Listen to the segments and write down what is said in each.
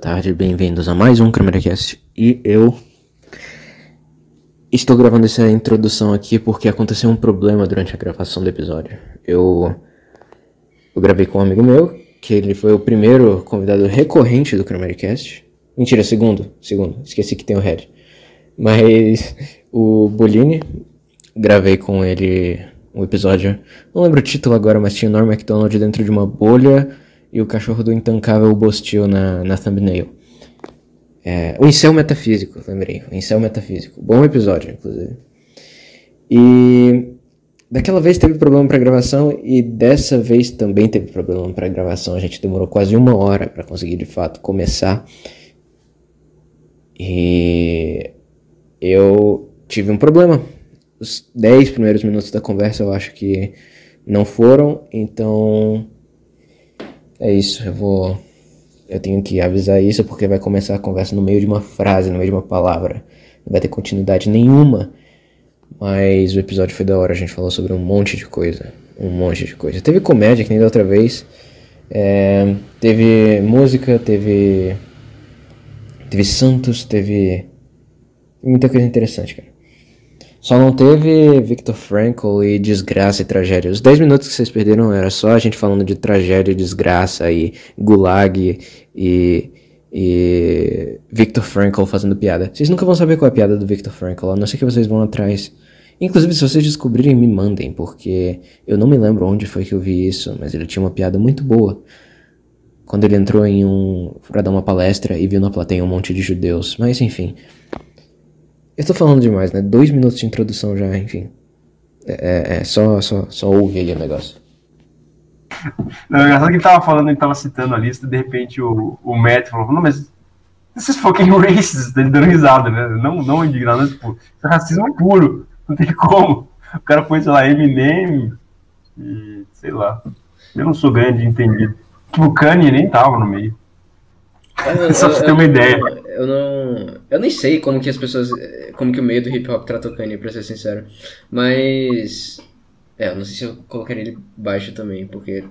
Tarde, bem-vindos a mais um CameraCast. E eu estou gravando essa introdução aqui porque aconteceu um problema durante a gravação do episódio. Eu, eu gravei com um amigo meu, que ele foi o primeiro convidado recorrente do CameraCast. Mentira, segundo, segundo, esqueci que tem o Red. Mas o Bolini, gravei com ele um episódio, não lembro o título agora, mas tinha Norm MacDonald dentro de uma bolha e o cachorro do intancável Bostil na, na thumbnail. É, o Incel Metafísico, lembrei. O Incel Metafísico. Bom episódio, inclusive. E daquela vez teve problema para gravação e dessa vez também teve problema para gravação. A gente demorou quase uma hora para conseguir de fato começar. E eu tive um problema. Os 10 primeiros minutos da conversa eu acho que não foram, então é isso, eu vou. Eu tenho que avisar isso porque vai começar a conversa no meio de uma frase, no meio de uma palavra. Não vai ter continuidade nenhuma. Mas o episódio foi da hora, a gente falou sobre um monte de coisa. Um monte de coisa. Teve comédia, que nem da outra vez. É, teve música, teve. Teve Santos, teve. Muita coisa interessante, cara. Só não teve Victor Frankl e desgraça e tragédia. Os 10 minutos que vocês perderam era só a gente falando de tragédia, desgraça e gulag e, e Victor Frankl fazendo piada. Vocês nunca vão saber qual é a piada do Victor Frankl, a não ser que vocês vão atrás. Inclusive, se vocês descobrirem, me mandem, porque eu não me lembro onde foi que eu vi isso, mas ele tinha uma piada muito boa. Quando ele entrou em um. pra dar uma palestra e viu na plateia um monte de judeus. Mas enfim. Eu tô falando demais, né? Dois minutos de introdução já, enfim. É, é, é só, só, só ouve aí o negócio. Não, é engraçado que ele tava falando, ele tava citando a lista, de repente o, o Matt falou, não, mas esses fucking racist, ele dando risada, né? Não, não indignado, mas, tipo, isso é racismo puro, não tem como. O cara põe, sei lá, Eminem e, sei lá, eu não sou grande entendido. Tipo, o Kanye nem tava no meio. Eu, Só pra você ter uma ideia. Eu não. Eu nem sei como que as pessoas. Como que o meio do hip hop trata o Kanye, pra ser sincero. Mas. É, eu não sei se eu colocaria ele baixo também, porque.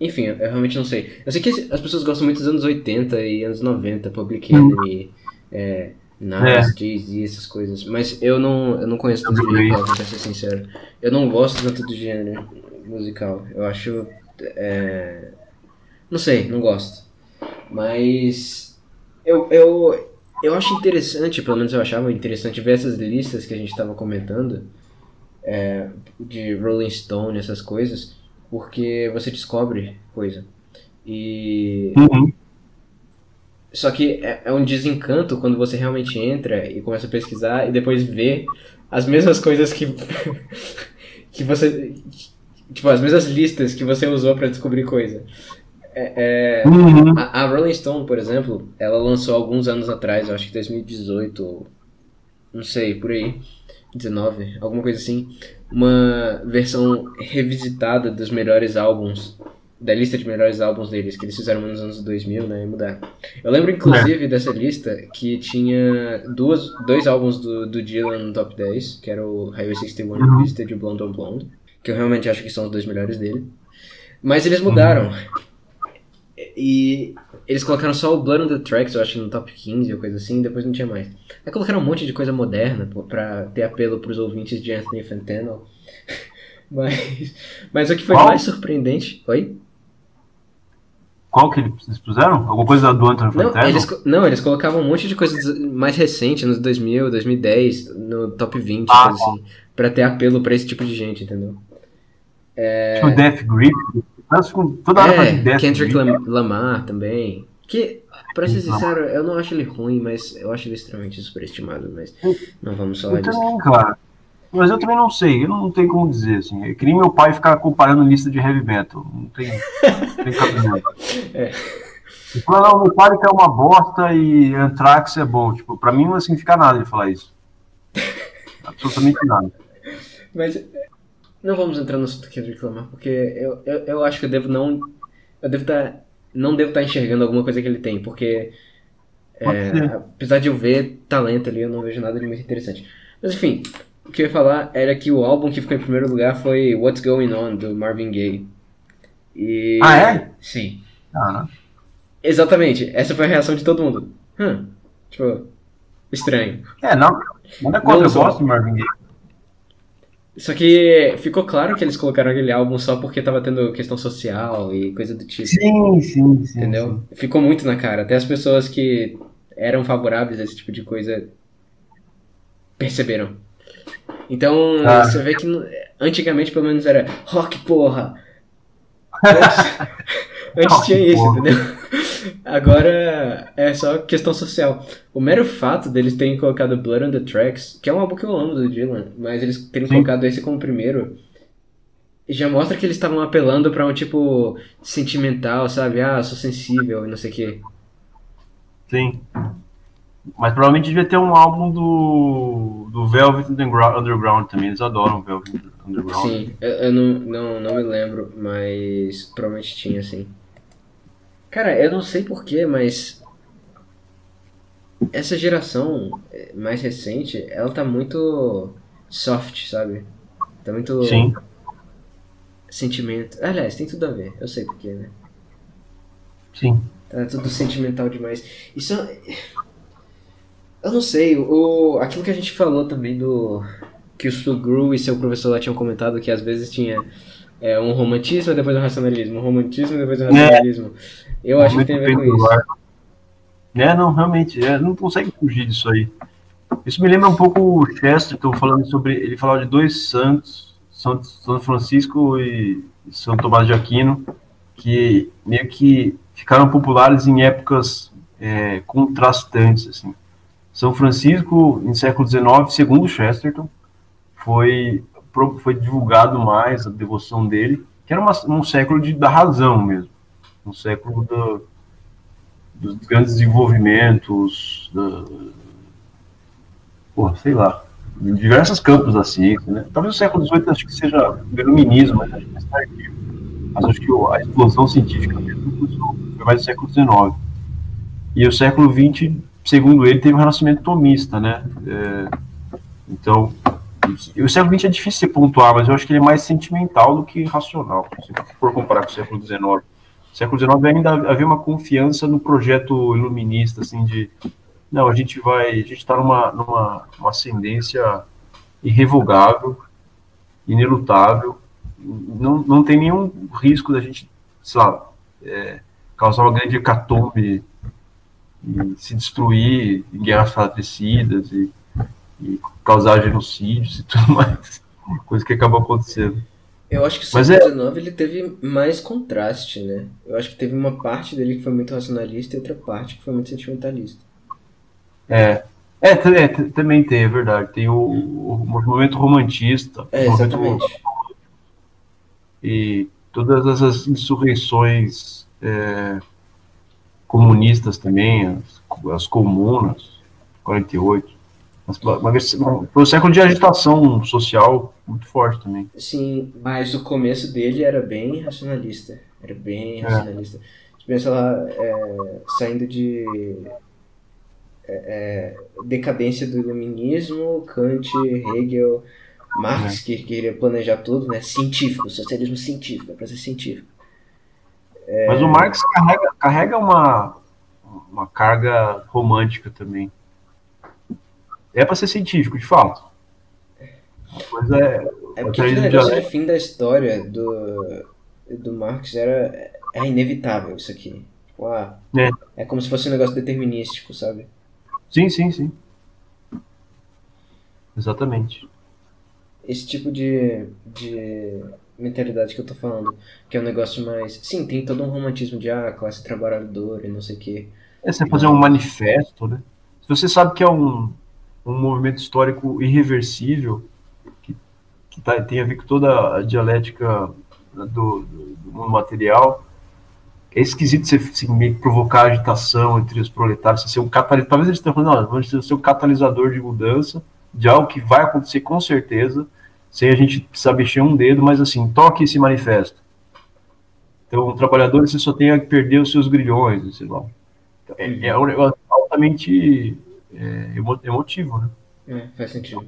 Enfim, eu, realmente não sei. Eu sei que as pessoas gostam muito dos anos 80 e anos 90, Public Enemy, é, Nas, é. Jay-Z, essas coisas. Mas eu não, eu não conheço tanto do hip hop, pra ser sincero. Eu não gosto tanto do gênero musical. Eu acho. É... Não sei, não gosto. Mas eu, eu, eu acho interessante, pelo menos eu achava interessante ver essas listas que a gente estava comentando é, de Rolling Stone, essas coisas, porque você descobre coisa. E. Uhum. Só que é, é, um desencanto quando você realmente entra e começa a pesquisar e depois vê as mesmas coisas que. que você. Tipo, as mesmas listas que você usou para descobrir coisa. É, é, uhum. a, a, Rolling Stone, por exemplo, ela lançou alguns anos atrás, eu acho que 2018, não sei, por aí, 19, alguma coisa assim, uma versão revisitada dos melhores álbuns, da lista de melhores álbuns deles, que eles fizeram nos anos 2000, né, e mudar. Eu lembro, inclusive, é. dessa lista que tinha duas, dois álbuns do, do Dylan no top 10, que era o Highway 61 uhum. Revisited e o Blonde on Blonde, que eu realmente acho que são os dois melhores dele. Mas eles mudaram. Uhum. E eles colocaram só o Blood on the Tracks, eu acho, no top 15 ou coisa assim, depois não tinha mais. Aí colocaram um monte de coisa moderna pra ter apelo pros ouvintes de Anthony Fantano. mas, mas o que foi Qual? mais surpreendente. Oi? Qual que eles puseram? Alguma coisa do Anthony Fantano? Não, eles, não, eles colocavam um monte de coisas mais recentes, nos 2000, 2010, no top 20, ah, coisa assim, pra ter apelo pra esse tipo de gente, entendeu? É... Tipo Death Grip, toda hora é, ideia. Kendrick Lamar também. Que, pra ser sincero, eu não acho ele ruim, mas eu acho ele extremamente superestimado, mas não vamos falar disso. Também, claro. Mas eu também não sei, eu não tenho como dizer, assim. Eu queria meu pai ficar comparando lista de heavy metal. Não tem, não tem cabimento. é. Não, meu pai que é uma bosta e Anthrax é bom. Tipo, pra mim não significa nada ele falar isso. Absolutamente nada. Mas não vamos entrar no assunto aqui de reclamar, porque eu, eu, eu acho que eu devo não. Eu devo estar. Tá, não devo estar tá enxergando alguma coisa que ele tem, porque. É, apesar de eu ver talento ali, eu não vejo nada de muito interessante. Mas enfim, o que eu ia falar era que o álbum que ficou em primeiro lugar foi What's Going On, do Marvin Gaye. E... Ah, é? Sim. Ah, Exatamente, essa foi a reação de todo mundo. Hum, tipo, estranho. É, não, nada contra, eu gosto de Marvin Gaye. Só que ficou claro que eles colocaram aquele álbum só porque tava tendo questão social e coisa do tipo. Sim, sim, sim. Entendeu? sim. Ficou muito na cara. Até as pessoas que eram favoráveis a esse tipo de coisa perceberam. Então, Ah. você vê que antigamente pelo menos era rock, porra. Antes, antes tinha isso, entendeu? Agora é só questão social. O mero fato deles terem colocado Blood on the Tracks, que é um álbum que eu amo do Dylan, mas eles terem Sim. colocado esse como primeiro, já mostra que eles estavam apelando pra um tipo sentimental, sabe? Ah, sou sensível e não sei o quê. Sim. Mas provavelmente devia ter um álbum do, do Velvet Underground, Underground também. Eles adoram Velvet Underground. Sim, eu, eu não, não, não me lembro, mas provavelmente tinha, sim. Cara, eu não sei porquê, mas essa geração eh, mais recente, ela tá muito soft, sabe? Tá muito Sim. sentimento. Aliás, tem tudo a ver, eu sei porquê, né? Sim. Tá tudo sentimental demais. Isso. Eu não sei, o, aquilo que a gente falou também do. Que o Sugru e seu professor lá tinham comentado que às vezes tinha é, um romantismo e depois um racionalismo. Um romantismo e depois um racionalismo. Eu acho que tem a ver com isso. É, não, realmente, é, não consegue fugir disso aí. Isso me lembra um pouco o Chesterton falando sobre. Ele falava de dois santos, São, São Francisco e São Tomás de Aquino, que meio que ficaram populares em épocas é, contrastantes. Assim. São Francisco, em século XIX, segundo Chesterton, foi, foi divulgado mais a devoção dele, que era uma- um século de, da razão mesmo, um século do, dos grandes desenvolvimentos, pô, sei lá, em diversos campos da ciência, né? Talvez o século XVIII acho que seja o iluminismo, mas acho que. Mas acho que a explosão científica mesmo foi mais no século XIX. E o século XX, segundo ele, teve um renascimento tomista, né? É, então, o século XX é difícil de pontuar, mas eu acho que ele é mais sentimental do que racional, se for comparar com o século XIX. Século XIX ainda havia uma confiança no projeto iluminista, assim, de não, a gente vai, a gente está numa, numa uma ascendência irrevogável, inelutável, não, não tem nenhum risco da gente, sei lá, é, causar uma grande hecatombe e se destruir em guerras fratricidas e, e causar genocídios e tudo mais, coisa que acabou acontecendo. Eu acho que o Mas século XIX ele teve mais contraste, né? Eu acho que teve uma parte dele que foi muito racionalista e outra parte que foi muito sentimentalista. É, é, é, também tem, é verdade. Tem o, o movimento romantista, É, o movimento exatamente. e todas essas insurreições é, comunistas também, as, as comunas, 48. Mas, vez, foi um século de agitação social muito forte também. Sim, mas o começo dele era bem racionalista. Era bem É. racionalista. Você pensa lá, é, saindo de é, é, decadência do iluminismo, Kant, Hegel, Marx, que queria planejar tudo, né? Científico, socialismo científico, é pra ser científico. Mas o Marx carrega, carrega uma, uma carga romântica também. É para ser científico, de fato. Mas é, É porque aquele do negócio de fim da história do, do Marx era é inevitável isso aqui. Tipo, ah, É. é como se fosse um negócio determinístico, sabe? Sim, sim, sim. Exatamente. Esse tipo de, de mentalidade que eu tô falando, que é um negócio mais. Sim, tem todo um romantismo de ah, classe trabalhadora e não sei o quê. É você fazer um manifesto, né? Se você sabe que é um, um movimento histórico irreversível, que tá, tem a ver com toda a dialética do, do, do material, é esquisito você assim, meio que provocar agitação entre os proletários, você ser um catalisador. Talvez eles estejam falando, não, vamos ser um catalisador de mudança, de algo que vai acontecer com certeza, sem a gente precisar mexer um dedo, mas assim, toque esse manifesto. Então, o trabalhador você só tem que perder os seus grilhões, sei lá. É, é negócio altamente é, emo- emotivo, né? É, faz sentido.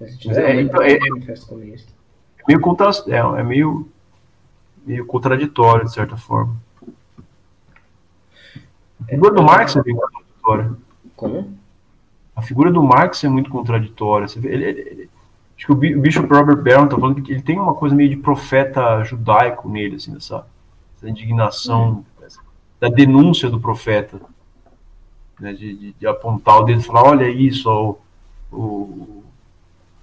É, então, é- comunista. É meio, contra, é, é meio, meio contraditório, de certa forma. A figura do Marx é bem contraditória. Como? A figura do Marx é muito contraditória. Você vê, ele, ele, acho que o Bishop Robert Barron tá falando que ele tem uma coisa meio de profeta judaico nele, assim, essa, essa indignação, hum. da denúncia do profeta. Né, de, de, de, apontar o dedo e falar, olha isso, ó, o,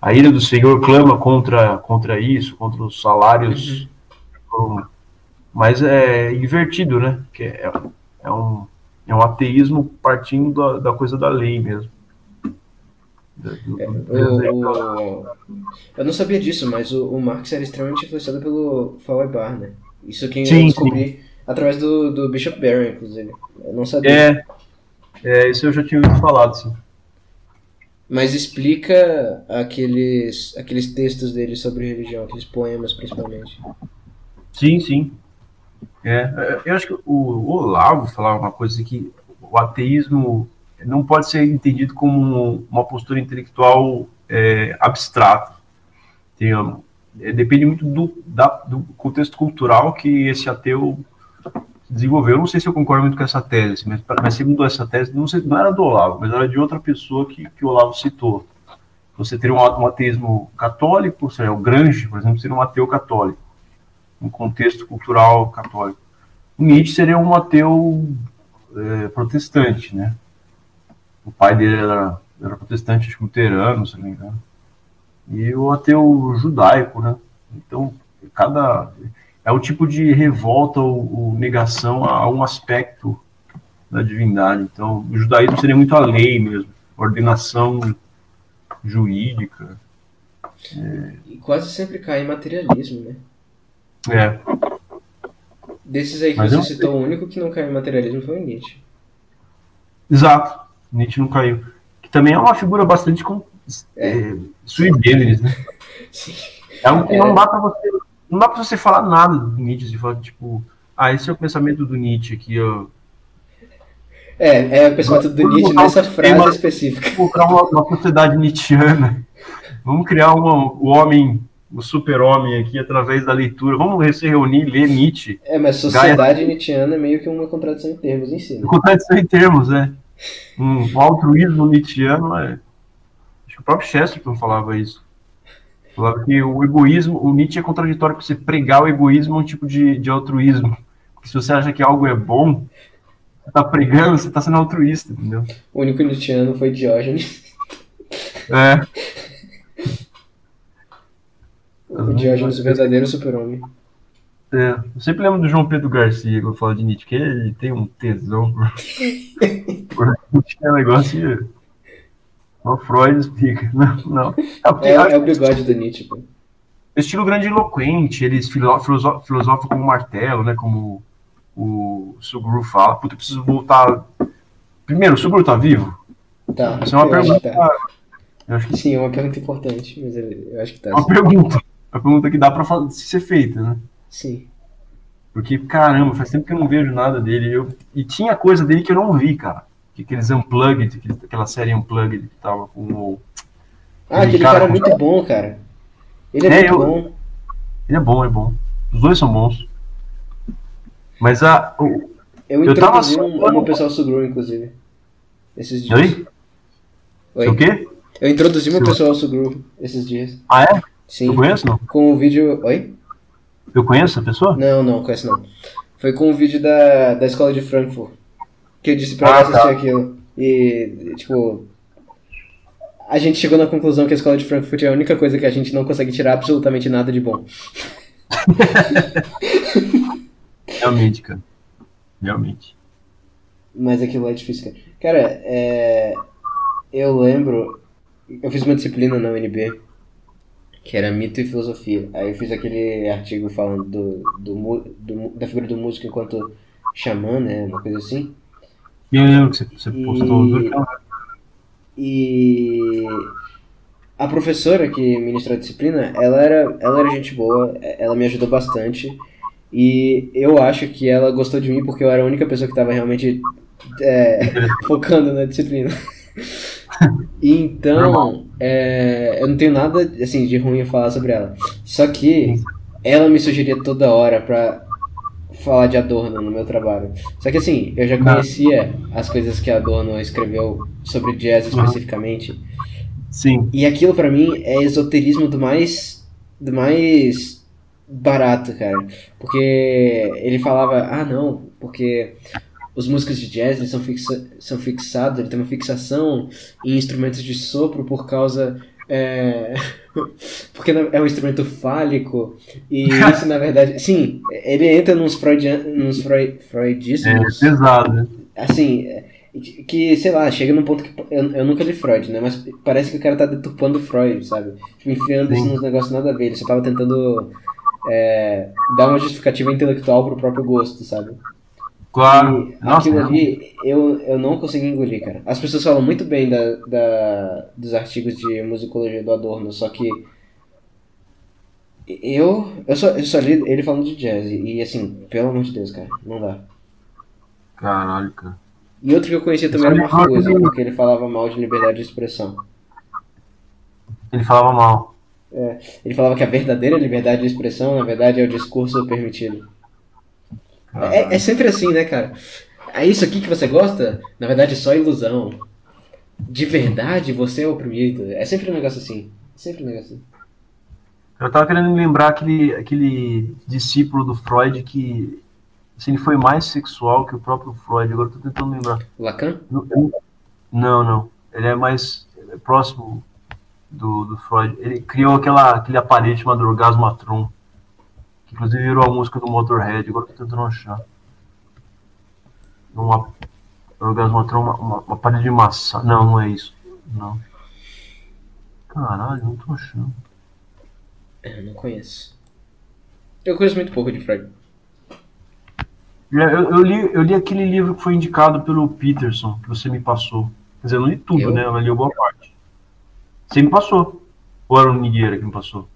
a ira do Senhor clama contra, contra isso, contra os salários. Uhum. Mas é invertido, né? Que é, é, um, é um ateísmo partindo da, da coisa da lei mesmo. É, o, eu não sabia disso, mas o, o, Marx era extremamente influenciado pelo Feuerbach, né? Isso que sim, eu descobri sim. através do, do Bishop Barron, inclusive. Eu não sabia. É, é, isso eu já tinha ouvido falado, sim. Mas explica aqueles, aqueles textos dele sobre religião, aqueles poemas principalmente. Sim, sim. É, eu acho que o Olavo falava uma coisa que o ateísmo não pode ser entendido como uma postura intelectual é, abstrata. Tem, é, depende muito do, da, do contexto cultural que esse ateu desenvolveu. Eu não sei se eu concordo muito com essa tese, mas, mas segundo essa tese, não, sei, não era do Olavo, mas era de outra pessoa que, que o Olavo citou. Você teria um, um ateísmo católico, ou seja, o Grange, por exemplo, seria um ateu católico, um contexto cultural católico. O Nietzsche seria um ateu é, protestante, né? O pai dele era, era protestante luterano, se não me engano. E o ateu judaico, né? Então, cada é o tipo de revolta ou, ou, negação a um aspecto da divindade. Então, o judaísmo seria muito a lei mesmo, ordenação jurídica. É... E quase sempre cai em materialismo, né? É. Desses aí que Mas você citou, o único que não caiu em materialismo foi o Nietzsche. Exato, Nietzsche não caiu. Que também é uma figura bastante com... é. é, sui generis, né? Sim. É um que é... não dá para você não dá pra você falar nada do Nietzsche, de falar, tipo, ah, esse é o pensamento do Nietzsche aqui, ó. É, é o pensamento do Nietzsche nessa frase uma, específica. Vamos criar uma, uma, sociedade nietzschiana. Vamos criar uma, o homem, o super-homem aqui através da leitura. Vamos se reunir e ler Nietzsche. É, mas sociedade Gaia... nietzschiana é meio que uma contradição em termos em si. Né? Contradição em termos, é. Um altruísmo nietzschiano é. Acho que o próprio Chesterton falava isso. Falava que o egoísmo, o Nietzsche é contraditório para você pregar o egoísmo é um tipo de, de altruísmo. Porque se você acha que algo é bom, você tá pregando, você tá sendo altruísta, entendeu? O único nietzscheano foi Diógenes. É. O Diógenes, o verdadeiro super-homem. É, eu sempre lembro do João Pedro Garcia quando fala de Nietzsche, que ele tem um tesão por, é um negócio o Freud explica. Não, não. É, é, é o bigode do Nietzsche. Pô. Estilo grandiloquente, eles filosofam como martelo, né? Como o Suguru fala. Puta, eu preciso voltar. Primeiro, o Suguru tá vivo? Tá. Isso é uma pergunta. Tá. Que... Sim, é uma pergunta importante, mas eu acho que tá. É uma pergunta. Uma pergunta que dá pra ser feita, né? Sim. Porque, caramba, faz tempo que eu não vejo nada dele. Eu... E tinha coisa dele que eu não vi, cara que aqueles Unplugged, aquela série Unplugged que tava com o. Ah, aquele cara, cara é muito bom, cara. Ele é, é muito eu... bom. Ele é bom, é bom. Os dois são bons. Mas a. O... Eu introduzi eu tava... um, um pessoal Sugru, inclusive. Esses dias. Oi? Oi? O quê? Eu introduzi meu pessoal ao Sugru esses dias. Ah, é? Sim. Eu conheço, não? Com o vídeo. Oi? Eu conheço a pessoa? Não, não, conheço não. Foi com o vídeo da, da escola de Frankfurt que eu disse pra ah, assistir tá. aquilo. E, tipo, a gente chegou na conclusão que a escola de Frankfurt é a única coisa que a gente não consegue tirar absolutamente nada de bom. Realmente, cara. Realmente. Mas aquilo é difícil, cara. Cara, é... eu lembro. Eu fiz uma disciplina na UNB que era mito e filosofia. Aí eu fiz aquele artigo falando do, do, do da figura do músico enquanto xamã, né? Uma coisa assim. E eu lembro que você, postou e... E a professora que ministrou a disciplina, ela era, ela era gente boa, ela me ajudou bastante. E eu acho que ela gostou de mim porque eu era a única pessoa que estava realmente é, focando na disciplina. então, é, eu não tenho nada assim de ruim a falar sobre ela. Só que ela me sugeria toda hora pra falar de Adorno no meu trabalho. Só que assim, eu já conhecia as coisas que Adorno escreveu sobre jazz especificamente. Sim. E aquilo para mim é esoterismo do mais do mais barato, cara. Porque ele falava: "Ah, não, porque os músicos de jazz eles são, fixa são fixados, ele tem uma fixação em instrumentos de sopro por causa é... Porque é um instrumento fálico. E isso, na verdade. Sim, ele entra nos, Freudian, nos Freud, freudismos. É pesado. Assim, que, sei lá, chega num ponto que. Eu, eu nunca li Freud, né? Mas parece que o cara tá deturpando Freud, sabe? Tipo, enfiando isso nos negócios nada a ver. Ele só tava tentando é, dar uma justificativa intelectual pro próprio gosto, sabe? Claro. E Nossa, aquilo ali eu, eu não consegui engolir, cara. As pessoas falam muito bem da, da, dos artigos de musicologia do Adorno, só que eu, eu, só, eu só li ele falando de jazz. E assim, pelo amor de Deus, cara, não dá. Caralho, cara. E outro que eu conhecia também era o Marcuse, porque ele falava mal de liberdade de expressão. Ele falava mal. É, ele falava que a verdadeira liberdade de expressão, na verdade, é o discurso permitido. É, é, sempre assim, né, cara? É isso aqui que você gosta? Na verdade, é só ilusão. De verdade, você é oprimido. É sempre um negócio assim. Sempre um negócio assim. Eu tava querendo me lembrar aquele, aquele discípulo do Freud que ele foi mais sexual que o próprio Freud. Agora eu tô tentando lembrar. Lacan? Não, não. Ele é mais é próximo do, do Freud. Ele criou aquela, aquele aparelho chamado orgasmatron. Inclusive virou a música do Motorhead, agora tô tentando achar. Uma, orgasmo uma, uma, uma parede de massa. Não, não é isso. Não. Caralho, não tô achando. É, eu não conheço. Eu conheço muito pouco de Freud. Eu, eu, li, eu li aquele livro que foi indicado pelo Peterson, que você me passou. Quer dizer, eu não li tudo, eu? né? Eu li boa parte. Você me passou. Ou era o Nigueira que me passou?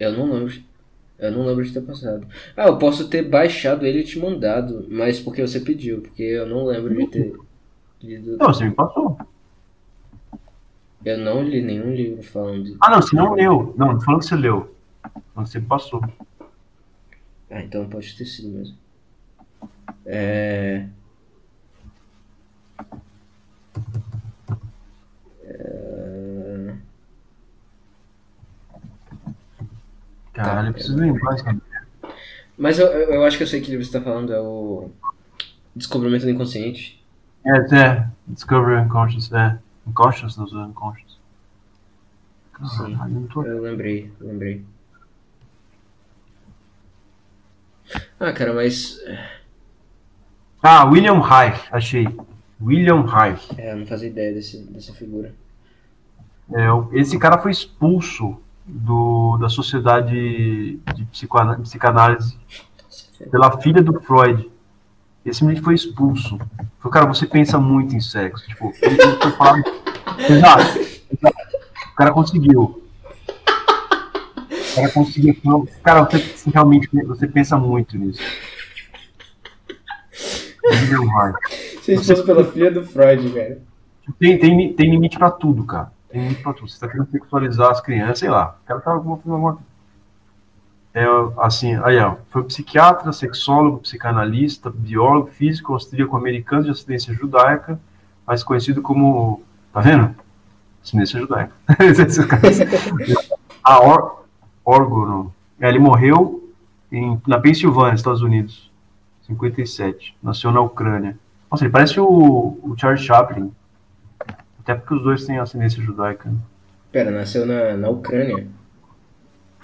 Eu não lembro. Eu não lembro de ter passado. Ah, eu posso ter baixado ele e te mandado, mas porque você pediu, porque eu não lembro de ter lido. Não, você me passou. Eu não li nenhum livro falando de... Ah, não, você não leu. Não, não falando que você leu. Falando que você me passou. Ah, então pode ter sido mesmo. É... é... Caralho, tá. eu preciso lembrar isso. Mas eu, eu acho que eu sei que livro você está falando, é o Descobrimento do Inconsciente. É, é. Discovery Unconscious, é. Unconsciousness ou Unconscious. Sim, eu lembrei, lembrei. Ah, cara, mas... Ah, William Reich, achei. William Reich. É, eu não fazia ideia desse, dessa figura. É, esse cara foi expulso do, da Sociedade de Psicanálise pela filha do Freud. Esse menino foi expulso. Foi, cara, você pensa muito em sexo. Tipo, ele foi falar. Exato. O cara conseguiu. O cara conseguiu. Cara, você realmente você pensa muito nisso. Você expulso pela filha do Freud, cara. Tem, tem, tem limite pra tudo, cara. Você tá querendo sexualizar as crianças, sei lá. O cara tá alguma coisa. É, assim, aí, ó, foi psiquiatra, sexólogo, psicanalista, biólogo, físico, austríaco-americano de ascendência judaica, mais conhecido como, tá vendo? Ascendência judaica. A Or, Orgono. É, ele morreu em, na Pensilvânia, Estados Unidos, 57. Nasceu na Ucrânia. Nossa, ele parece o, o Charles Chaplin. Até porque os dois têm ascendência judaica. Pera, nasceu na, na Ucrânia?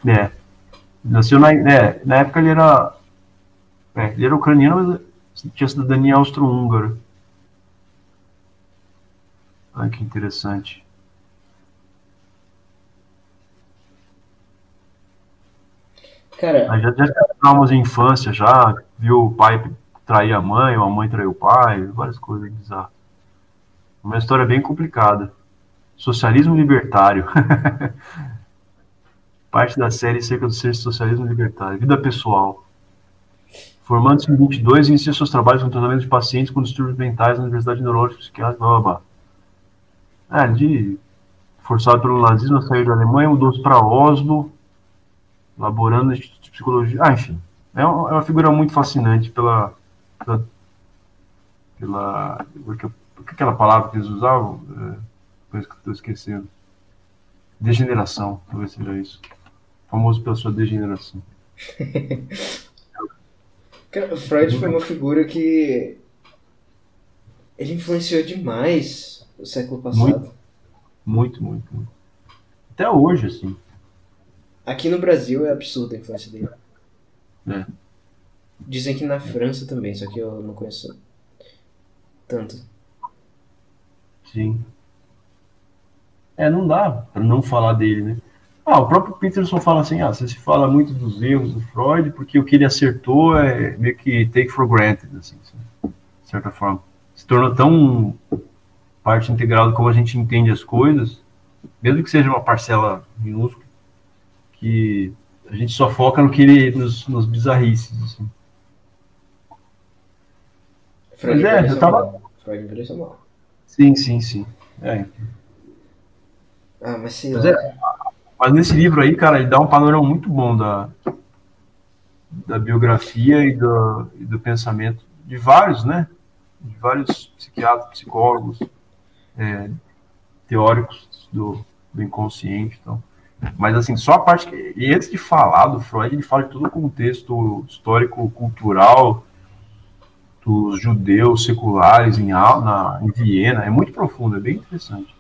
É. Nasceu na. É, na época ele era. É, ele era ucraniano, mas tinha cidadania austro-húngara. Olha que interessante. Cara. já, já teve traumas de infância, já viu o pai trair a mãe, ou a mãe trair o pai, várias coisas bizarras. Uma história bem complicada. Socialismo libertário. Parte da série cerca do ser socialismo libertário. Vida pessoal. Formando-se em 22, inicia seus trabalhos com tratamento de pacientes com distúrbios mentais na Universidade Neurológica Psiquiátrica, blá blá blá. É, de forçado pelo nazismo a sair da Alemanha, mudou-se para Oslo, elaborando de psicologia. Ah, enfim. É uma, é uma figura muito fascinante pela. pela, pela aquela palavra que eles usavam, é, depois que estou esquecendo. Degeneração, talvez seja isso. Famoso pela sua degeneração. Cara, Freud foi uma figura que. Ele influenciou demais o século passado. Muito, muito, muito. muito. Até hoje, assim. Aqui no Brasil é absurda a influência dele. É. Dizem que na França também, só que eu não conheço tanto. Sim. É, não dá para não falar dele, né? Ah, o próprio Peterson fala assim, ah, você se fala muito dos erros do Freud, porque o que ele acertou é meio que take for granted, assim, de certa forma. Se tornou tão parte integral de como a gente entende as coisas, mesmo que seja uma parcela minúscula, que a gente só foca no que ele, nos, nos bizarrices, assim. Freud Mas é, eu tava... Freud mal. Sim, sim, sim. É. Ah, mas. Mas, é, mas nesse livro aí, cara, ele dá um panorama muito bom da, da biografia e do, e do pensamento de vários, né? De vários psiquiatras, psicólogos, é, teóricos do, do inconsciente. Então. Mas, assim, só a parte. Que, e antes de falar do Freud, ele fala de todo o contexto histórico-cultural dos judeus seculares em, na, em Viena. É muito profundo, é bem interessante.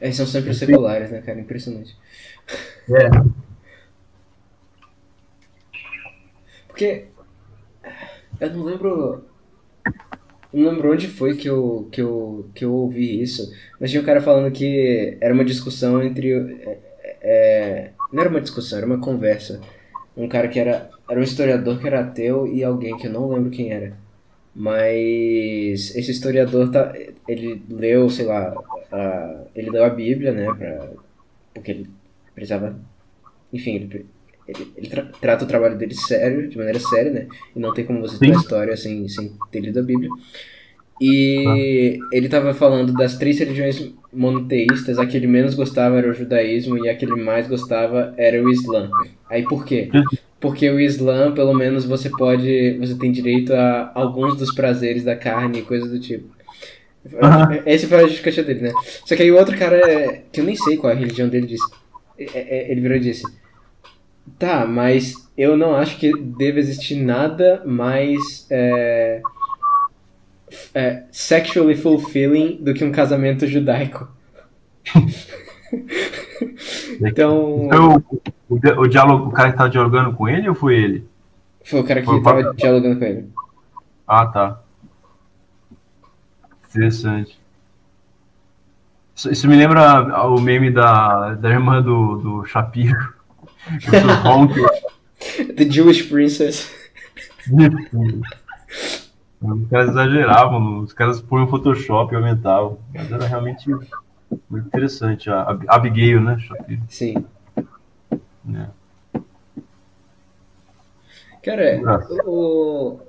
Eles são sempre seculares, né, cara? Impressionante. É. Porque. Eu não lembro. Não lembro onde foi que eu, que, eu, que eu ouvi isso, mas tinha um cara falando que era uma discussão entre. É, é, não era uma discussão, era uma conversa. Um cara que era. Era um historiador que era ateu e alguém que eu não lembro quem era. Mas esse historiador tá, ele leu, sei lá, a, ele leu a Bíblia, né, pra, porque ele precisava, enfim, ele, ele, ele tra trata o trabalho dele sério, de maneira séria, né, e não tem como você ter a história sem, sem ter lido a Bíblia. E ah. ele estava falando das três religiões monoteístas, a que ele menos gostava era o judaísmo e a que ele mais gostava era o Islã. Aí por quê? Porque o Islã, pelo menos, você pode. Você tem direito a alguns dos prazeres da carne e coisas do tipo. Uhum. Esse foi a justificativa dele, né? Só que aí o outro cara, que eu nem sei qual é a religião dele, disse. É, é, ele virou e disse: Tá, mas eu não acho que deva existir nada mais. É, é, sexually fulfilling do que um casamento judaico. então. então o, o, diálogo, o cara que tava dialogando com ele ou foi ele? Foi o cara que foi tava dialogando com ele. Ah, tá. Interessante. Isso, isso me lembra o meme da, da irmã do, do Shapiro. The Jewish Princess. Os caras exageravam, os caras põem Photoshop e aumentavam. Mas era realmente muito interessante. A Abigail, né? Shapiro. Sim. É. Cara, o.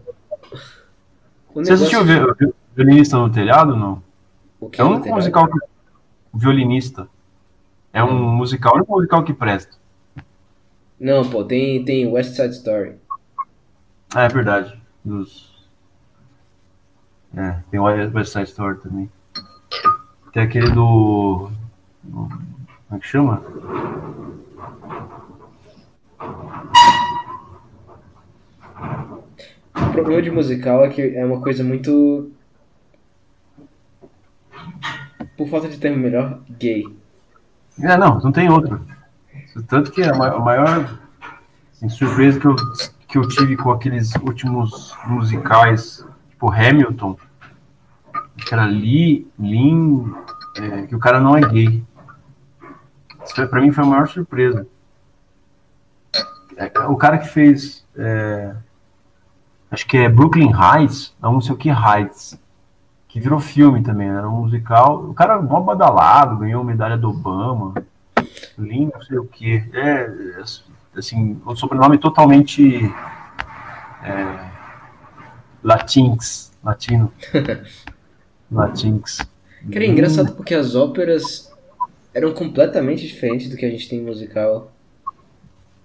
o Você assistiu o Violinista no Telhado não? O que é um musical que. O Violinista. É um hum. musical, é um musical que presta. Não, pô, tem, tem West Side Story. Ah, é verdade. Dos... É, tem West Side Story também. Tem aquele do. Como é que chama? O problema de musical é que é uma coisa muito. Por falta de termo melhor, gay. É, não, não tem outro. Tanto que a maior assim, surpresa que eu, que eu tive com aqueles últimos musicais, tipo Hamilton, que era Lee, Lin, é, que o cara não é gay. Isso pra mim foi a maior surpresa. É, o cara que fez. É, acho que é Brooklyn Heights, não sei o que Heights, que virou filme também, era um musical. O cara mó badalado, ganhou medalha do Obama, lindo, não sei o que. É, assim, um sobrenome totalmente é, latins, latino. latins. Cara, é engraçado porque as óperas eram completamente diferentes do que a gente tem em musical.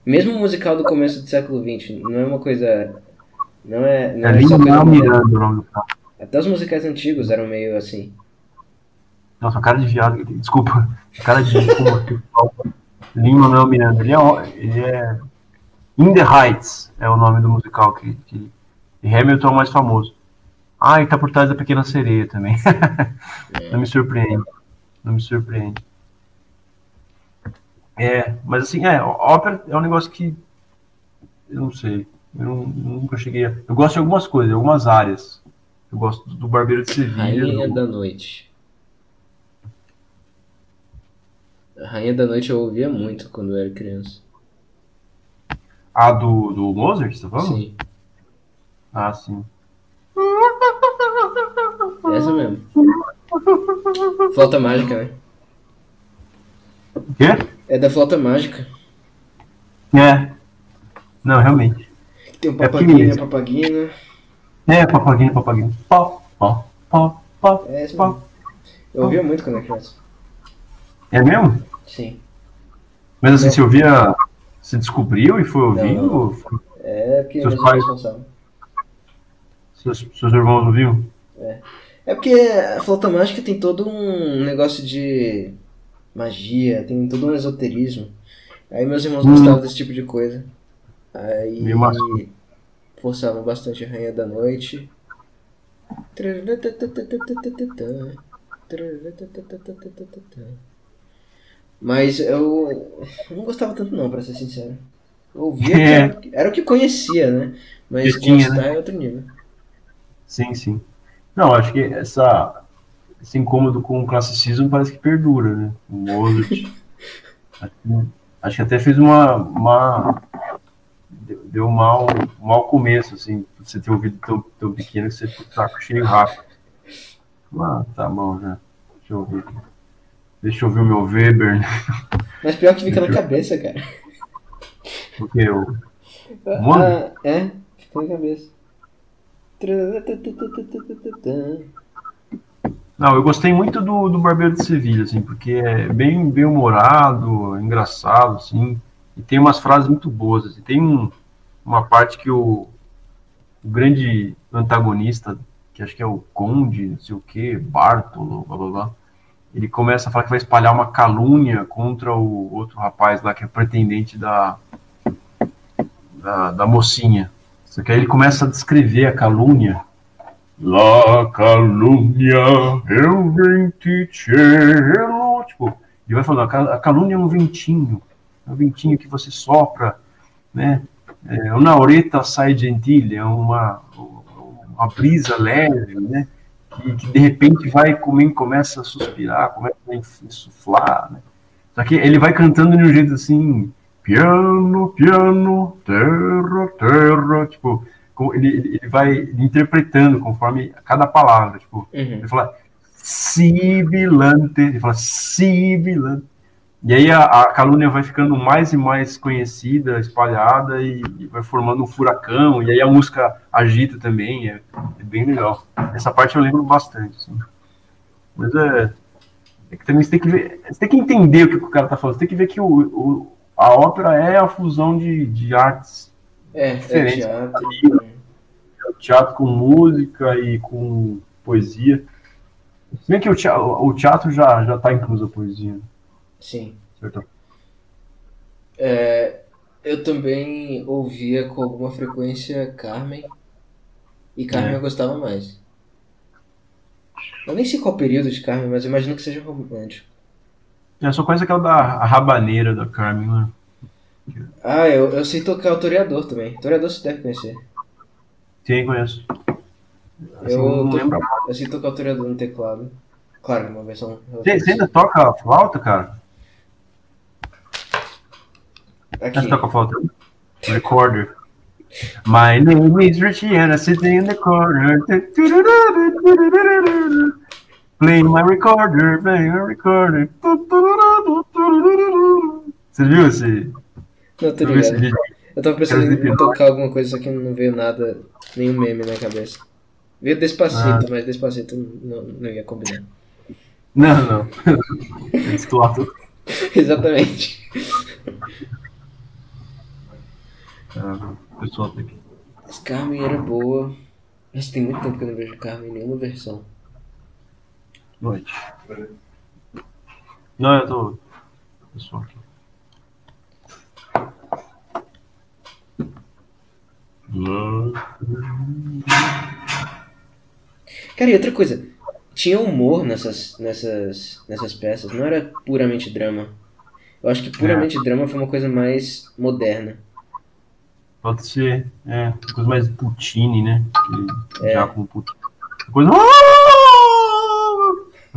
Mesmo o musical do começo do século XX, não é uma coisa. Não é. Não é, é só coisa Miranda. Até os musicais antigos eram meio assim. Nossa, cara de viado. Desculpa. Cara de. Lima Manuel Miranda. Ele é, ele é. In the Heights é o nome do musical que, que Hamilton é o mais famoso. Ah, e tá por trás da Pequena Sereia também. não me surpreende. Não me surpreende. É, mas assim, é, ópera é um negócio que. Eu não sei. Eu não, nunca cheguei a. Eu gosto de algumas coisas, algumas áreas. Eu gosto do Barbeiro de Sevilha. Rainha do... da Noite. A Rainha da Noite eu ouvia muito quando eu era criança. Ah, do, do Mozart, você tá falando? Sim. Ah, sim. Essa mesmo. Flauta mágica, né? O quê? É da flauta mágica. É. Não, realmente. Tem o É papaguinho, a papaguina. É, papaguinho, papaguinho. Pó, pó, pó, pó, É essa pó. Eu ouvia muito quando era criança. É mesmo? Sim. Mas assim, É. você ouvia. Você descobriu e foi ouvindo? Não. Ou foi- É porque Seus meus pais- irmãos pensavam. Seus, seus irmãos ouviam? É porque a flauta mágica tem todo um negócio de magia, tem todo um esoterismo. Aí meus irmãos Hum. gostavam desse tipo de coisa. Aí forçavam bastante a Rainha da Noite. Mas eu não gostava tanto não, pra ser sincero. Eu ouvia, que É. era, era o que conhecia, né? Mas Que tinha, gostar né? é outro nível. Sim, sim. Não, acho que essa, esse incômodo com o classicismo parece que perdura, né? O Mozart. acho, que, acho que até fez uma. uma deu, um mau, um mau começo, assim, você ter ouvido tão, tão pequeno que você ficou o saco cheio rápido. Ah, tá bom já. Deixa eu ouvir. Deixa eu ouvir o meu Weber, né? Mas pior que fica na cabeça, cara. Porque eu. Mano. Ah, é, ficou na cabeça. Não, eu gostei muito do, do Barbeiro de Sevilha, assim, porque é bem, bem humorado, engraçado, assim, e tem umas frases muito boas, assim, tem um, uma parte que o, o grande antagonista, que acho que é o Conde, não sei o que, Bartolo, blá blá blá, ele começa a falar que vai espalhar uma calúnia contra o outro rapaz lá, que é pretendente da, da, da mocinha. Só que aí ele começa a descrever a calúnia, La calúnia, eu vim te chelo. Tipo, ele vai falando, a calúnia é um ventinho, é um ventinho que você sopra, né? É uma oreta sai gentil, é uma, uma brisa leve, né? Que, que de repente vai comer, começa a suspirar, começa a insuflar, né? Só que ele vai cantando de um jeito assim, piano, piano, terra, terra, tipo, ele ele vai interpretando conforme cada palavra, tipo, Uhum. ele fala sibilante, ele fala sibilante. E aí a, a calúnia vai ficando mais e mais conhecida, espalhada e, e vai formando um furacão. E aí a música agita também, é, é bem legal. Essa parte eu lembro bastante. assim. Mas é, é que também você tem que ver, você tem que entender o que o cara tá falando. Você tem que ver que o, o- a ópera é a fusão de, de artes, É, é Diferente. teatro. teatro com música e com poesia. Se bem que o teatro, o teatro já já está incluso a poesia, né? Sim. certo? É, eu também ouvia com alguma frequência Carmen. E Carmen É. eu gostava mais. Eu nem sei qual período de Carmen, mas imagino que seja romântico. Eu só conheço aquela da rabaneira da Carmen, né? Ah, eu, eu sei tocar o Toreador também. Toreador você deve conhecer. Sim, conheço. Assim, Eu não lembro. Eu sei tocar o Toreador no teclado. Claro, uma versão. Você, você ainda toca flauta, cara? Aqui. Você toca flauta? Recorder. My name is Richie and in the corner. Playing my recorder, playing my recorder. Você viu esse, Não, tô esse ligado. Eu tava pensando em tocar alguma coisa, só que não veio nada, nenhum meme na cabeça. Veio Despacito, Ah. mas Despacito não, não ia combinar. Não, não. Esse flauta. Exatamente. o pessoal aqui. Mas Carmen era boa. Mas tem muito tempo que eu não vejo Carmen em nenhuma versão. Noite. Não, eu tô. Pessoal aqui. Cara, e outra coisa, tinha humor nessas, nessas, nessas peças, não era puramente drama. Eu acho que puramente é. drama foi uma coisa mais moderna. Pode ser, é, coisa mais Puccini, né? Que, é. Já com Puccini. Coisa. Tá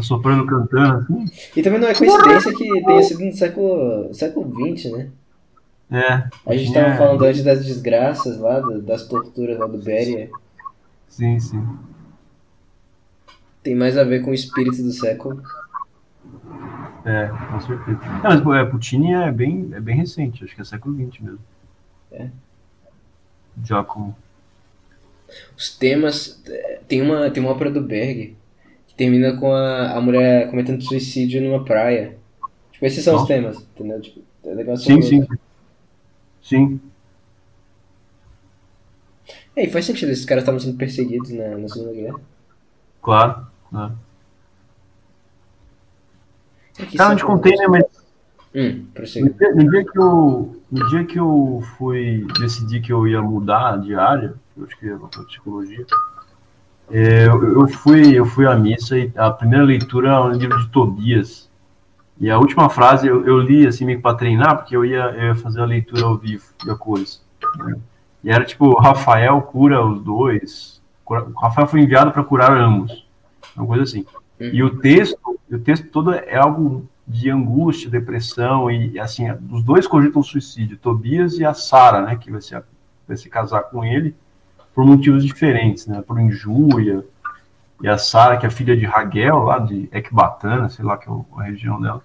soprando cantando assim. E também não é coincidência que tenha sido no século, século XX, né? É. A gente tava é... falando antes das desgraças lá, das torturas lá do Beria. Sim, sim. Tem mais a ver com o espírito do século. É, com certeza. Não, mas é, Puccini é bem, é bem recente, acho que é século XX mesmo. É. Giacomo. Os temas. É, tem uma, tem uma ópera do Berg termina com a, a mulher cometendo suicídio numa praia. Tipo, esses são Nossa. os temas, entendeu? Tipo, é legal sim, sim. Sim. É, e faz sentido, esses caras estavam sendo perseguidos na, na Segunda Guerra. Claro, claro. É Cara, não te contei, né, mas. Hum, no, dia, no, dia que eu, no dia que eu fui decidir que eu ia mudar de área, eu acho que ia para psicologia, é, eu, eu, fui, eu fui à missa e a primeira leitura é um livro de Tobias. E a última frase eu, eu li assim meio para treinar, porque eu ia, eu ia fazer a leitura ao vivo de a cores. Né? E era tipo, Rafael cura os dois. O Rafael foi enviado para curar ambos. Uma coisa assim. Uhum. E o texto, o texto todo é algo de angústia, depressão e assim, os dois cogitam suicídio, Tobias e a Sara, né, que vai se, vai se casar com ele por motivos diferentes, né, por injúria. E a Sara, que é filha de Raguel, lá de Ecbatana, sei lá que é a região dela,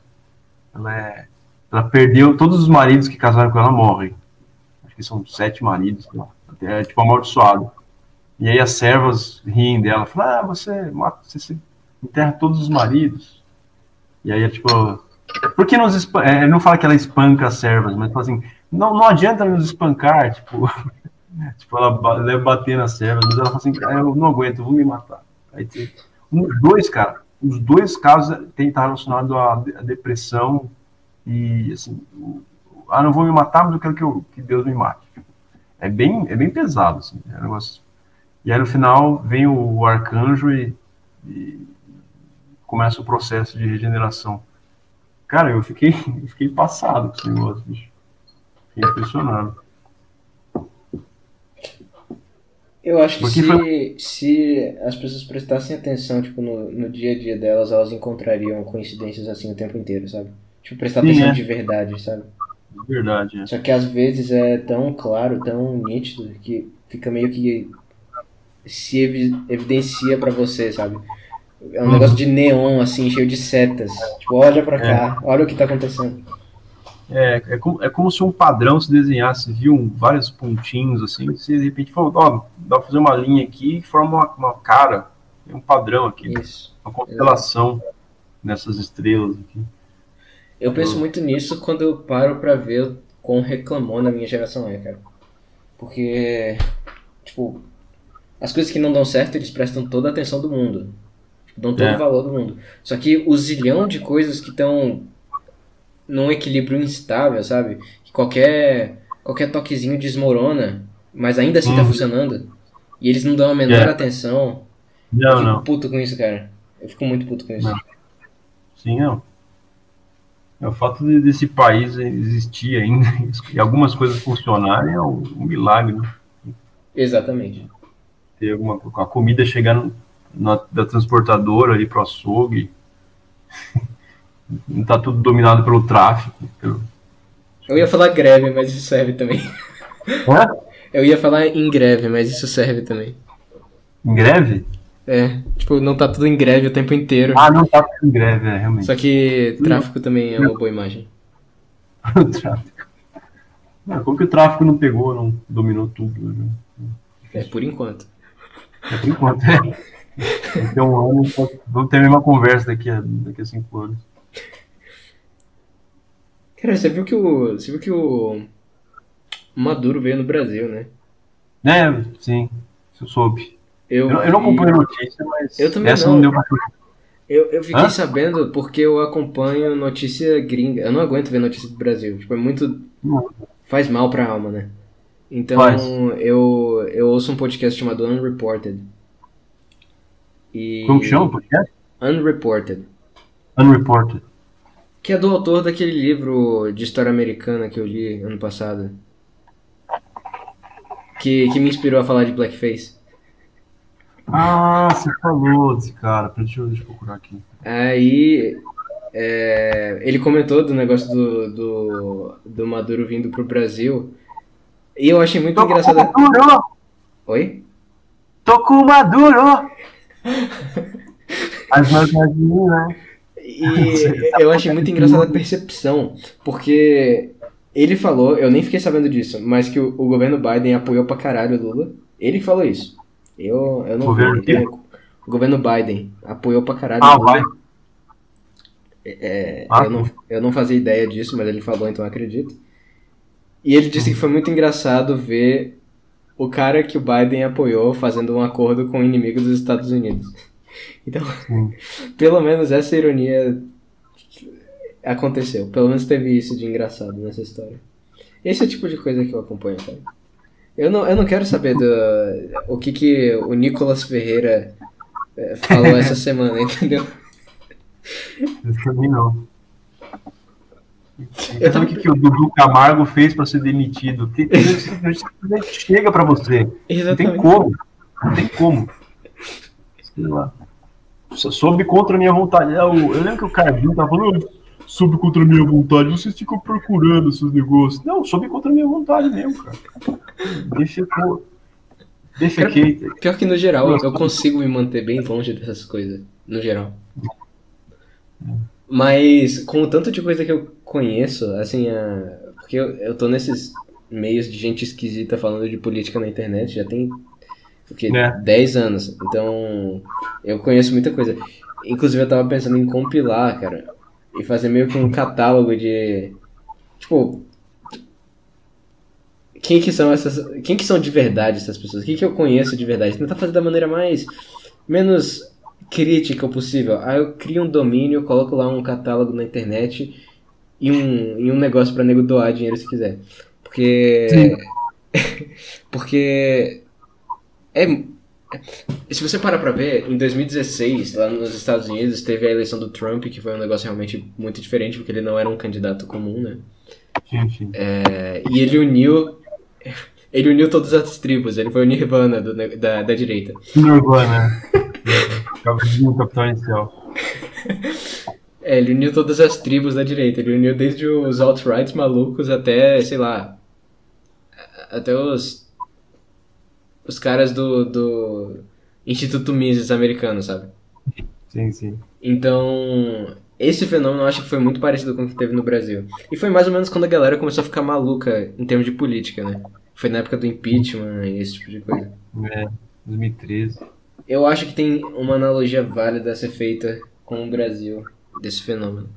ela é ela perdeu todos os maridos que casaram com ela morrem. Acho que são sete maridos, lá. é tipo amaldiçoado. E aí as servas riem dela, falam, ah, você mata, você enterra todos os maridos. E aí é tipo, por que nos é, não fala que ela espanca as servas, mas fala assim, não, não adianta nos espancar, tipo, tipo ela deve bater nas servas, mas ela fala assim, eu não aguento, eu vou me matar. Aí tem um, dois, cara, os dois casos têm estar relacionados à depressão e assim, ah, não vou me matar, mas eu quero que, eu, que Deus me mate. É bem, é bem pesado, assim, é um negócio. E aí no final vem o arcanjo e, e começa o processo de regeneração. Cara, eu fiquei, fiquei passado com esse negócio, bicho. Fiquei impressionado. Eu acho que se, foi... se as pessoas prestassem atenção, tipo, no, no dia a dia delas, elas encontrariam coincidências assim o tempo inteiro, sabe? Tipo, prestar Sim, atenção é. de verdade, sabe? Verdade, é. Só que às vezes é tão claro, tão nítido, que fica meio que se evidencia para você, sabe? É um uhum. negócio de neon, assim, cheio de setas. Tipo, olha pra cá, é. olha o que tá acontecendo. É, é como, é como se um padrão se desenhasse, viu vários pontinhos assim, você de repente falou, ó, dá pra fazer uma linha aqui e forma uma, uma cara, tem um padrão aqui, Isso. uma constelação Exato. nessas estrelas aqui. Eu penso eu... muito nisso quando eu paro pra ver quão reclamou na minha geração é, cara. Porque, tipo, as coisas que não dão certo, eles prestam toda a atenção do mundo. Dão todo é. o valor do mundo. Só que o zilhão de coisas que estão num equilíbrio instável, sabe? Que qualquer, qualquer toquezinho desmorona, mas ainda assim tá hum. tá funcionando. E eles não dão a menor é. atenção. Não, eu fico não. puto com isso, cara. Eu fico muito puto com isso. Não. Sim, não. É, o fato de, desse país existir ainda e algumas coisas funcionarem é um, um milagre. Né? Exatamente. Ter alguma a comida chegando na, da transportadora ali pro açougue. Não tá tudo dominado pelo tráfico. Pelo... Eu ia falar greve, mas isso serve também. É? Eu ia falar em greve, mas isso serve também. Em greve? É, tipo, não tá tudo em greve o tempo inteiro. Ah, não tá tudo em greve, é, realmente. Só que tráfico também é uma boa imagem. o tráfico. Não, como que o tráfico não pegou, não dominou tudo? Né? É, por enquanto. É por enquanto, é. Daqui a um ano, vamos ter a mesma conversa daqui a, daqui a cinco anos. Cara, você viu que o. Você viu que o. Maduro veio no Brasil, né? É, sim, eu soube. Eu, eu, eu não acompanho a notícia, mas eu também essa não. não deu pra Eu, eu fiquei Hã? sabendo porque eu acompanho notícia gringa. Eu não aguento ver notícia do Brasil. Tipo, é muito. Faz mal pra alma, né? Então Faz. eu, eu ouço um podcast chamado Unreported. E... Como que chama o podcast? Unreported. Unreported. Que é do autor daquele livro de história americana que eu li ano passado. Que, que me inspirou a falar de blackface. Ah, você falou desse cara. Deixa eu, deixa eu procurar aqui. Aí é, ele comentou do negócio do, do, do Maduro vindo pro Brasil. E eu achei muito Tô com engraçado. Maduro! Oi? Tô com Maduro! As marcas né? E eu achei muito engraçada a percepção, porque ele falou, eu nem fiquei sabendo disso, mas que o, o governo Biden apoiou pra caralho o Lula. Ele falou isso. Eu, eu não Governo vi. Então, o governo Biden apoiou pra caralho Ah, o Lula. vai. É, Ah, eu, não, eu não fazia ideia disso, mas ele falou, então eu acredito. E ele disse que foi muito engraçado ver o cara que o Biden apoiou fazendo um acordo com o inimigo dos Estados Unidos. Então, pelo menos essa ironia aconteceu. Pelo menos teve isso de engraçado nessa história. Esse é o tipo de coisa que eu acompanho, sabe? Eu não, eu não quero saber do, o que, que o Nicolas Ferreira eh, falou essa semana, entendeu? Pra mim não. Eu Sabe o que, que o Dudu Camargo fez pra ser demitido? Que- simplesmente chega pra você. Não tem Exatamente. como. Não tem como. Sei lá. Só Soube contra a minha vontade. Eu, eu lembro que o Carvinho tava falando, "Ah, soube contra a minha vontade, vocês ficam procurando esses negócios. Não, soube contra a minha vontade mesmo, cara. Defecou. Defequei. Pior que no geral, eu consigo me manter bem longe dessas coisas. No geral. Mas com o tanto de coisa que eu conheço, assim, a... porque eu, eu tô nesses meios de gente esquisita falando de política na internet, já tem o quê? É. 10 anos. Então, eu conheço muita coisa. Inclusive, eu tava pensando em compilar, cara, e fazer meio que um catálogo de. Tipo. Quem que são essas. Quem que são de verdade essas pessoas? Quem que eu conheço de verdade? Tentar fazer da maneira mais. menos crítica possível. Aí eu crio um domínio, coloco lá um catálogo na internet e um, e um negócio pra nego doar dinheiro se quiser. Porque. Porque. É, se você parar pra ver, em 2016, lá nos Estados Unidos, teve a eleição do Trump, que foi um negócio realmente muito diferente, porque ele não era um candidato comum, né? Sim, sim. É, e ele uniu. Ele uniu todas as tribos, ele foi o Nirvana do da, da direita. Nirvana. Capitão Capitão Inicial. É, ele uniu todas as tribos da direita. Ele uniu desde os alt-rights malucos até, sei lá. Até os. Os caras do, do Instituto Mises americano, sabe? Sim, sim. Então, esse fenômeno eu acho que foi muito parecido com o que teve no Brasil. E foi mais ou menos quando a galera começou a ficar maluca em termos de política, né? Foi na época do impeachment e esse tipo de coisa. É, 2013. Eu acho que tem uma analogia válida a ser feita com o Brasil desse fenômeno.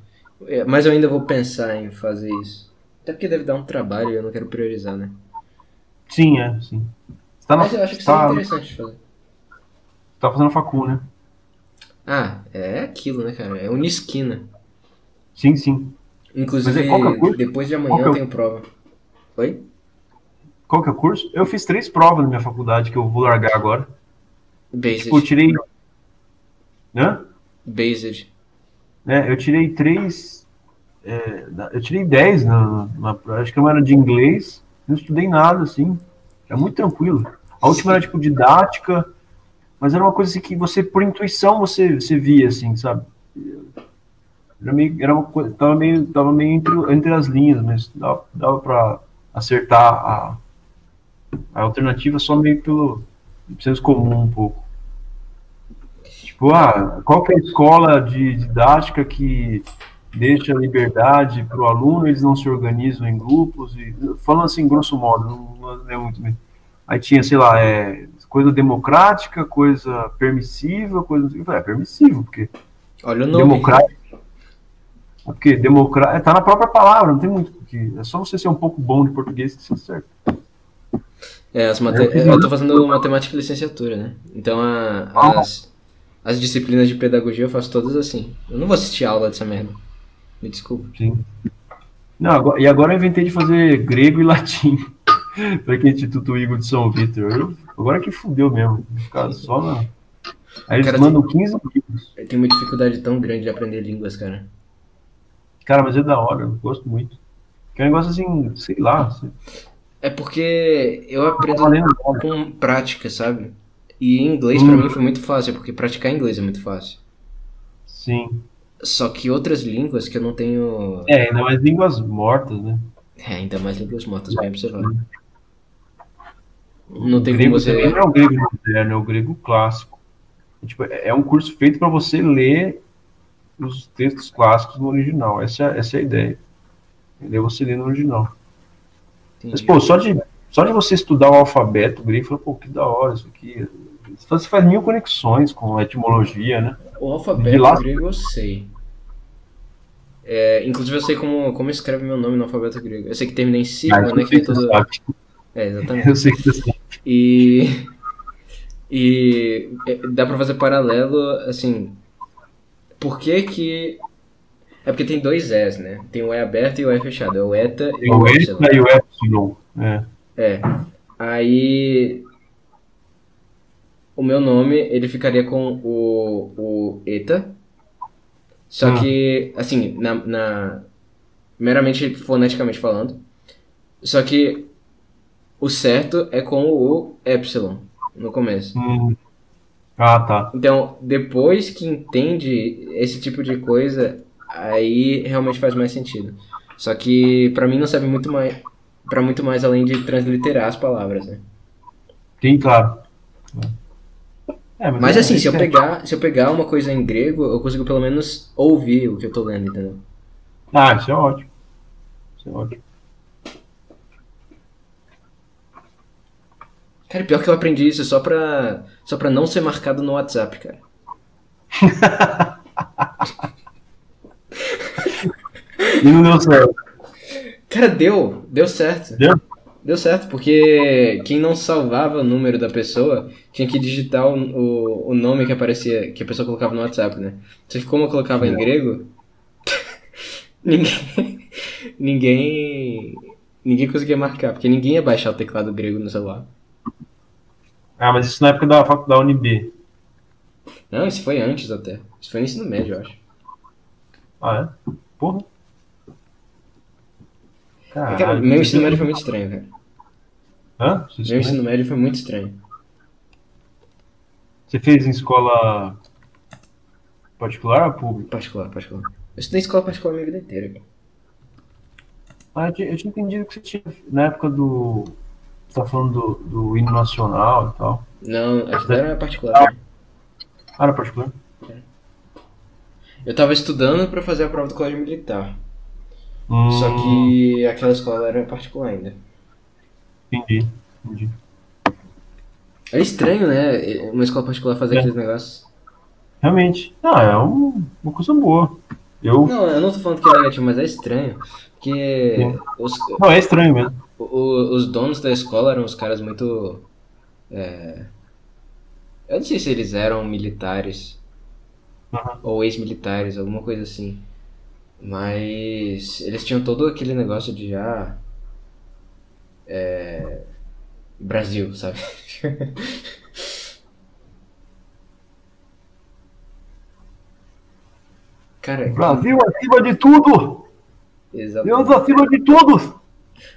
É, Mas eu ainda vou pensar em fazer isso. Até porque deve dar um trabalho e eu não quero priorizar, né? Sim, é, sim. Tá, na, Mas eu acho que tá, seria interessante fazer. tá fazendo facu, né? Ah, é aquilo, né, cara? É unisquina. Sim, sim. Inclusive, é é curso? depois de amanhã é eu tenho prova. Oi? Qual que é o curso? Eu fiz três provas na minha faculdade que eu vou largar agora. Based. Tipo, eu tirei. Hã? Based. É, eu tirei três. é, eu tirei dez na, na, acho que uma era de inglês, não estudei nada, assim. É muito tranquilo. A última era tipo didática, mas era uma coisa assim que você, por intuição, você, você via, assim, sabe? Era meio, era uma tava meio, tava meio entre, entre as linhas, mas dava, dava pra acertar a, a alternativa só meio pelo senso comum um pouco. Tipo, ah, qual que é a escola de didática que deixa liberdade para o aluno, eles não se organizam em grupos, e, falando assim, grosso modo, não, não é muito bem. Aí tinha, sei lá, é, coisa democrática, coisa permissiva, coisa. Eu falei, é permissivo, porque Olha o nome. democrático. Porque democrático. Tá na própria palavra, não tem muito o que é só você ser um pouco bom de português que você acerta. É, as mate... eu tô fazendo matemática e licenciatura, né? Então a, as, as disciplinas de pedagogia eu faço todas assim. Eu não vou assistir aula dessa merda. Me desculpa. Sim. Não, agora, e agora eu inventei de fazer grego e latim. para aquele Instituto Igor de São Vitor. Agora que fudeu mesmo. Cara, só na. Aí eles cara, mandam tem, 15 livros. Eu tenho uma dificuldade tão grande de aprender línguas, cara. Cara, mas é da hora, eu gosto muito. Que é um negócio assim, sei lá. Assim. É porque eu aprendo com prática, sabe? E em inglês hum. pra mim foi muito fácil, porque praticar inglês é muito fácil. Sim. Só que outras línguas que eu não tenho. É, ainda mais línguas mortas, né? É, ainda mais línguas mortas, bem observado. Não tem grego como você. Não é o grego moderno, é o grego clássico. É, tipo, é um curso feito para você ler os textos clássicos no original. Essa, é, essa é a ideia. Entendeu? Você lê no original. Entendi. Mas, pô, só de, só de você estudar o alfabeto grego, fala, pô, que da hora isso aqui. Você faz mil conexões com a etimologia, né? O alfabeto lá... grego eu sei. É, inclusive eu sei como, como escreve meu nome no alfabeto grego. Eu sei que termina em sigma, ah, né? Que é tudo... É, exatamente. Eu sei que você sabe. E, e é, dá pra fazer paralelo, assim... Por que que é porque tem dois S, né? Tem o E aberto e o E fechado. É o ETA e o, ETA e o Epsilon. É. é. Aí. O meu nome, ele ficaria com o, o ETA. Só ah. que, assim, na, na. Meramente foneticamente falando. Só que o certo é com o Epsilon no começo. Hum. Ah, tá. Então, depois que entende esse tipo de coisa, aí realmente faz mais sentido. Só que para mim não serve muito mais para muito mais além de transliterar as palavras, né? Sim, claro. É, mas, mas é, assim, se eu, pegar, se eu pegar uma coisa em grego, eu consigo pelo menos ouvir o que eu tô lendo, entendeu? Ah, isso é ótimo. Isso é ótimo. Cara, pior que eu aprendi isso só pra, só pra não ser marcado no WhatsApp, cara. E não deu certo. Cara, deu. Deu certo. Deu? Deu certo, porque quem não salvava o número da pessoa tinha que digitar o, o, o nome que aparecia, que a pessoa colocava no WhatsApp, né? Só que como eu colocava em grego, ninguém, ninguém, ninguém conseguia marcar, porque ninguém ia baixar o teclado grego no celular. Ah, mas isso na época da faculdade da UNB. Não, isso foi antes até. Isso foi no ensino médio, eu acho. Ah, é? Porra. Caralho, cara, meu ensino médio foi muito estranho, cara. Hã? Meu ensino médio foi muito estranho. Você fez em escola particular ou pública? Particular, particular. Eu estudei em escola particular a minha vida inteira. Cara. Ah, eu tinha entendido que você tinha, na época do. Você tá falando do, do hino nacional e tal. Não, acho que era particular. Ah, era particular? É. Eu tava estudando para fazer a prova do colégio militar. Hum. Só que aquela escola era particular ainda. Entendi, entendi. É estranho, né? Uma escola particular fazer é. aqueles negócios. Realmente. Ah, é um, uma coisa boa. Eu... Não, eu não tô falando que é negativo, mas é estranho. Porque. Os, não, é estranho mesmo. O, os donos da escola eram os caras muito. É, eu não sei se eles eram militares. Uhum. Ou ex-militares, alguma coisa assim. Mas eles tinham todo aquele negócio de já. É, Brasil, sabe? Cara, Brasil acima de tudo! Deus acima de tudo!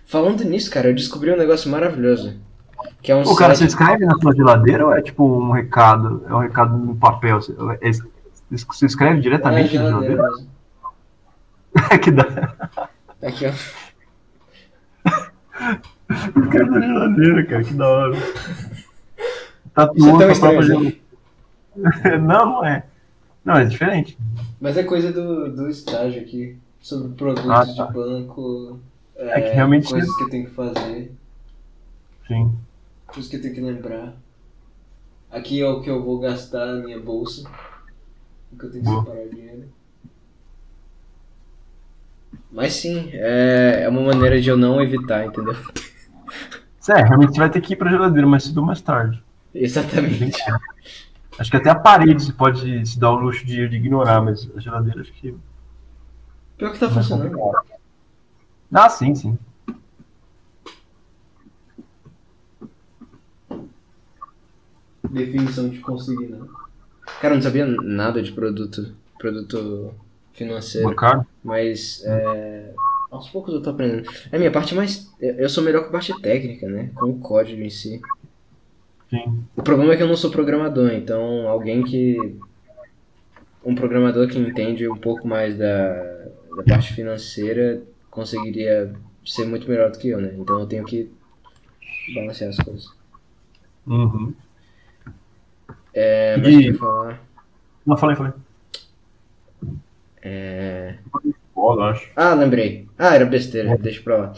Falando nisso, cara, eu descobri um negócio maravilhoso. Que é um o site... cara, você escreve na sua geladeira ou é tipo um recado? É um recado no papel? É, você escreve diretamente é na geladeira? geladeira que dá. Aqui, ó. Cara da geladeira, cara, que da hora. Tá é a própria geladeira. Não, não é. Não, é diferente. Mas é coisa do, do estágio aqui. Sobre produtos ah, tá. de banco. É, é, que realmente. Coisas que eu tenho que fazer. Sim. Coisas que eu tenho que lembrar. Aqui é o que eu vou gastar na minha bolsa. O que eu tenho que separar dinheiro. Mas sim, é, é uma maneira de eu não evitar, entendeu? É, realmente você vai ter que ir pra geladeira mais cedo ou mais tarde. Exatamente. Acho que até a parede você pode se dar o luxo de, de ignorar, mas a geladeira acho que. Pior que tá funcionando. Ah, sim, sim. Definição de conseguir, né? Cara, eu não sabia nada de produto, produto financeiro. Bancário? Mas é, aos poucos eu tô aprendendo. É a minha parte mais. Eu sou melhor com a parte técnica, né? Com o código em si. Sim. O problema é que eu não sou programador, então alguém que. Um programador que entende um pouco mais da, da parte financeira conseguiria ser muito melhor do que eu, né? Então eu tenho que balancear as coisas. Uhum. É, mas E- o que eu falar. Não, falei, falei. É... Bola, acho. Ah, lembrei. Ah, era besteira, deixa pra lá.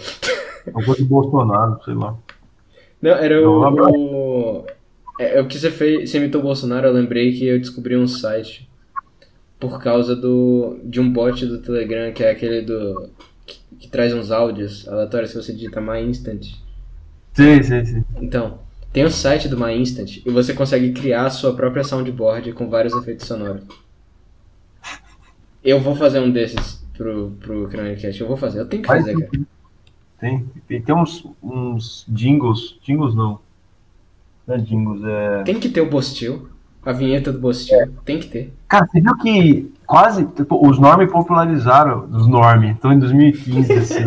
Uma coisa do Bolsonaro, sei lá. Não, era Não, o. o... É, é o que você fez, você imitou o Bolsonaro, eu lembrei que eu descobri um site por causa do de um bot do Telegram, que é aquele do. Que, traz uns áudios aleatórios que você digita My Instant. Sim, sim, sim. Então, tem o site do My Instant e você consegue criar a sua própria soundboard com vários efeitos sonoros. Eu vou fazer um desses pro, pro Cronecast, eu vou fazer, eu tenho que Faz fazer, cara. Tem. Tem, tem uns, uns jingles. Jingles não. Não é jingles, é. Tem que ter o Bostil, a vinheta do Bostil, tem que ter. Cara, você viu que quase. Tipo, os Norme popularizaram. Os Norme. Então em 2015, assim.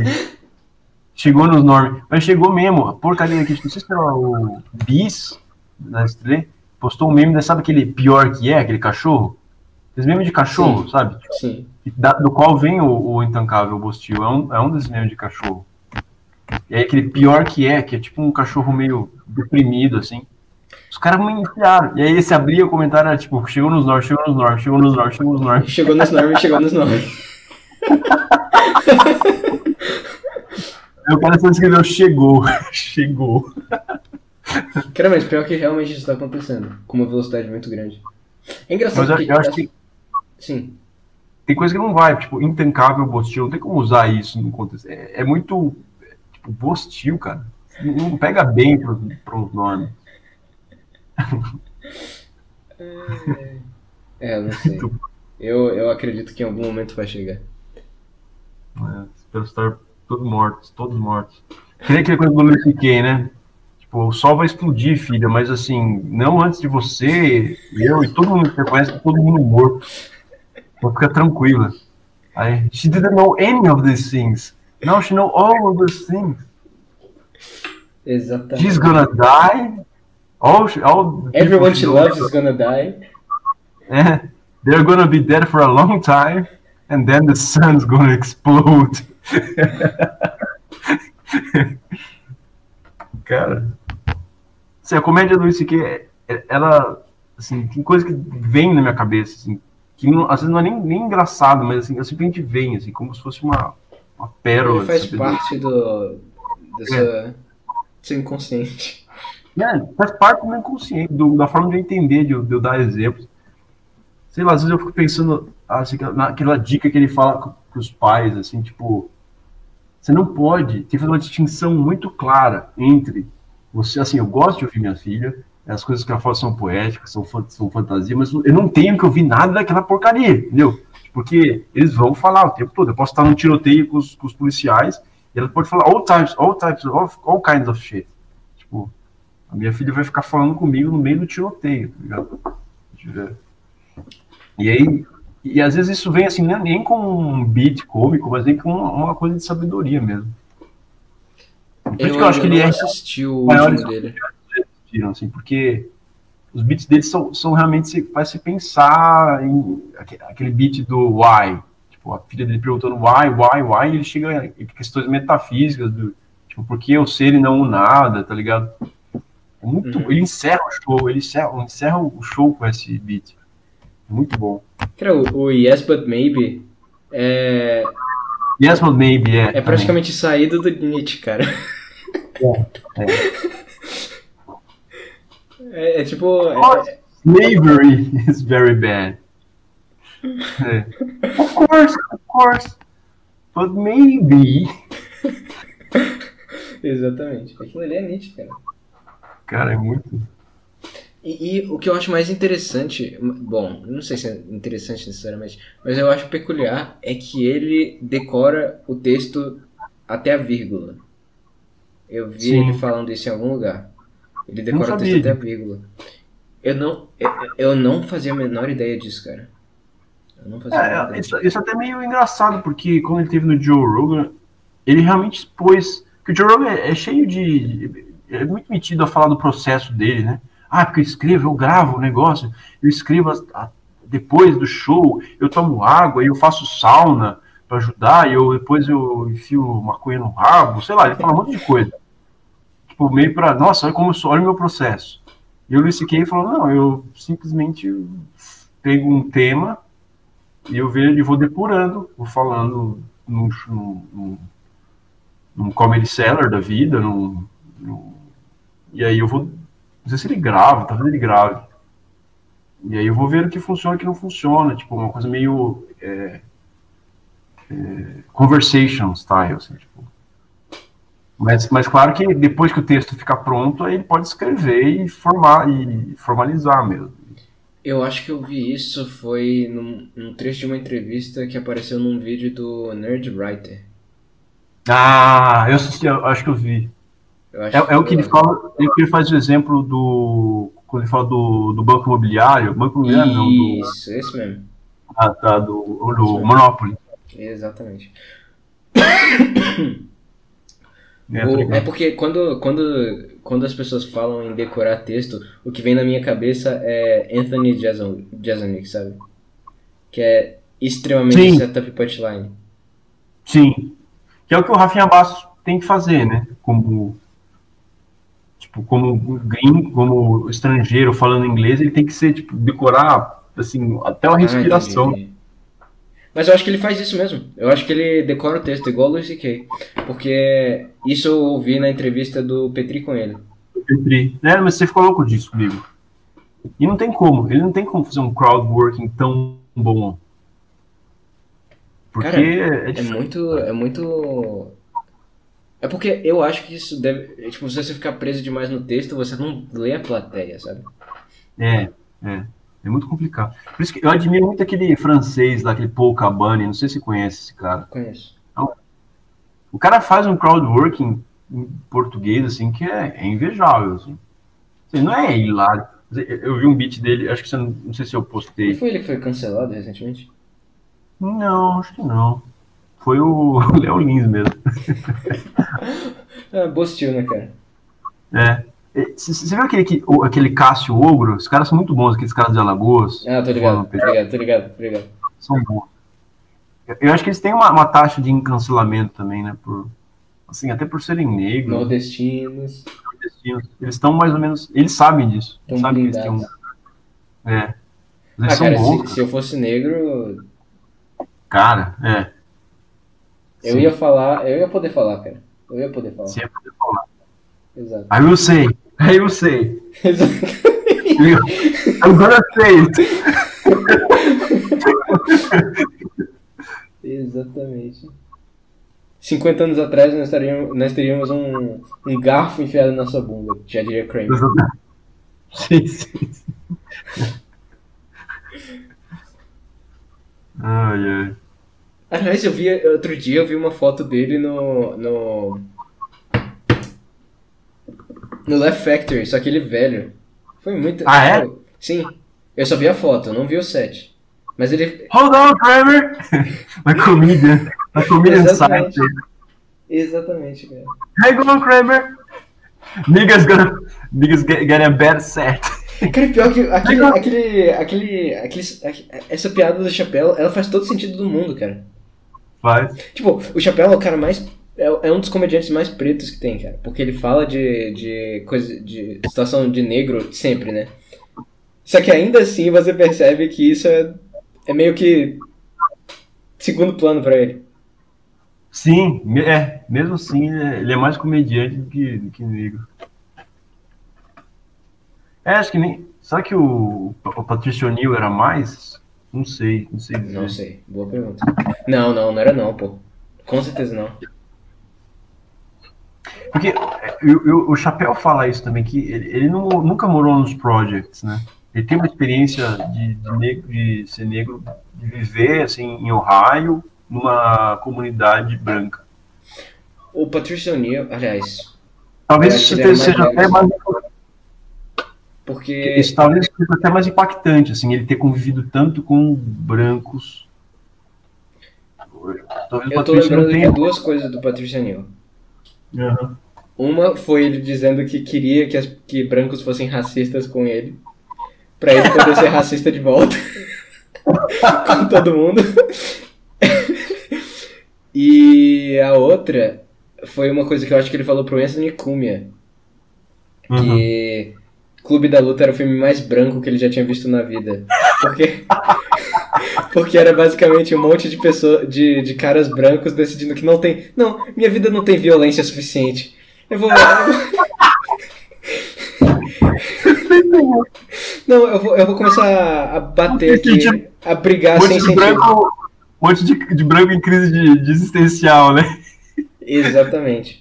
chegou nos Norme. Mas chegou mesmo. A porcaria aqui. Não sei se era o Bis da Estrela. Postou um meme, sabe aquele pior que é, aquele cachorro? Esse meme de cachorro, Sim. sabe? Sim. Da- do qual vem o, o intancável Bostil. É um, é um desses memes de cachorro. E aí aquele pior que é, que é tipo um cachorro meio deprimido, assim. Os caras me enfiaram. E aí esse abria o comentário, era tipo, chegou nos norte, chegou nos norte, chegou nos norte, chegou nos norte. Chegou nos nomes, chegou nos nomes. Aí o cara só escreveu, chegou, chegou. Cara, mas pior que realmente isso tá acontecendo. Com uma velocidade muito grande. É engraçado Mas eu, porque. eu acho que Sim. tem coisa que não vai, tipo, intancável Bostil, não tem como usar isso no contexto. É, é muito, tipo, Bostil, cara. Não não pega bem pro, pro nome. É, eu não sei. Eu, eu acredito que em algum momento vai chegar. É, espero estar todos mortos, todos mortos. Que nem aquela coisa do Luiz C.K., né? Tipo, o sol vai explodir, filha, mas assim, não antes de você, eu e todo mundo que você conhece, todo mundo morto. Então fica tranquila. Aí, she didn't know any of these things. Now she know all of these things. Exatamente. She's gonna die. All, all Everyone she loves is gonna die. É, they're gonna be dead for a long time, and then the sun's gonna explode. Cara, assim, a comédia do C.K., é- ela, assim, tem coisa que vem na minha cabeça, assim, que não- às vezes não é nem, nem engraçado, mas assim, eu simplesmente vem, assim, como se fosse uma, uma pérola. Ele faz sabedoria. parte do. do seu, do seu inconsciente. É, faz parte do meu inconsciente, do- da forma de eu entender, de de eu dar exemplos. Sei lá, às vezes eu fico pensando assim, naquela dica que ele fala com, os pais, assim, tipo, você não pode, tem que fazer uma distinção muito clara entre você, assim, eu gosto de ouvir minha filha, as coisas que ela fala são poéticas, são, são fantasia, mas eu não tenho que ouvir nada daquela porcaria, entendeu? Porque eles vão falar o tempo todo. Eu posso estar num tiroteio com os, com os policiais e ela pode falar all types, all types, all kinds of shit. A minha filha vai ficar falando comigo no meio do tiroteio, tá ligado? Eu. E aí, e às vezes isso vem assim, não é nem com um beat cômico, mas vem com uma, coisa de sabedoria mesmo. Por que eu acho que ele não é o último dele. assim, porque os beats deles são, são realmente, se- faz você pensar em aque- aquele beat do why. Tipo, a filha dele perguntando why, why, why, e ele chega em questões metafísicas do, tipo, por que eu ser e não o nada, tá ligado? É muito, Uhum. Ele encerra o show, ele encerra, encerra o show com esse beat. Muito bom. Cara, o, o Yes But Maybe é, Yes, but maybe, é. é praticamente saído do Nietzsche, cara. É, é tipo. é- Slavery is very bad. É. Of course, of course. but maybe. Exatamente. Aquilo ali é nítido, cara. Cara, é muito. E, e, o que eu acho mais interessante, bom, não sei se é interessante necessariamente, mas eu acho peculiar é que ele decora o texto até a vírgula. Eu vi Sim. ele falando isso em algum lugar. Ele decora o texto até a vírgula. Eu não, eu, eu, não fazia a menor ideia disso, cara. Eu não fazia é, isso, isso é até meio engraçado, porque quando ele teve no Joe Rogan, ele realmente expôs. Que o Joe Rogan é, é cheio de. É muito metido a falar do processo dele, né? Ah, porque eu escrevo, eu gravo o negócio, eu escrevo a, a, depois do show, eu tomo água, eu faço sauna para ajudar, e eu, depois eu enfio maconha no rabo, sei lá, ele fala um monte de coisa. Tipo, meio para, nossa, olha como eu sou, olha o meu processo. E o Luiz C.K. falou, não, eu simplesmente pego um tema e eu vejo e vou depurando, vou falando num, num, num comedy seller da vida, num, num, e aí eu vou não sei se ele grava, talvez ele grave. E aí eu vou ver o que funciona e o que não funciona. Tipo, uma coisa meio. É, é, conversation style, assim, tipo. Mas, mas claro que depois que o texto ficar pronto, aí ele pode escrever e, formar, e formalizar mesmo. Eu acho que eu vi isso foi num, num trecho de uma entrevista que apareceu num vídeo do Nerd Writer. Ah, eu, eu acho que eu vi. É, é, o que ele fala, é ele faz o exemplo do. Quando ele fala do, do banco imobiliário, banco imobiliário não, do. Isso, esse mesmo. Ah, tá, do, do Monopoly. Exatamente. É, o, é, porque quando, quando, quando as pessoas falam em decorar texto, o que vem na minha cabeça é Anthony Jeselnik, sabe? Que é extremamente Sim. setup punchline. Sim. Que é o que o Rafinha Bastos tem que fazer, né? Como tipo, como gringo, como estrangeiro falando inglês, ele tem que ser, tipo, decorar, assim, até a ah, respiração. Ah, Mas eu acho que ele faz isso mesmo. Eu acho que ele decora o texto igual o Luis C.K. Porque isso eu ouvi na entrevista do Petri com ele. Petri. É, mas você ficou louco disso comigo. E não tem como. Ele não tem como fazer um crowd working tão bom. Porque Cara, é, é, muito, é muito é porque eu acho que isso deve. Tipo, se você ficar preso demais no texto, você não lê a plateia, sabe? É, é. É muito complicado. Por isso que eu admiro muito aquele francês lá, aquele Paul Cabane, não sei se você conhece esse cara. Conheço. Então, o cara faz um crowdworking em português, assim, que é, é invejável, assim. assim. Não é hilário. Eu vi um beat dele, acho que você não, não sei se eu postei. Não foi ele que foi cancelado recentemente? Não, acho que não. Foi o Léo Lins mesmo. é, Bostil, né, cara? É. Você viu aquele, aquele Cássio Ogro? Os caras são muito bons, aqueles caras de Alagoas. Ah, tô ligado, tô ligado, tô ligado, tô ligado. São bons. Eu acho que eles têm uma, uma taxa de encancelamento também, né? Por, assim, até por serem negros. Nordestinos. Nordestinos. Eles estão mais ou menos. Eles sabem disso. Tão sabem que eles têm um. É. Eles ah, são cara, bons, se, se eu fosse negro. Cara, é. Eu Sim. ia falar, eu ia poder falar, cara. Eu ia poder falar. Você ia poder falar. Exato. I will say. I will say. I'm gonna say it. Exatamente. 50 anos atrás nós teríamos, nós teríamos um, um garfo enfiado na nossa bunda, já diria Kramer. Sim, sim. Ai, ai. Aliás, eu vi outro dia eu vi uma foto dele no no no Left Factory, só que ele velho. Foi muito. Ah é? Sim. Eu só vi a foto, não vi o set. Mas ele. Hold on, Kramer! a comida. A comida Exatamente. site. Exatamente, cara. Go on, Kramer! Niggas gonna. Niggas get, get a bad set. Cara, pior que aquele, aquele, aquele, aquele, essa piada do chapéu, ela faz todo sentido do mundo, cara. Tipo, o Chapéu é o cara mais. É, é, um dos comediantes mais pretos que tem, cara. Porque ele fala de, de coisa. de situação de negro sempre, né? Só que ainda assim você percebe que isso é, é meio que segundo plano para ele. Sim, é, mesmo assim, ele é mais comediante do que, do que negro. É, acho que nem. Será que o, o Patricio O'Neill era mais? Não sei, não sei dizer. Não sei, boa pergunta. Não, não, não era não, pô. Com certeza não. Porque eu, eu, o Chapéu fala isso também, que ele, ele não, nunca morou nos projects, né? Ele tem uma experiência de, de, negro, de ser negro, de viver assim, em Ohio, numa comunidade branca. O Patricio O'Neill, aliás. Talvez isso seja até mais. Porque. Isso talvez seja até mais impactante, assim, ele ter convivido tanto com brancos. Talvez eu tô lembrando tenha... de duas coisas do Patricio O'Neill. Uhum. Uma foi ele dizendo que queria que, as, que brancos fossem racistas com ele. Pra ele poder ser racista de volta. com todo mundo. e a outra foi uma coisa que eu acho que ele falou pro Anthony Cumia. Que uhum. Clube da Luta era o filme mais branco que ele já tinha visto na vida. Porque, porque era basicamente um monte de pessoas, de, de caras brancos decidindo que não tem. Não, minha vida não tem violência suficiente. Eu vou. Não, eu vou, eu vou começar a bater aqui, a brigar sem sentido. Branco, um monte de, de branco em crise de, de existencial, né? Exatamente.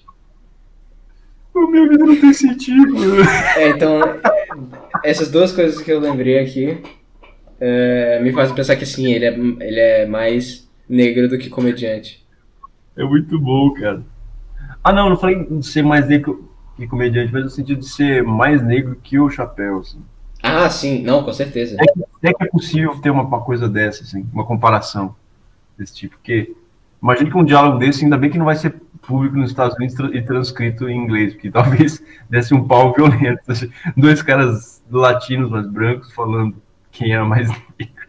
A minha vida não tem sentido. É, então, essas duas coisas que eu lembrei aqui é, me fazem pensar que sim, ele é, ele é mais negro do que comediante. É muito bom, cara. Ah, não, não falei de ser mais negro que comediante, mas no sentido de ser mais negro que o Chapéu, assim. Ah, sim, não, com certeza. É que, é que é possível ter uma, uma, coisa dessa, assim, uma comparação desse tipo, porque imagine que um diálogo desse, ainda bem que não vai ser público nos Estados Unidos e transcrito em inglês, porque talvez desse um pau violento. Dois caras latinos, mas brancos, falando quem era mais negro.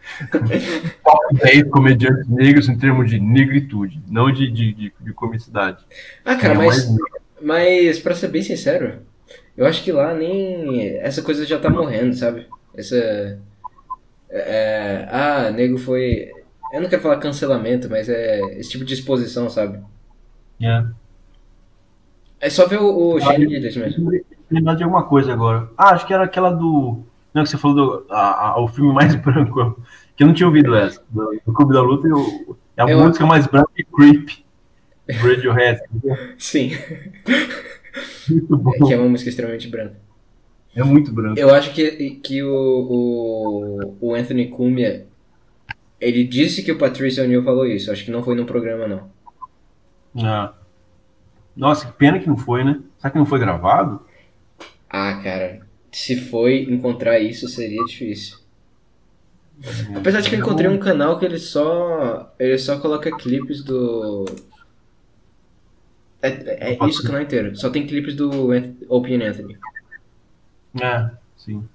Top 10 comediantes negros em termos de negritude, não de, de, de, de comicidade. Ah, cara, mas, mas pra ser bem sincero, eu acho que lá nem. Essa coisa já tá morrendo, sabe? Essa. É, é ah, nego foi. Eu não quero falar cancelamento, mas é esse tipo de exposição, sabe? É. É só ver o, o Gillis mesmo. Lembrar de alguma coisa agora. Ah, acho que era aquela do. Não, que você falou do a, a, o filme mais branco. Que eu não tinha ouvido essa. Do, do Clube da Luta. Eu, é a eu... música mais branca é Creep. Radiohead. Sim. Muito bom. É, que é uma música extremamente branca. É muito branco. Eu acho que, que o, o, o Anthony Cumia, ele disse que o Patricio O'Neill falou isso. Acho que não foi no programa, não. Ah. Nossa, que pena que não foi, né? Será que não foi gravado? Ah, cara. Se foi encontrar isso, seria difícil. É, Apesar de que eu encontrei um canal que ele só. Ele só coloca clipes do. É, é, é isso o canal inteiro. Só tem clipes do Open Anthony. É, sim.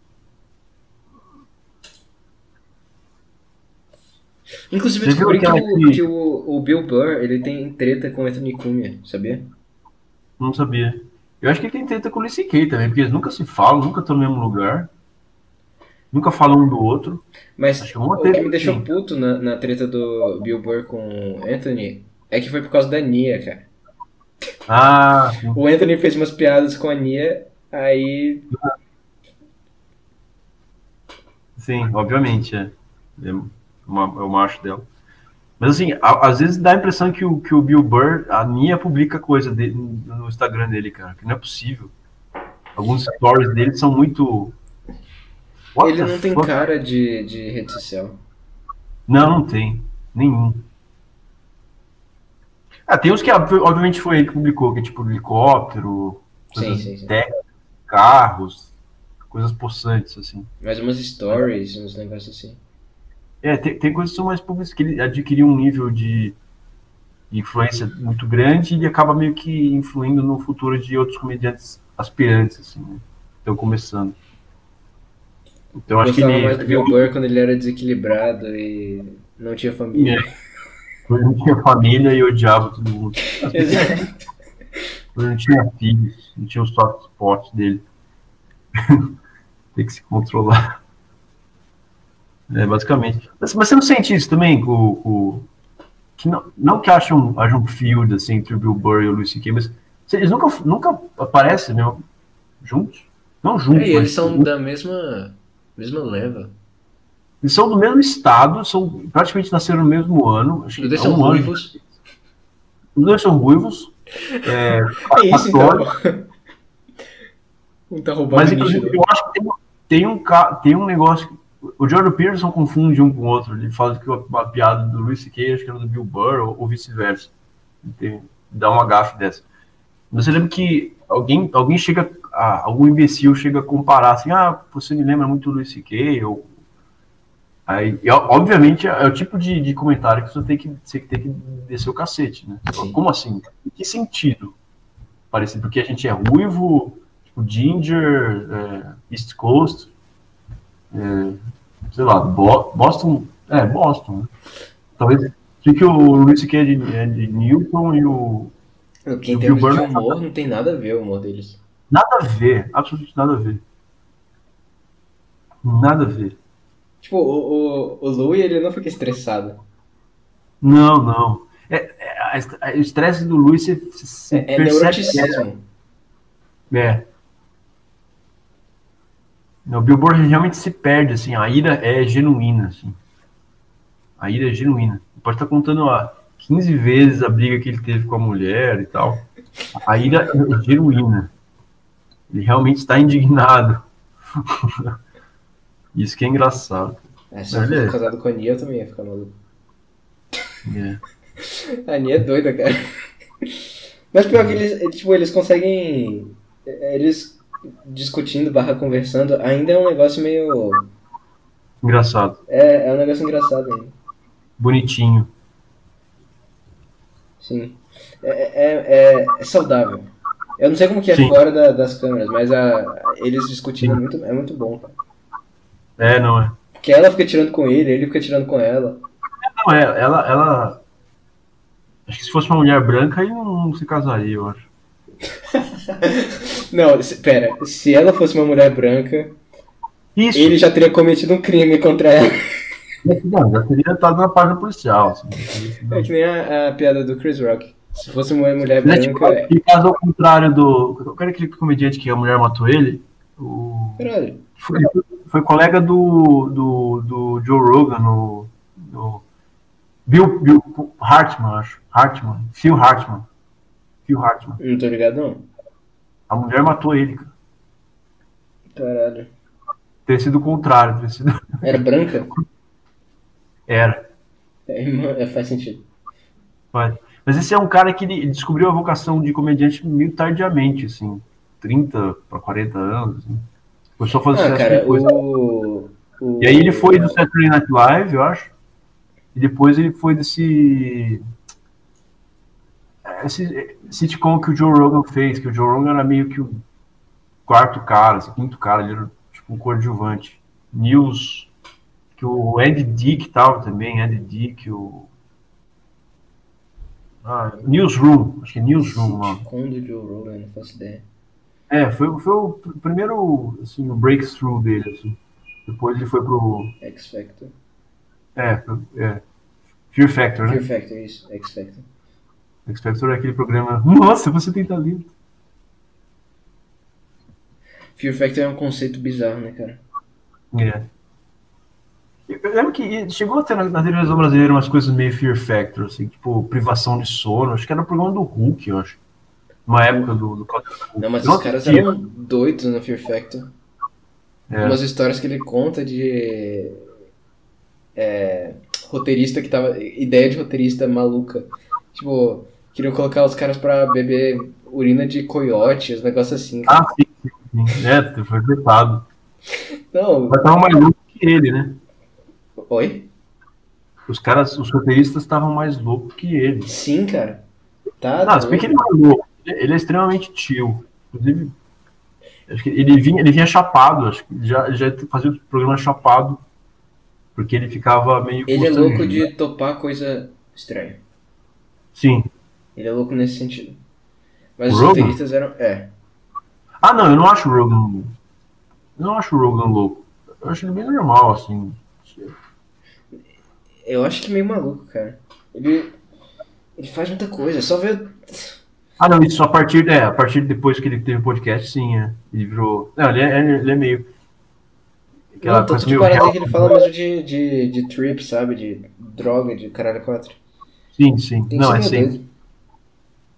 Inclusive, eu descobri que, o, que o, o, Bill Burr ele tem treta com Anthony Cumia, sabia? Não sabia. Eu acho que ele tem treta com o Lucy Kay também, porque eles nunca se falam, nunca estão no mesmo lugar. Nunca falam um do outro. Mas é o que me deixou puto na, na treta do Bill Burr com Anthony é que foi por causa da Nia, cara. Ah. O Anthony fez umas piadas com a Nia, aí. Sim, obviamente, é. É, uma, é o macho dela. Mas assim, a, às vezes dá a impressão que o, que o Bill Burr, a Nia publica coisa dele, no Instagram dele, cara, que não é possível. Alguns stories dele são muito. What Ele não tem cara de, de rede social. Não, não tem. Nenhum. Ah, tem uns que obviamente foi ele que publicou, que é tipo helicóptero, sim, sim, sim. carros, coisas possantes, assim. Mais umas stories, uns negócios assim. É, tem, tem coisas que são mais públicas que ele adquiriu um nível de influência muito grande e acaba meio que influindo no futuro de outros comediantes aspirantes, assim, né? Estão começando. Então acho que ele... mais do Bill Burr quando ele era desequilibrado e não tinha família. É. Ele não tinha família e odiava todo mundo. Exato. Ele não tinha filhos, não tinha os soft spots dele. Tem que se controlar. É, basicamente. Mas, mas, você não sente isso também? O, o, que não, não que haja um, haja um field assim, entre o Bill Burr e o Lucy Kay, mas eles nunca, nunca aparecem mesmo, juntos? Não juntos. É, eles são da mesma, mesma leva. Eles são do mesmo estado, são praticamente nasceram no mesmo ano. Acho que Eles é são um ruivos. Os dois são ruivos. É, é isso, então. Não tá roubando Mas, inclusive, eu acho que tem, tem, um, tem um negócio. O Jordan Peterson confunde um com o outro. Ele fala que a piada do Luis C.K. acho que era do Bill Burr ou, ou vice-versa. Dá uma gafe dessa. Mas eu lembro que alguém, alguém chega, ah, algum imbecil chega a comparar assim, ah, você me lembra muito do Luis C.K. ou Aí, obviamente, é o tipo de, de, comentário que você tem que, você tem que descer o cacete, né? Sim. Como assim? Em que sentido? Parece porque a gente é ruivo, tipo Ginger, é, East Coast, é, sei lá, Bo Boston, é, Boston. Né? Talvez fique o Luiz C.K. É de, é de Newton e o... Quem tem o humor não tem nada a ver o humor deles. Nada a ver, absolutamente nada a ver. Nada a ver. Tipo, o, o, o Louis, ele não fica estressado. Não, não. É, é, o estresse do Louis se, se é, é neuroticismo. É. O Billboard realmente se perde, assim, a ira é genuína, assim. A ira é genuína. Pode estar contando ó, 15 vezes a briga que ele teve com a mulher e tal. A ira é genuína. Ele realmente está indignado. Isso que é engraçado. É, se eu fosse é. casado com a Nia, eu também ia ficar maluco. É. a Nia é doida, cara. Mas pior que eles, tipo, eles conseguem. Eles discutindo, barra conversando, ainda é um negócio meio. Engraçado. É, é um negócio engraçado ainda. Bonitinho. Sim. É, é, é, é saudável. Eu não sei como que é Sim. fora da, das câmeras, mas a, eles discutindo é muito, é muito bom, cara. É, não é. Que ela fica tirando com ele, ele fica tirando com ela. Não, é, ela, ela. Acho que se fosse uma mulher branca, aí não se casaria, eu acho. Não, pera. Se ela fosse uma mulher branca, Isso. ele já teria cometido um crime contra ela. Não, já teria estado na página policial. Assim. É que nem a, a, piada do Chris Rock. Se fosse uma mulher branca. Tipo, é... E caso ao contrário do. Eu quero aquele comediante que a mulher matou ele. O... Foi, foi colega do, do, do Joe Rogan no, no Bill, Bill Hartman, acho. Hartman. Phil Hartman. Phil Hartman. Não tô ligado, não. A mulher matou ele, cara. Caralho. Ter sido o contrário. Sido... Era branca? Era. É, é, faz sentido. Faz. Mas esse é um cara que ele descobriu a vocação de comediante meio tardiamente, assim. 30 para 40 anos. Assim. Começou a fazer ah, cara, o... E aí ele foi do Saturday Night Live, eu acho. E depois ele foi desse. Esse sitcom que o Joe Rogan fez, que o Joe Rogan era meio que o quarto cara, esse quinto cara, ele era tipo um coadjuvante. News, que o Ed Dick tava também, Ed Dick, o. Ah, Newsroom, acho que é Newsroom, mano. Sitcom do Joe Rogan, não faço ideia. É, foi, foi o primeiro assim, o breakthrough dele. Assim. Depois ele foi pro. X Factor. É, é. Fear Factor, né? Fear Factor, isso. X Factor. X Factor é aquele programa. Nossa, você tem talento. Fear Factor é um conceito bizarro, né, cara? É. Eu lembro que chegou a ter na, na televisão brasileira umas coisas meio Fear Factor, assim, tipo privação de sono. Acho que era o programa do Hulk, eu acho uma época do, do Não, mas os caras eram doidos no Fear Factor. É. Umas histórias que ele conta de é, roteirista que tava. Ideia de roteirista maluca. Tipo, queriam colocar os caras pra beber urina de coiote, os negócios assim. Ah, sim, sim, sim. É, foi vetado. Não. Mas tava mais louco que ele, né? Oi? Os caras, os roteiristas estavam mais loucos que ele. Sim, cara. Tá. Não, se bem que ele é louco ele é extremamente tio. Inclusive, ele vinha, ele vinha chapado, acho que já, já fazia o programa chapado, porque ele ficava meio. Ele é louco de topar coisa estranha. Sim. Ele é louco nesse sentido. Mas os roteiristas eram. É. Ah, não, eu não acho o Rogan. Eu não acho o Rogan louco. Eu acho ele bem normal, assim. Eu acho que meio maluco, cara. Ele. Ele faz muita coisa, só ver ah, não, isso a partir, é, a partir depois que ele teve o podcast, sim, é. Ele virou. Não, ele é, ele é meio. Aquela não, coisa meio real, que ele fala mesmo de, de, de trip, sabe? De droga, de caralho 4. Sim, sim. Tem não, é sim.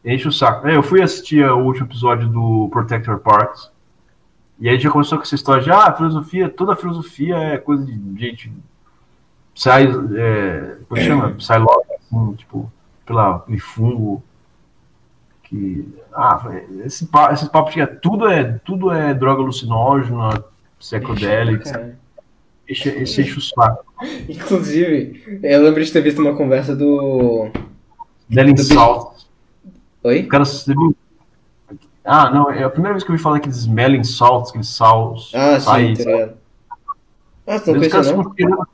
Enche o saco. É, eu fui assistir o último episódio do Protector Parks. E aí já começou com essa história de ah, filosofia, toda filosofia é coisa de gente. Sai. É, como chama? Sai logo assim, tipo, pela fungo. Que. Ah, esse, papo de tudo é, tudo é droga alucinógena, psicodélica. Esse, esse enche o saco. Inclusive, eu lembro de ter visto uma conversa do. Delen Salt. Oi? O cara? Ah, não, é a primeira vez que eu ouvi falar aqueles smelling salts, aqueles sals. Ah, sim, tá. Ah, você não conhecia, não?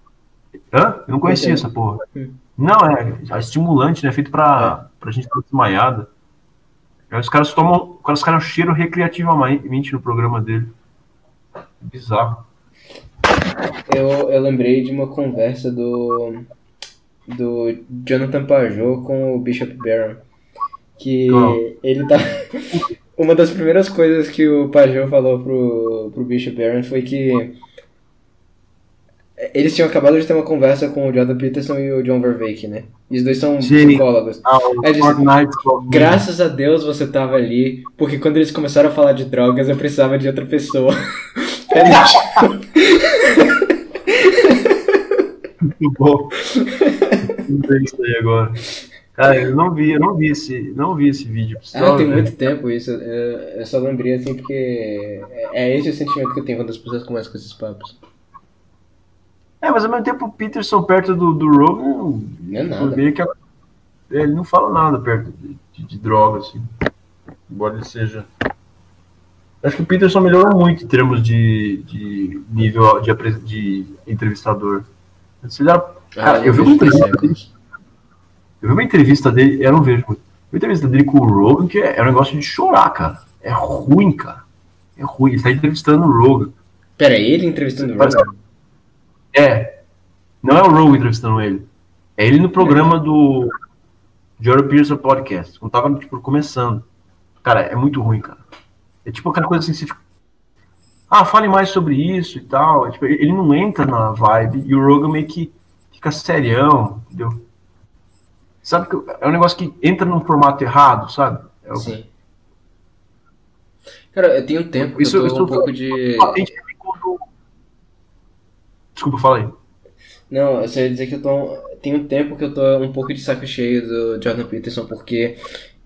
Hã? Eu não conhecia essa porra. Hum. Não, é, é estimulante, né? Feito pra, é. pra gente estar desmaiada. Aí os caras tomam. Os caras cheiram recreativamente no programa dele. Bizarro. Eu, eu lembrei de uma conversa do. do Jonathan Pajot com o Bishop Barron. Que oh. ele tá. Uma das primeiras coisas que o Pajot falou pro, pro Bishop Barron foi que eles tinham acabado de ter uma conversa com o Jordan Peterson e o John Vervaeke, né? E os dois são Sim. psicólogos. Ah, disse, Graças a Deus você tava ali, porque quando eles começaram a falar de drogas eu precisava de outra pessoa. Muito bom. Não sei isso aí agora. Cara, eu não vi, eu não vi esse, não vi esse vídeo. Ah, tem muito tempo isso. Eu, eu só lembrei assim porque é, é esse o sentimento que eu tenho quando as pessoas começam com esses papos. É, mas ao mesmo tempo o Peterson perto do, do Rogan. Não é nada. Que ele não fala nada perto de, de, de droga, assim. Embora ele seja. Acho que o Peterson melhorou muito em termos de, de nível de, de entrevistador. Você já, cara, ah, eu vi uma entrevista. Eu vi uma entrevista dele, eu não vejo muito. Uma entrevista dele com o Rogan, que é, é um negócio de chorar, cara. É ruim, cara. É ruim. Ele está entrevistando o Rogan. Pera, ele entrevistando o Rogan? É. Não é o Rogan entrevistando ele. É ele no programa do Jordan Peterson Podcast. Quando tava, tipo, começando. Cara, é muito ruim, cara. É tipo aquela coisa assim, você fica... Ah, fale mais sobre isso e tal. Tipo, ele não entra na vibe e o Rogan meio que fica serião, entendeu? Sabe que é um negócio que entra num formato errado, sabe? É o... Sim. Cara, eu tenho tempo isso, eu tô isso um pouco de... Desculpa, fala aí. Não, eu só ia dizer que eu tô. Tem um tempo que eu tô um pouco de saco cheio do Jordan Peterson, porque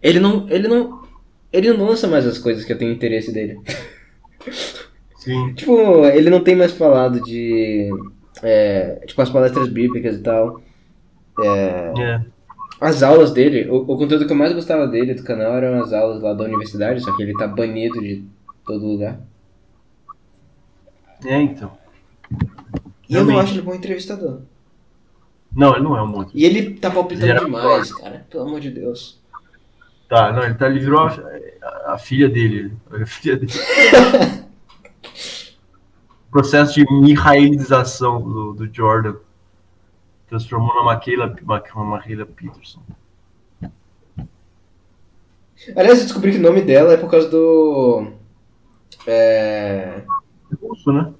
ele não. ele não. ele não lança mais as coisas que eu tenho interesse dele. Sim. tipo, ele não tem mais falado de. É, tipo, as palestras bíblicas e tal. É, é. As aulas dele, o, o, conteúdo que eu mais gostava dele do canal eram as aulas lá da universidade, só que ele tá banido de todo lugar. É, então. E eu não acho ele bom entrevistador. Não, ele não é um bom E ele tá palpitando demais, cara. Pelo amor de Deus. Tá, não, ele, tá, ele virou a, a filha dele. A filha dele. Processo de mihaelização do, do Jordan. Transformou na Maquila, Maquila Peterson. Aliás, eu descobri que o nome dela é por causa do. É. Russo, né?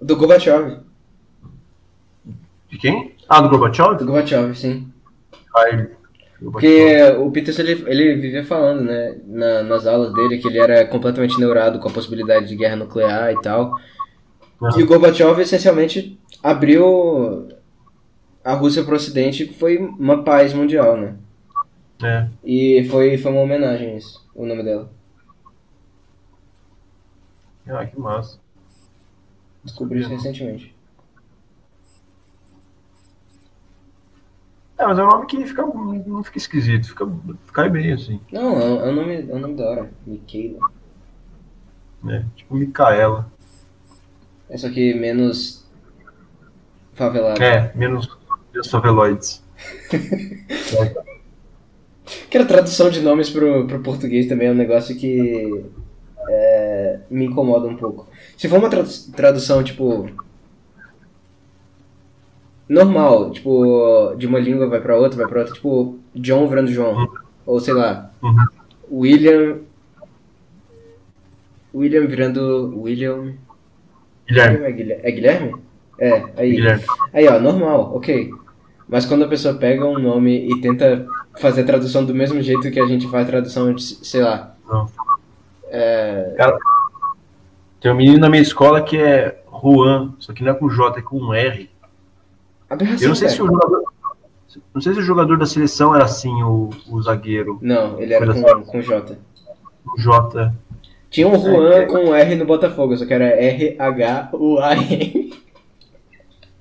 Do Gorbachev. De quem? Ah, do Gorbachev? Do Gorbachev, sim. Ai, Porque o Peterson ele, ele vivia falando, né, na, nas aulas dele, que ele era completamente neurado com a possibilidade de guerra nuclear e tal. E o Gorbachev essencialmente abriu a Rússia para o Ocidente, foi uma paz mundial, né? É. E foi, foi uma homenagem a isso, o nome dela. Ah, que massa. Descobri isso recentemente. É, mas é um nome que fica, não fica esquisito, fica, cai bem assim. Não, é, é um nome, é um nome da hora. Michaela. É, tipo Micaela. É só que menos favelado. É, menos, menos faveloides. que a tradução de nomes pro, pro português também é um negócio que é, me incomoda um pouco. Se for uma tradução, tipo, normal, tipo, de uma língua vai pra outra, vai pra outra, tipo, John virando João. Uhum. Ou sei lá, uhum. William. William virando. William. Guilherme. É Guilherme? É, Guilherme? É, aí. Guilherme. Aí, ó, normal, ok. Mas quando a pessoa pega um nome e tenta fazer a tradução do mesmo jeito que a gente faz a tradução de, sei lá. Não. É... Cara, tem um menino na minha escola que é Juan, só que não é com J, é com R. Aberração, Eu não sei cara. se o jogador. Não sei se o jogador da seleção era assim, o, o zagueiro. Não, ele era com, com J. O J. Tinha um Juan É, é. com R no Botafogo, só que era R-H-U-A-N.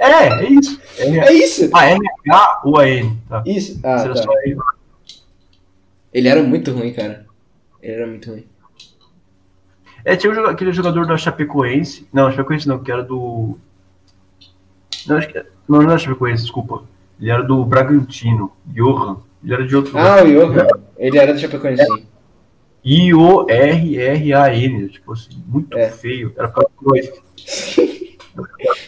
É, é isso. R- É isso! Ah, R-H-U-A-N. Tá. Isso! Ah, Será tá. só aí. Ele era muito ruim, cara. Ele era muito ruim. É, tinha um aquele jogador da Chapecoense. Não, Chapecoense não, que era do. Não, acho que. Não, não era Chapecoense, desculpa. Ele era do Bragantino. Johan. Ele era de outro. Ah, o Johan. Ele era do Chapecoense, sim. I-O-R-R-A-N. Tipo assim, muito É. feio. Era pra Cruyff.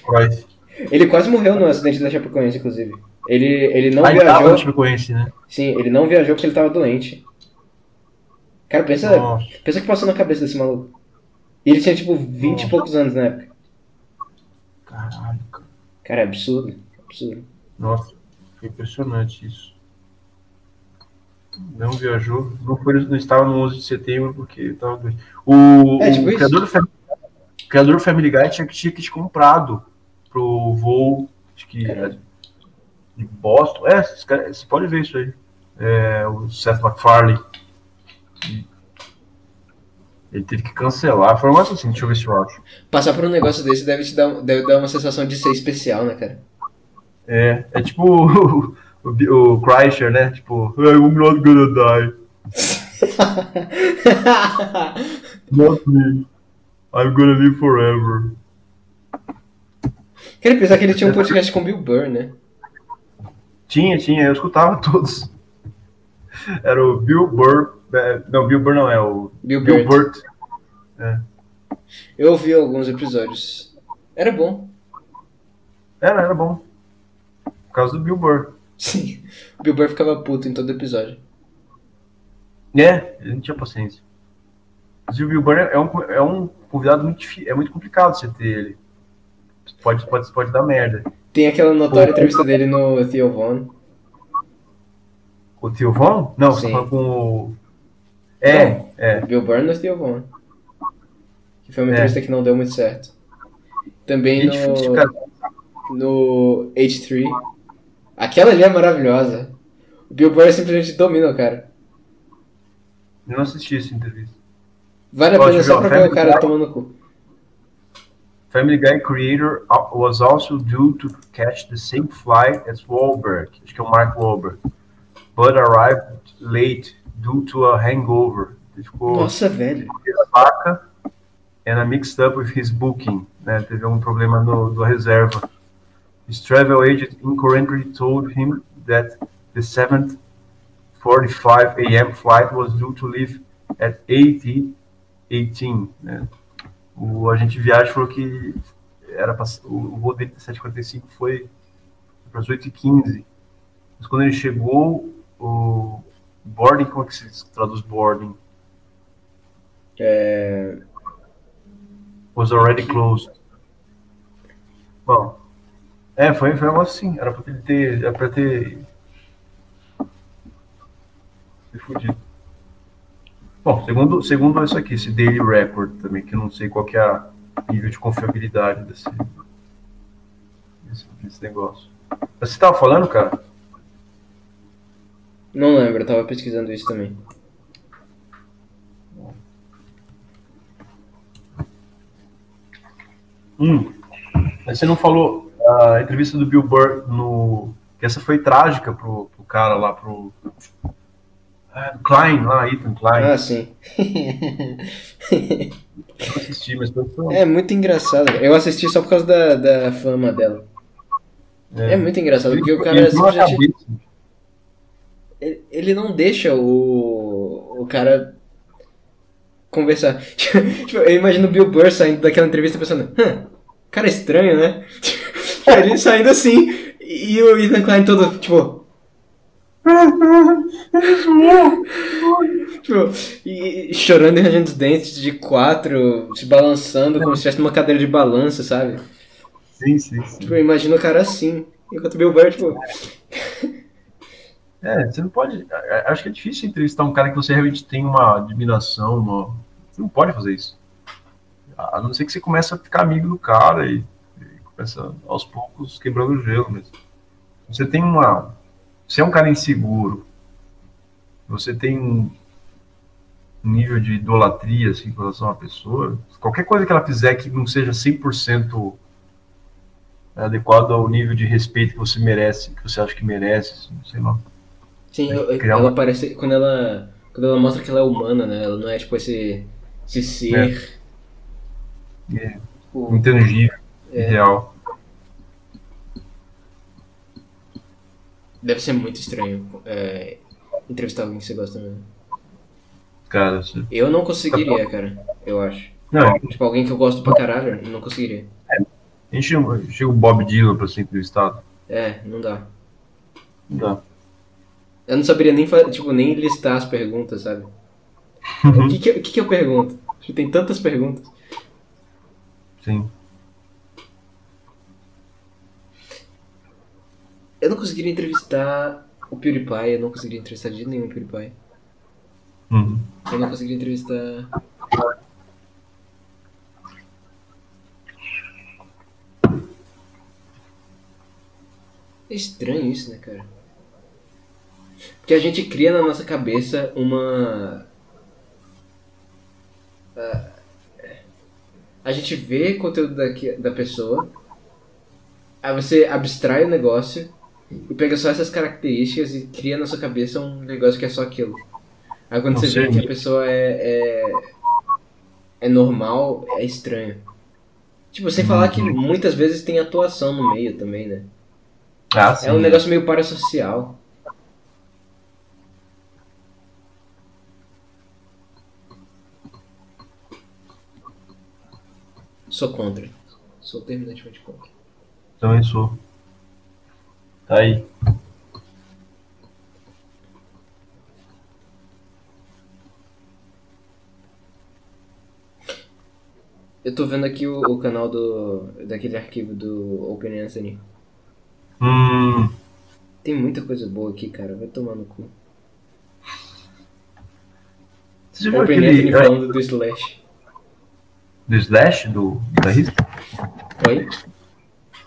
Cruyff. Ele quase morreu no acidente da Chapecoense, inclusive. Ele, ele não Ah, ele viajou. no Chapecoense, né? Sim, ele não viajou porque ele tava doente. Cara, pensa, Nossa. pensa o que passou na cabeça desse maluco. E ele tinha tipo 20 e Nossa. poucos anos na época. Caralho, cara. Cara, é absurdo. Absurdo. Nossa, foi impressionante isso. Não viajou, não, foi, não estava no 11 de setembro porque estava doente. O, É, tipo o criador, do Family, criador do Family Guy tinha ticket comprado pro voo, acho que é de Boston. É, você pode ver isso aí. É, o Seth MacFarlane. Ele teve que cancelar. Foi um negócio assim, deixa eu ver se eu acho. Passar por um negócio desse deve te dar, deve dar uma sensação de ser especial, né, cara? É, é tipo o, o, o Kreischer, né? Tipo, I'm not gonna die. Not me. I'm gonna live forever. Queria pensar que ele tinha um podcast com Bill Burr, né? Tinha, tinha, eu escutava todos. Era o Bill Burr. é, Não, Bill Burr não é o. Bill Bill Burt. Burt. Eu ouvi alguns episódios. Era bom. Era, era bom. Por causa do Bill Burr. Sim. O Bill Burr ficava puto em todo episódio. É, ele não tinha paciência. Mas o Bill Burr é um, é um convidado muito difícil. É muito complicado você ter ele. Pode, pode, pode dar merda. Tem aquela notória entrevista dele no Theo Von. O Tio Von? Não, você Sim. tá falando com o. É, Não. é. Bill Burr no Theo Von. Que foi uma É. entrevista que não deu muito certo. Também E cara. no, no H3. Aquela ali é maravilhosa. O Bill Burr simplesmente domina o cara. Eu não assisti essa entrevista. Vale a pena só pra ver o cara tomando cu. Family Guy creator was also due to catch the same flight as Wahlberg. Acho que é o Mark Wahlberg. But arrived late due to a hangover. Ele ficou Nossa, velho. vaca and a mixed up with his booking. Né? Teve um problema no, da reserva. His travel agent incorrectly told him that the 7:45 a.m. flight was due to leave at 8:18. Né? O agente viagem falou que era pra, o, o voo dele de 7h45 foi para as 8h15. Mas quando ele chegou, o boarding, como é que se traduz boarding? É... was already closed. Bom, é, foi, foi negócio assim, era pra ele ter, era pra ter se fudido. Bom, segundo, segundo isso aqui, esse Daily Record também, que eu não sei qual que é o nível de confiabilidade desse, desse, negócio. Mas você tava falando, cara? Não lembro, eu tava pesquisando isso também. Hum, mas você não falou a entrevista do Bill Burr no. Que essa foi trágica pro, pro cara lá, pro. Ah, Klein, lá, Ethan Klein. Ah, sim. Eu não assisti, mas foi. é muito engraçado. Eu assisti só por causa da, da fama dela. É, muito engraçado, porque o cara Ele entrou na simplesmente. ele- Ele não deixa o, o cara conversar. Tipo, eu imagino o Bill Burr saindo daquela entrevista pensando, hã, cara estranho, né? Ele saindo assim, e o Ethan Klein todo, tipo, tipo e, chorando e rangendo os dentes de quatro, se balançando como se estivesse numa cadeira de balanço, sabe? Sim, sim, sim. Tipo, eu imagino o cara assim. Enquanto o Bill Burr, tipo. É, você não pode. Acho que é difícil entrevistar um cara que você realmente tem uma admiração. Uma... Você não pode fazer isso. A não ser que você comece a ficar amigo do cara e, e começa aos poucos quebrando o gelo mesmo. Você tem uma. Você é um cara inseguro. Você tem um nível de idolatria assim, com relação à pessoa. Qualquer coisa que ela fizer que não seja 100% adequado ao nível de respeito que você merece, que você acha que merece, assim, sei lá. Sim, ela uma... parece. Quando ela. Quando ela mostra que ela é humana, né? Ela não é tipo esse. esse ser. É. É. O... Intangível, é. ideal. Deve ser muito estranho é, entrevistar alguém que você gosta mesmo. Cara, você... Eu não conseguiria, cara, eu acho. Não. Tipo, alguém que eu gosto pra caralho, não conseguiria. É. A gente chega o Bob Dylan pra ser entrevistado. É, não dá. Não dá. Eu não saberia nem, tipo, nem listar as perguntas, sabe? o que, que, que, que eu pergunto? Tem tantas perguntas. Sim. Eu não conseguiria entrevistar o PewDiePie, eu não conseguiria entrevistar de nenhum PewDiePie. Uhum. Eu não conseguiria entrevistar. É estranho isso, né, cara? Porque a gente cria na nossa cabeça uma. Uh, a gente vê conteúdo daqui, da pessoa, aí você abstrai o negócio e pega só essas características e cria na sua cabeça um negócio que é só aquilo. Aí quando Não você vê que a pessoa é, é, é normal, é estranho. Tipo, sem falar que uhum. muitas vezes tem atuação no meio também, né? Ah, é um negócio meio parasocial. Sou contra. Sou terminantemente contra. Também sou. Tá aí. Eu tô vendo aqui o, o, canal do daquele arquivo do Open Anthony. Hum. Tem muita coisa boa aqui, cara. Vai tomar no cu. Você já Open aquele... Anthony falando do Slash do Slash, do guitarrista? Oi?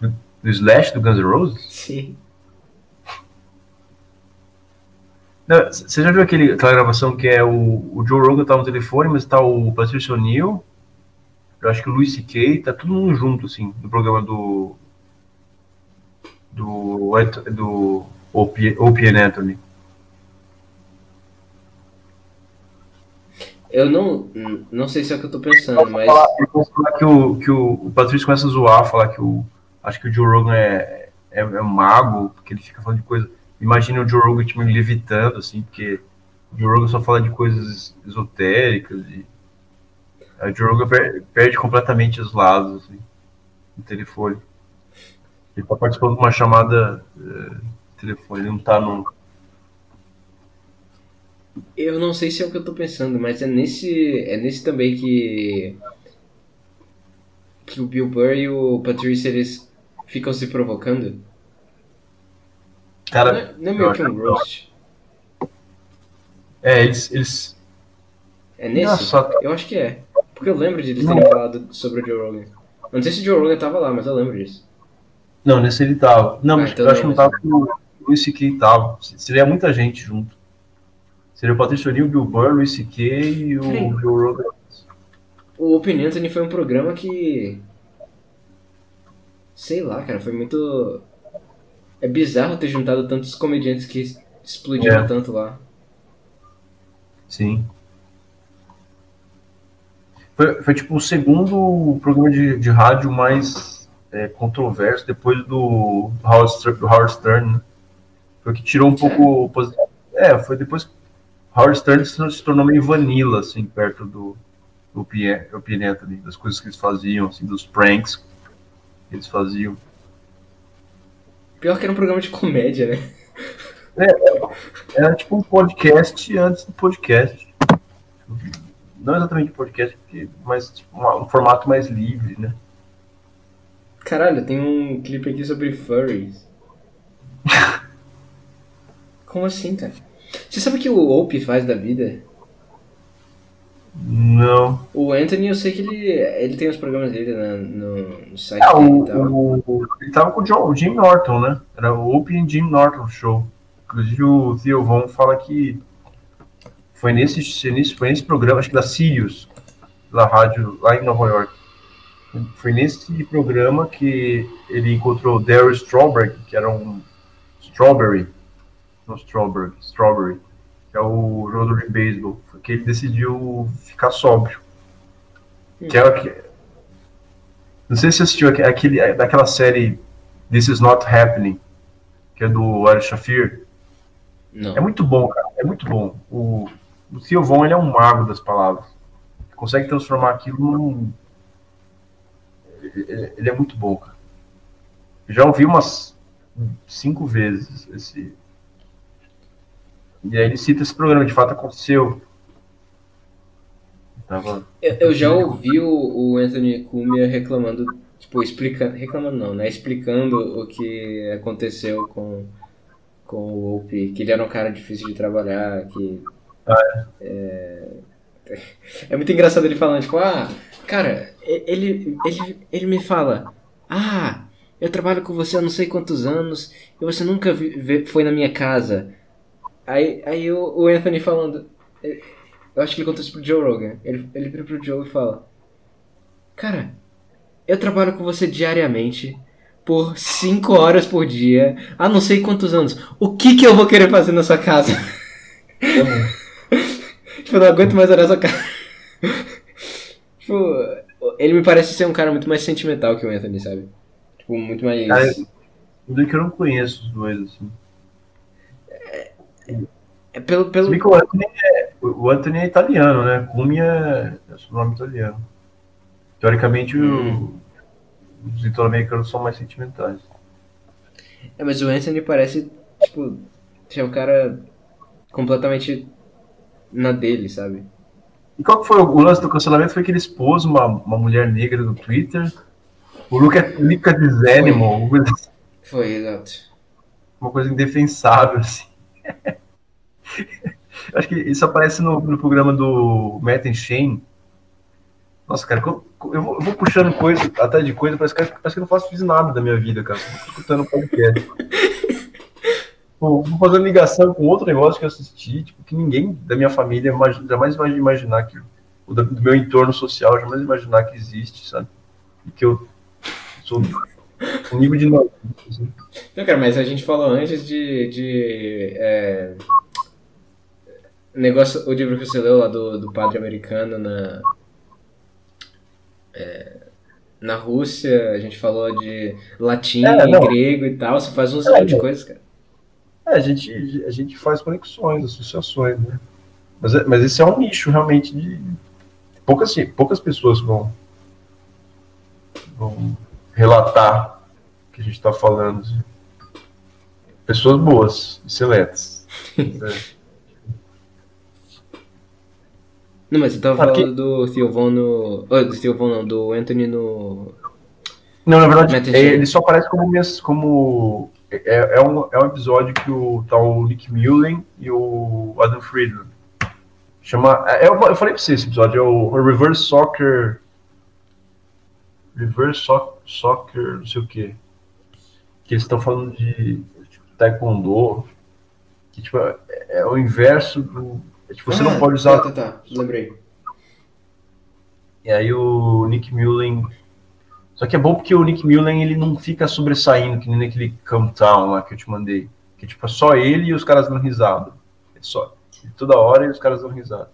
Do, do Slash, do Guns N' Roses? Sim. Não, você já viu aquele, aquela gravação que é o, o Joe Rogan tá no telefone, mas tá o Patricio O'Neill, eu acho que o Luis C.K., tá todo mundo junto, assim, no programa do do, do Opie Anthony. Eu não, não sei se é o que eu tô pensando, mas. eu posso falar que o, que o, o Patrício começa a zoar, falar que o. Acho que o Joe Rogan é, é, é um mago, porque ele fica falando de coisa. Imagina o Joe Rogan tipo, levitando, assim, porque o Joe Rogan só fala de coisas esotéricas e. O Joe Rogan perde, perde completamente os lados, assim, no telefone. Ele tá participando de uma chamada é, telefone, ele não tá num eu não sei se é o que eu tô pensando, mas é nesse. É nesse também que. Que o Bill Burr e o Patrice eles ficam se provocando. Cara, não é, não é meio que um roast. É, eles. eles... É nesse? Nossa. Eu acho que é. Porque eu lembro de eles terem falado sobre o Joe Rogan. Eu não sei se o Joe Rogan tava lá, mas eu lembro disso. Não, nesse ele tava. Não, ah, então eu acho que não tava com o Luis C.K. tava. Seria muita gente junto. Seria o Patrício O'Neill, Bill Burr, Luis C.K. e o Joe Rogan. O Open Anthony foi um programa que... Sei lá, cara, foi muito... É bizarro ter juntado tantos comediantes que explodiram é. tanto lá. Sim. Foi, foi tipo o segundo programa de, de rádio mais é, controverso depois do, Howard, do Howard Stern, né? Foi que tirou um pouco. É, foi depois Howard Stern se tornou meio vanilla, assim, perto do, do Pianeta, das coisas que eles faziam, assim, dos pranks que eles faziam. Pior que era um programa de comédia, né? É, é, era tipo um podcast antes do podcast. Não exatamente podcast, mas tipo, um, formato mais livre, né? Caralho, tem um clipe aqui sobre furries. Como assim, cara? Você sabe o que o Ope faz da vida? Não. O Anthony, eu sei que ele, ele tem os programas dele na, no, no site É, o, o- ele tava com o, John- o Jim Norton, né? Era o Open Jim Norton Show. Inclusive o Theo Von fala que foi nesse, nesse, foi nesse programa, acho que da Sirius, da rádio lá em Nova York. Foi nesse programa que ele encontrou o Daryl Strawberry, que era um Strawberry, não Strawberry, Strawberry, que é o jogador de beisebol, que ele decidiu ficar sóbrio. Que é o que, não sei se você assistiu aqu- aquele, é, daquela série This Is Not Happening, que é do Ari Shafir. Não. É muito bom, cara. É muito bom. O, o Theo Von, ele é um mago das palavras. Consegue transformar aquilo num... Ele, ele é muito bom, cara. Eu já ouvi umas cinco vezes esse... E aí ele cita esse programa, de fato aconteceu. Tava... Eu, eu já ouvi o, o Anthony Cumia reclamando, tipo, explicando, reclamando não, né? Explicando o que aconteceu com, com o Opie, que ele era um cara difícil de trabalhar, que... É, é muito engraçado ele falando, tipo, ah, cara, ele, ele, ele me fala, ah, eu trabalho com você há não sei quantos anos e você nunca vi- foi na minha casa. Aí, aí o, o Anthony falando, eu acho que ele contou isso pro Joe Rogan. Ele, ele vira pro Joe e fala: Cara, eu trabalho com você diariamente por 5 horas por dia, há não sei quantos anos. O que que eu vou querer fazer na sua casa? tipo, eu não aguento mais olhar sua casa. tipo, ele me parece ser um cara muito mais sentimental que o Anthony, sabe? Tipo, muito mais. Cara, Do que eu não conheço os dois, assim. É pelo. Se pelo... bem que o Anthony é, o Anthony é italiano, né? Cumia é sobrenome italiano. Teoricamente, o- os italo-americanos são mais sentimentais. É, mas o Anthony parece, tipo, ser um cara completamente na dele, sabe? E qual que foi o, o lance do cancelamento? Foi que ele expôs uma, uma mulher negra no Twitter. O Luca, Luca Animal, uma coisa, Foi, exato. uma coisa indefensável, assim. Acho que isso aparece no, no programa do Matt and Shane. Nossa, cara, eu, eu vou, eu vou puxando coisa, até de coisa, parece que, parece que eu não faço fiz nada da minha vida, cara. Tô escutando o podcast. Pô, vou fazendo ligação com outro negócio que eu assisti, tipo, que ninguém da minha família imagi- jamais vai imaginar que. O da- do meu entorno social, jamais imaginar que existe, sabe? E que eu sou um nível de novo. Assim. Não, cara, mas a gente falou antes de. de é, negócio, o livro que você leu lá do, do padre americano na. é, na Rússia, a gente falou de latim, É, não. grego e tal, você faz um É, zilhão de não. coisas, cara. É, a gente, a gente faz conexões, associações, né? Mas, é- mas esse é um nicho realmente de. Poucas, poucas pessoas vão, vão relatar o que a gente está falando. Pessoas boas e seletas. É. Não, mas você tava Aqui- falando do Von no. Oh, do Von não, do Anthony no. Não, na verdade, é, ele só aparece como. como é, é, um, é um episódio que o, tá o Nick Mullen e o Adam Friedland. Chama. É, eu, eu falei pra você esse episódio, é o Reverse Soccer. Reverse so, Soccer, não sei o quê. Que eles estão falando de tipo, Taekwondo. Que tipo, é, é o inverso do. É, tipo, você não Ah, pode usar. Tá, tá, tá, lembrei. E aí o Nick Mullen. Só que é bom porque o Nick Mullen ele não fica sobressaindo, que nem naquele Countdown lá que eu te mandei. Que tipo, é só ele e os caras dando risada. É só. Toda hora e os caras dando risada.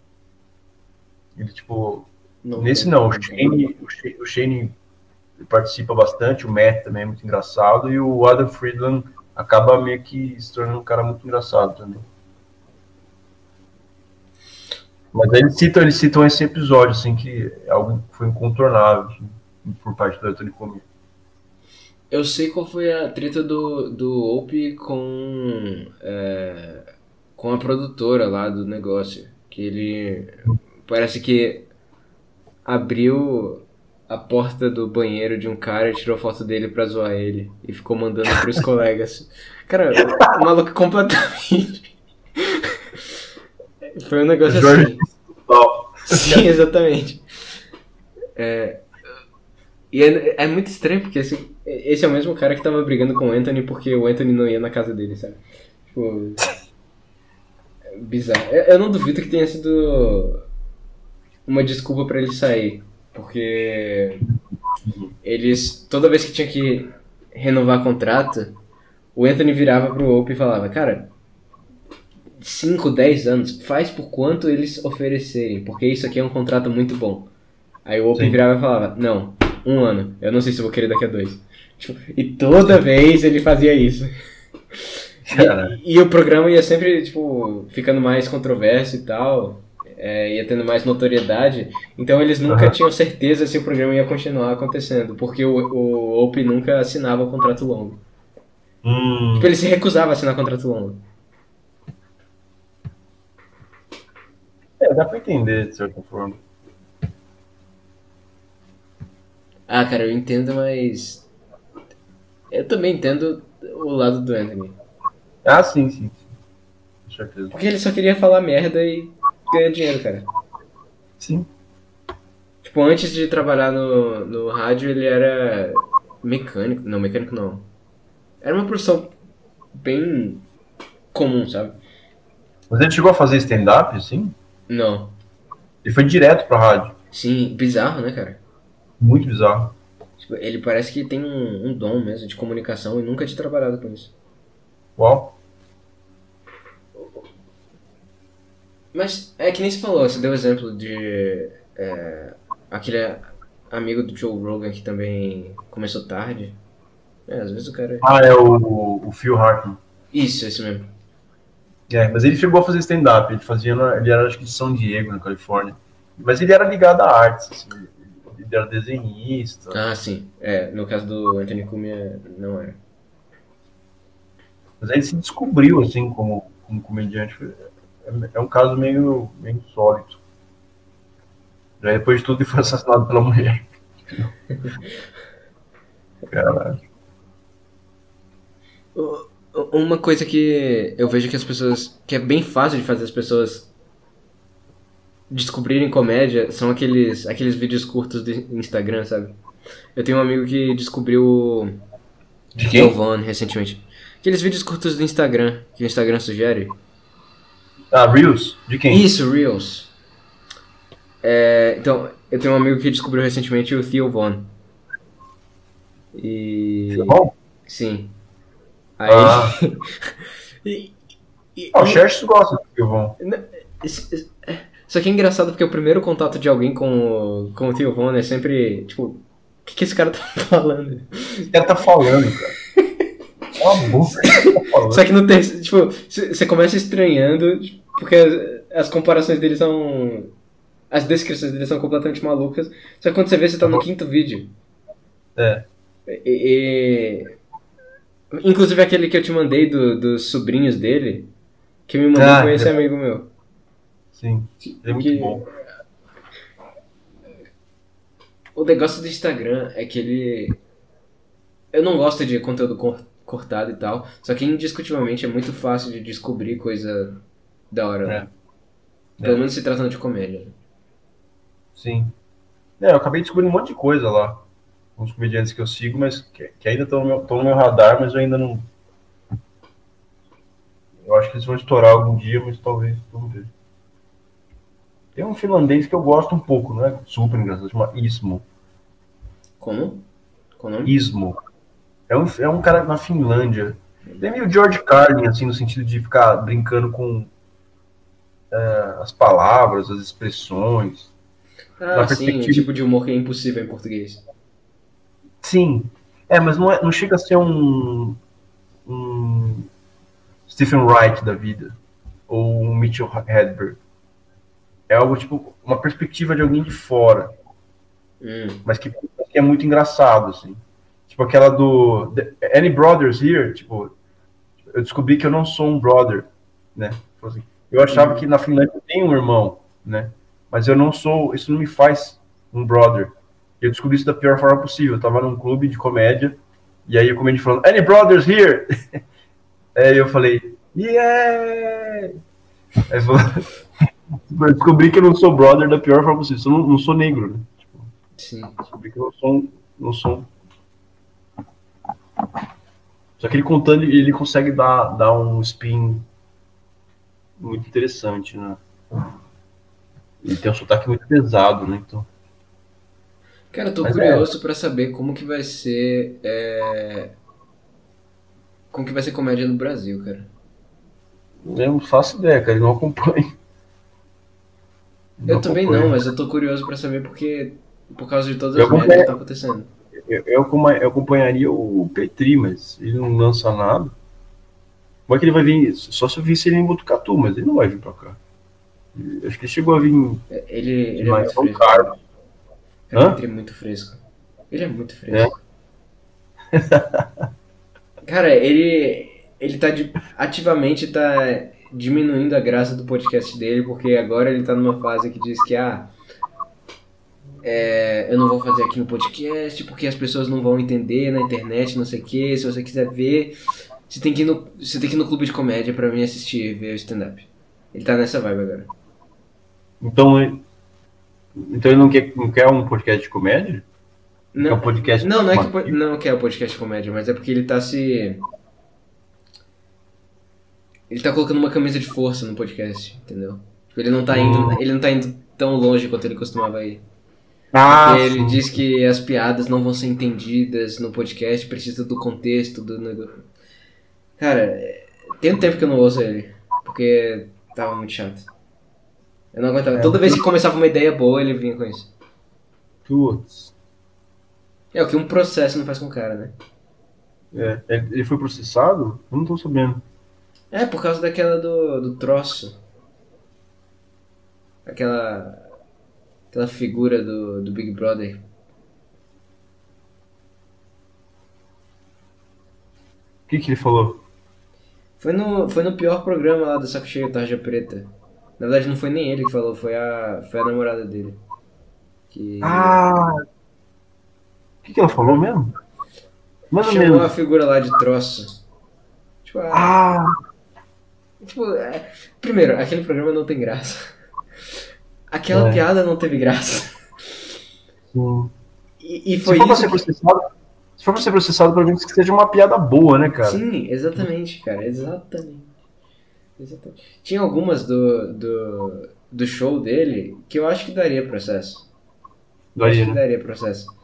Ele, tipo. Não nesse não, o Shane, o Shane, o Shane participa bastante, o Matt também é muito engraçado, e o Adam Friedland acaba meio que se tornando um cara muito engraçado também. Mas aí eles citam, eles citam esse episódio, assim, que é algo que foi incontornável assim, por parte do Anthony Comey. Eu sei qual foi a treta do, do Opie com, é, com a produtora lá do negócio. Que ele parece que abriu a porta do banheiro de um cara e tirou foto dele pra zoar ele. E ficou mandando pros colegas. Cara, o maluco completamente. Foi um negócio Jorge assim. Sim, exatamente. É, e é, é, muito estranho, porque esse, esse é o mesmo cara que tava brigando com o Anthony porque o Anthony não ia na casa dele, sabe? Tipo. É bizarro. Eu, eu não duvido que tenha sido uma desculpa para ele sair. Porque eles, toda vez que tinha que renovar contrato, o Anthony virava pro Ope e falava, cara, 5, 10 anos, faz por quanto eles oferecerem, porque isso aqui é um contrato muito bom. Aí o Ope virava e falava, não, um ano, eu não sei se eu vou querer daqui a dois. Tipo, e toda vez ele fazia isso. E, e, o programa ia sempre, tipo, ficando mais controverso e tal é, ia tendo mais notoriedade. Então eles nunca uhum. tinham certeza se o programa ia continuar acontecendo, porque o, o Opie nunca assinava o contrato longo. Hum. Tipo, ele se recusava a assinar contrato longo. É, dá pra entender, de certa forma. Ah, cara, eu entendo, mas. Eu também entendo o lado do Anthony. Ah, sim, sim. Com certeza. Porque ele só queria falar merda e ganha dinheiro, cara. Sim. Tipo, antes de trabalhar no, no rádio, ele era mecânico. Não, mecânico não. Era uma profissão bem comum, sabe? Mas ele chegou a fazer stand-up, sim? Não. Ele foi direto pra rádio. Sim, bizarro, né, cara? Muito bizarro. Tipo, ele parece que tem um, um dom mesmo de comunicação e nunca tinha trabalhado com isso. Uau. Mas é que nem você falou, você deu exemplo de é, aquele amigo do Joe Rogan que também começou tarde. É, às vezes o cara. Ah, é o, o Phil Hartman. Isso, esse mesmo. É, mas ele chegou a fazer stand-up, ele fazia, na, ele era acho que de São Diego, na Califórnia. Mas ele era ligado a artes, assim, ele era desenhista. Ah, sim. É, no caso do Anthony Cumia, não era. Mas aí ele se descobriu, assim, como, como comediante é um caso meio, meio insólito. Já depois de tudo ele foi assassinado pela mulher. Caralho. Uma coisa que eu vejo que as pessoas. que é bem fácil de fazer as pessoas descobrirem comédia são aqueles, aqueles vídeos curtos do Instagram, sabe? Eu tenho um amigo que descobriu de quem? recentemente. Aqueles vídeos curtos do Instagram, que o Instagram sugere. Ah, Reels? De quem? Isso, Reels. É, então, eu tenho um amigo que descobriu recentemente o Theo Von. E. Theo Von? Sim. Aí. Ah. e, e, oh, o Xerxes gosta do Theo Von. Só que é engraçado porque o primeiro contato de alguém com, com o Theo Von é sempre, tipo, o que, que esse cara tá falando? Esse cara tá falando, cara. Cala a boca. Tá Só que no terceiro, tipo, você começa estranhando, porque as, as, comparações dele são. As descrições dele são completamente malucas. Só que quando você vê, você tá no quinto vídeo. É. E, e, inclusive aquele que eu te mandei do, dos sobrinhos dele, que me mandou ah, com esse é... amigo meu. Sim, ele é muito que... bom. O negócio do Instagram é que ele. Eu não gosto de conteúdo cortado e tal. Só que indiscutivelmente é muito fácil de descobrir coisa da hora. Né? É. Pelo é. menos se tratando de comédia. Né? Sim. É, eu acabei descobrindo um monte de coisa lá. Uns comediantes que eu sigo, mas que, que ainda estão no, meu, no meu radar, mas eu ainda não. Eu acho que eles vão estourar algum dia, mas talvez, vamos ver. Tem um finlandês que eu gosto um pouco, não é super engraçado, chama Ismo. Como? Qual Ismo. É um, é um cara na Finlândia. Ele é meio George Carlin, assim, no sentido de ficar brincando com é, as palavras, as expressões. Ah, sim, o tipo de humor que é impossível em português. Sim. É, mas não, é, não chega a ser um, um Stephen Wright da vida. Ou um Mitchell Hedberg. É algo tipo uma perspectiva de alguém de fora. Hum. Mas que, que é muito engraçado, assim. Tipo aquela do Any Brothers Here, tipo, eu descobri que eu não sou um brother, né? Tipo assim, eu achava que na Finlândia tem um irmão, né? Mas eu não sou, isso não me faz um brother. Eu descobri isso da pior forma possível. Eu tava num clube de comédia, e aí o comediante falando, Any brothers here? aí eu falei, yeah! Aí eu descobri que eu não sou brother da pior forma possível. Eu não, não sou negro, né? Tipo, Sim. Descobri que eu não sou, não sou. Só que ele contando, ele consegue dar, dar um spin muito interessante, né? Ele tem um sotaque muito pesado, né? Então. Cara, eu tô Mas curioso é. para saber como que vai ser. É... Como que vai ser comédia no Brasil, cara. Eu não faço ideia, cara, eu não acompanho. eu também não, mas eu tô curioso para saber porque. Por causa de todas as coisas que estão acontecendo. Eu, eu, eu, acompanharia o Petri, mas ele não lança nada. Como é que ele vai vir? Só se eu visse ele em Botucatu, mas ele não vai vir pra cá. Acho que ele chegou a vir. Ele, ele é muito fresco. Carlos. Ele é muito fresco. Ele é muito fresco. É. Cara, ele. Ele tá de, ativamente tá diminuindo a graça do podcast dele, porque agora ele tá numa fase que diz que ah, é, eu não vou fazer aqui no podcast porque as pessoas não vão entender na internet, não sei o que. Se você quiser ver, você tem que ir no, você tem que no clube de comédia pra mim assistir, ver o stand-up. Ele tá nessa vibe agora. Então, então ele não quer, não quer um podcast de comédia? Não, é um podcast não, não é que não quer o um podcast de comédia, mas é porque ele tá se. Ele tá colocando uma camisa de força no podcast, entendeu? Tipo, ele não tá indo, hum. ele não tá indo tão longe quanto ele costumava ir. Ah, ele diz que as piadas não vão ser entendidas no podcast, precisa do contexto do negócio. Cara, tem um tempo que eu não ouço ele, porque tava muito chato. Eu não aguentava. É, Toda vez que começava uma ideia boa, ele vinha com isso. Putz. É o que um processo não faz com o cara, né? É, ele foi processado? Eu não tô sabendo. É, por causa daquela do, do troço. Aquela. Aquela figura do, do Big Brother. O que, que ele falou? Foi no, foi no pior programa lá do Saco Cheio Tarja Preta. Na verdade, não foi nem ele que falou, foi a, foi a namorada dele. Que... Ah! O que, que ela falou mesmo? Mais Chamou menos. a figura lá de troço. Tipo, a... Ah! Tipo, é... primeiro, aquele programa não tem graça. Aquela é. piada não teve graça. Sim. E, e foi se for isso. Pra ser processado, se for pra ser processado, pelo menos que seja uma piada boa, né, cara? Sim, exatamente, cara, exatamente. Exatamente. Tinha algumas do, do, do show dele que eu acho que daria processo. Daria, acho que né? daria processo.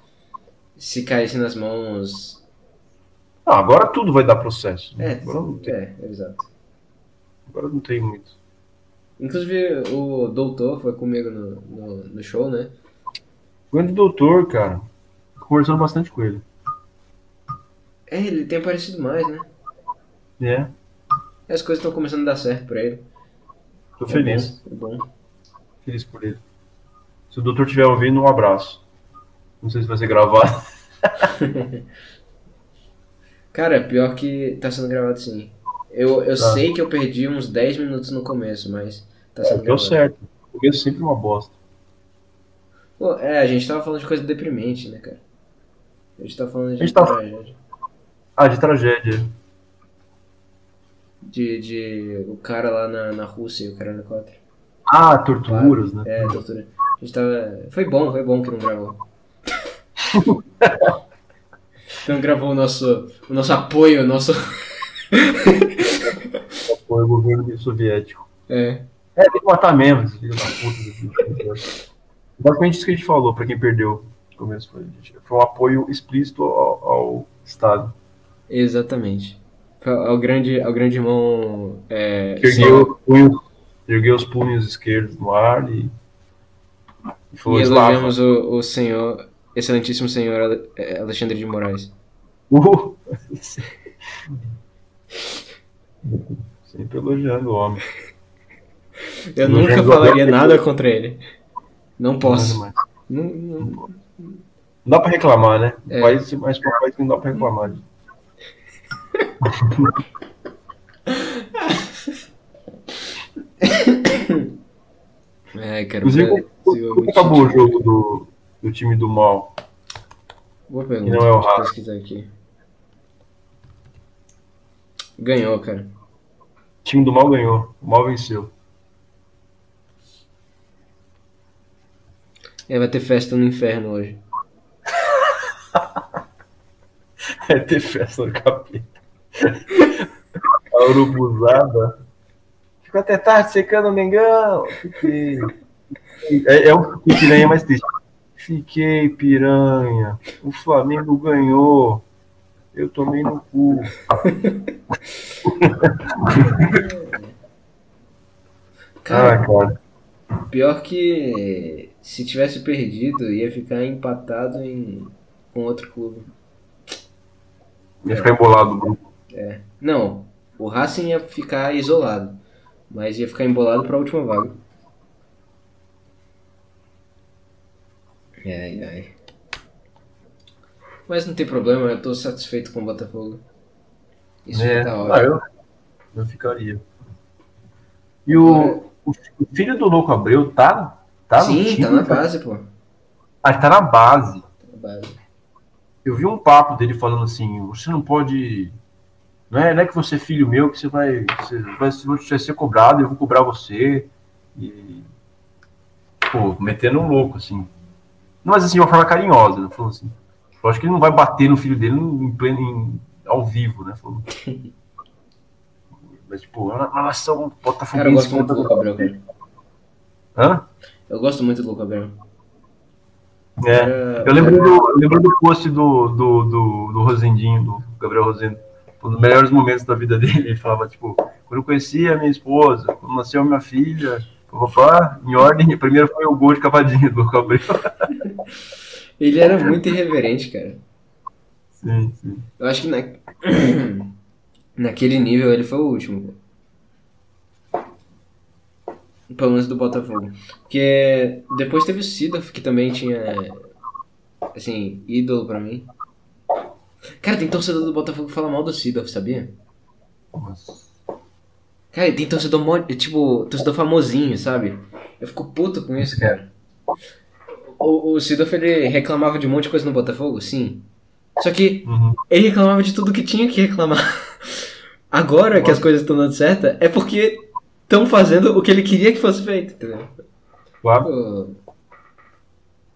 Se caísse nas mãos. Ah, agora tudo vai dar processo. É, agora não tem. é, exato. Agora não tem muito. Inclusive o doutor foi comigo no, no, no show, né? Grande doutor, cara. Conversando bastante com ele. É, ele tem aparecido mais, né? É. As coisas estão começando a dar certo pra ele. Tô é feliz. Bom, é bom. Feliz por ele. Se o doutor estiver ouvindo, um abraço. Não sei se vai ser gravado. Cara, pior que tá sendo gravado sim. Eu, eu tá. sei que eu perdi uns 10 minutos no começo, mas tá sendo é. Deu certo. O começo é sempre uma bosta. Pô, é, a gente tava falando de coisa deprimente, né, cara? A gente tava falando de, de tragédia. Ah, de tragédia de, de o cara lá na, na Rússia e o cara na quatro. Ah, torturas, né? É, tortura. A gente tava... Foi bom, foi bom que não gravou. então gravou o nosso, o nosso apoio, o nosso. apoio ao governo soviético. É. É, tem que matar mesmo, filho da puta. Basicamente isso que a gente falou, pra quem perdeu no começo. Foi, foi um apoio explícito ao, ao Estado. Exatamente. Ao grande, ao grande irmão. É, ergueu, punho, ergueu os punhos esquerdos no ar e. E, falou, e elogiamos o, o senhor, excelentíssimo senhor Alexandre de Moraes. Uh! Sempre elogiando o homem. Eu nunca falaria nada contra ele. Não posso. Não, não... não dá pra reclamar, né? É. País, mas para país não dá pra reclamar. É, cara. Inclusive, como, acabou o jogo do, do time do mal? Boa pergunta. não é o pesquisar aqui. Ganhou, cara. O time do mal ganhou. O mal venceu. É, vai ter festa no inferno hoje. É ter festa no capeta. A urubuzada. Ficou até tarde secando o Mengão. Fiquei. É, é o que piranha mais triste. Fiquei, piranha. O Flamengo ganhou. Eu tomei no cu. Cara, Ah, cara. pior que se tivesse perdido, ia ficar empatado em com outro clube. Ia ficar embolado do grupo. Não, o Racing ia ficar isolado, mas ia ficar embolado pra última vaga. Ai, ai. Mas não tem problema, eu tô satisfeito com o Botafogo. Isso É. já tá Ah, ótimo. eu, eu ficaria. E o, o filho do Louco Abreu tá, tá no Sim, time, tá na cara? base, pô. Tá Ah, tá na base. na base. Eu vi um papo dele falando assim, você não pode. Não é, não é que você é filho meu que você vai, você vai, você vai ser cobrado, eu vou cobrar você. E. Pô, metendo um louco, assim. Não, mas assim, de uma forma carinhosa, né? Falando assim. Eu acho que ele não vai bater no filho dele em pleno, em- ao vivo, né? Falando. Mas, tipo, é uma nação botafoguense Cara, eu gosto muito do Abreu, cara. Hã? Eu gosto muito do Louco Abreu. É. Eu lembro do, eu lembro do post do, do, do, do Rosendinho, do Gabriel Rosendo. Um dos melhores momentos da vida dele. Ele falava, tipo, quando eu conheci a minha esposa, quando nasceu a minha filha, papá, em ordem, primeiro foi o gol de cavadinha do Gabriel. Ele era muito irreverente, cara. Sim, sim. Eu acho que na... naquele nível ele foi o último. Pelo menos do Botafogo. Porque depois teve o Sidorf, que também tinha, assim, ídolo pra mim. Cara, tem torcedor do Botafogo que fala mal do Sidorf, sabia? Nossa. Cara, tem torcedor, tipo, torcedor famosinho, sabe? Eu fico puto com isso, cara. O, o Sidorf, ele reclamava de um monte de coisa no Botafogo, sim. Só que Uhum. ele reclamava de tudo que tinha que reclamar. Agora que as coisas estão dando certo, é porque estão fazendo o que ele queria que fosse feito, entendeu? Claro.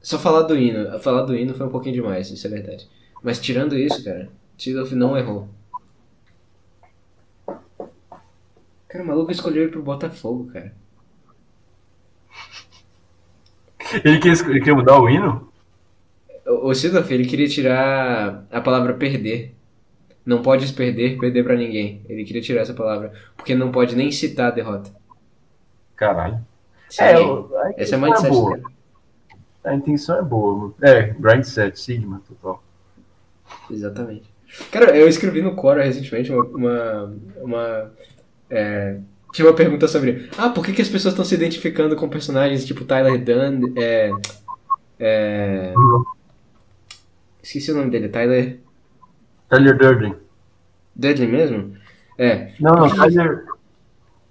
Só falar do hino. Falar do hino foi um pouquinho demais, isso é verdade. Mas tirando isso, cara, Tidorf não errou. Cara, o maluco escolheu ir pro Botafogo, cara. Ele quer, ele quer mudar o hino? O, o Sidorf, ele queria tirar a palavra perder. Não podes perder, perder pra ninguém. Ele queria tirar essa palavra. Porque não pode nem citar a derrota. Caralho. Sim. É, a Essa é a intenção mindset boa. dele. A intenção é boa. É, grind set, Sigma, total. Exatamente. Cara, eu escrevi no Quora recentemente uma. uma, uma, é, tinha uma pergunta sobre. Ah, por que, que as pessoas estão se identificando com personagens tipo Tyler Dunn? É, é, esqueci o nome dele, Tyler Tyler Durden. Dudley mesmo? É, Não, não, Tyler.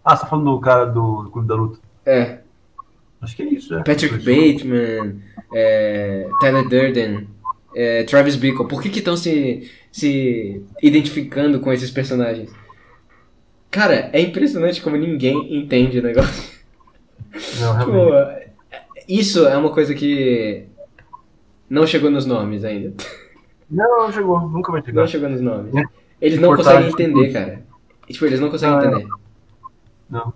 Ah, você tá falando do cara do, do Clube da Luta. é. Acho que é isso, é. Patrick Bateman, é, Tyler Durden, é, Travis Bickle. Por que estão se, se identificando com esses personagens? Cara, é impressionante como ninguém entende o negócio. Não, Tipo, isso é uma coisa que não chegou nos nomes ainda. Não, não chegou, nunca vai chegar. Não chegou nos nomes. É. Eles não conseguem entender, cara. Tipo, eles não conseguem Não, é. entender. Não.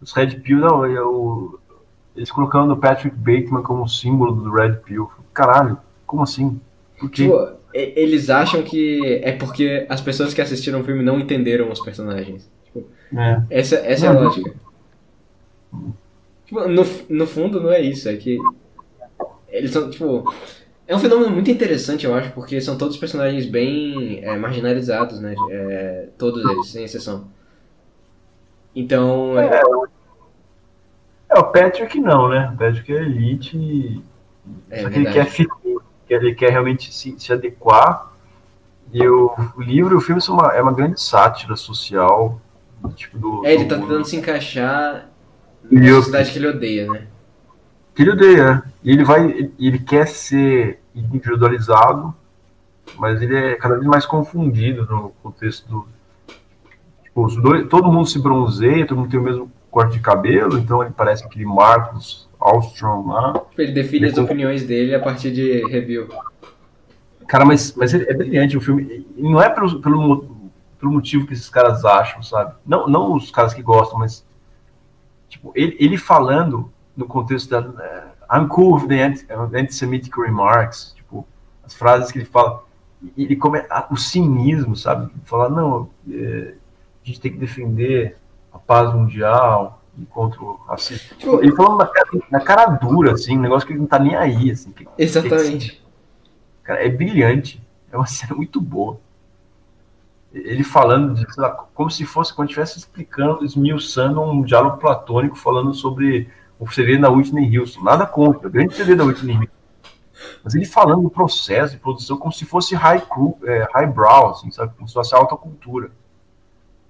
Os Red Pill, não, é o... eles colocando o Patrick Bateman como símbolo do Red Pill. Caralho, como assim? Por quê? Tipo, e- eles acham que é porque as pessoas que assistiram o filme não entenderam os personagens. É. Essa, essa é a lógica. Tipo, no, no fundo não é isso, é que eles são, tipo... É um fenômeno muito interessante, eu acho, porque são todos personagens bem é, marginalizados, né? É, todos eles, sem exceção. Então, é, É, o Patrick não, né? O Patrick é elite é Só que ele quer, ele quer realmente se, se adequar. E o, o livro e o filme são uma, é uma grande sátira social. Tipo, do, É, ele do- tá tentando se encaixar E na eu- sociedade que ele odeia, né? que ele odeia. E ele vai, ele quer ser individualizado mas ele é cada vez mais confundido no contexto do. Tipo, dois, todo mundo se bronzeia, todo mundo tem o mesmo corte de cabelo, então ele parece aquele Marcos Alstrom lá. Ele define ele as opiniões dele a partir de review. Cara, mas, mas é brilhante o filme. E não é pelo, pelo, pelo motivo que esses caras acham, sabe? Não, não os caras que gostam, mas. Tipo, ele, ele falando no contexto da. Uh, I'm cool with the anti-Semitic remarks. Tipo, as frases que ele fala. Ele come, o cinismo, sabe? Falar, não, é, a gente tem que defender a paz mundial contra o racismo. Tipo, ele falando na cara, na cara, dura, assim, um negócio que ele não tá nem aí, assim. Que, Exatamente. Que, cara, é brilhante. É uma cena muito boa. Ele falando, de, lá, como se fosse, quando estivesse explicando, esmiuçando um diálogo platônico falando sobre o segredo da Whitney Houston. Nada contra, o grande segredo da Whitney Houston. Mas ele falando do processo de produção como se fosse high, é, highbrow, assim, sabe? Como se fosse alta cultura.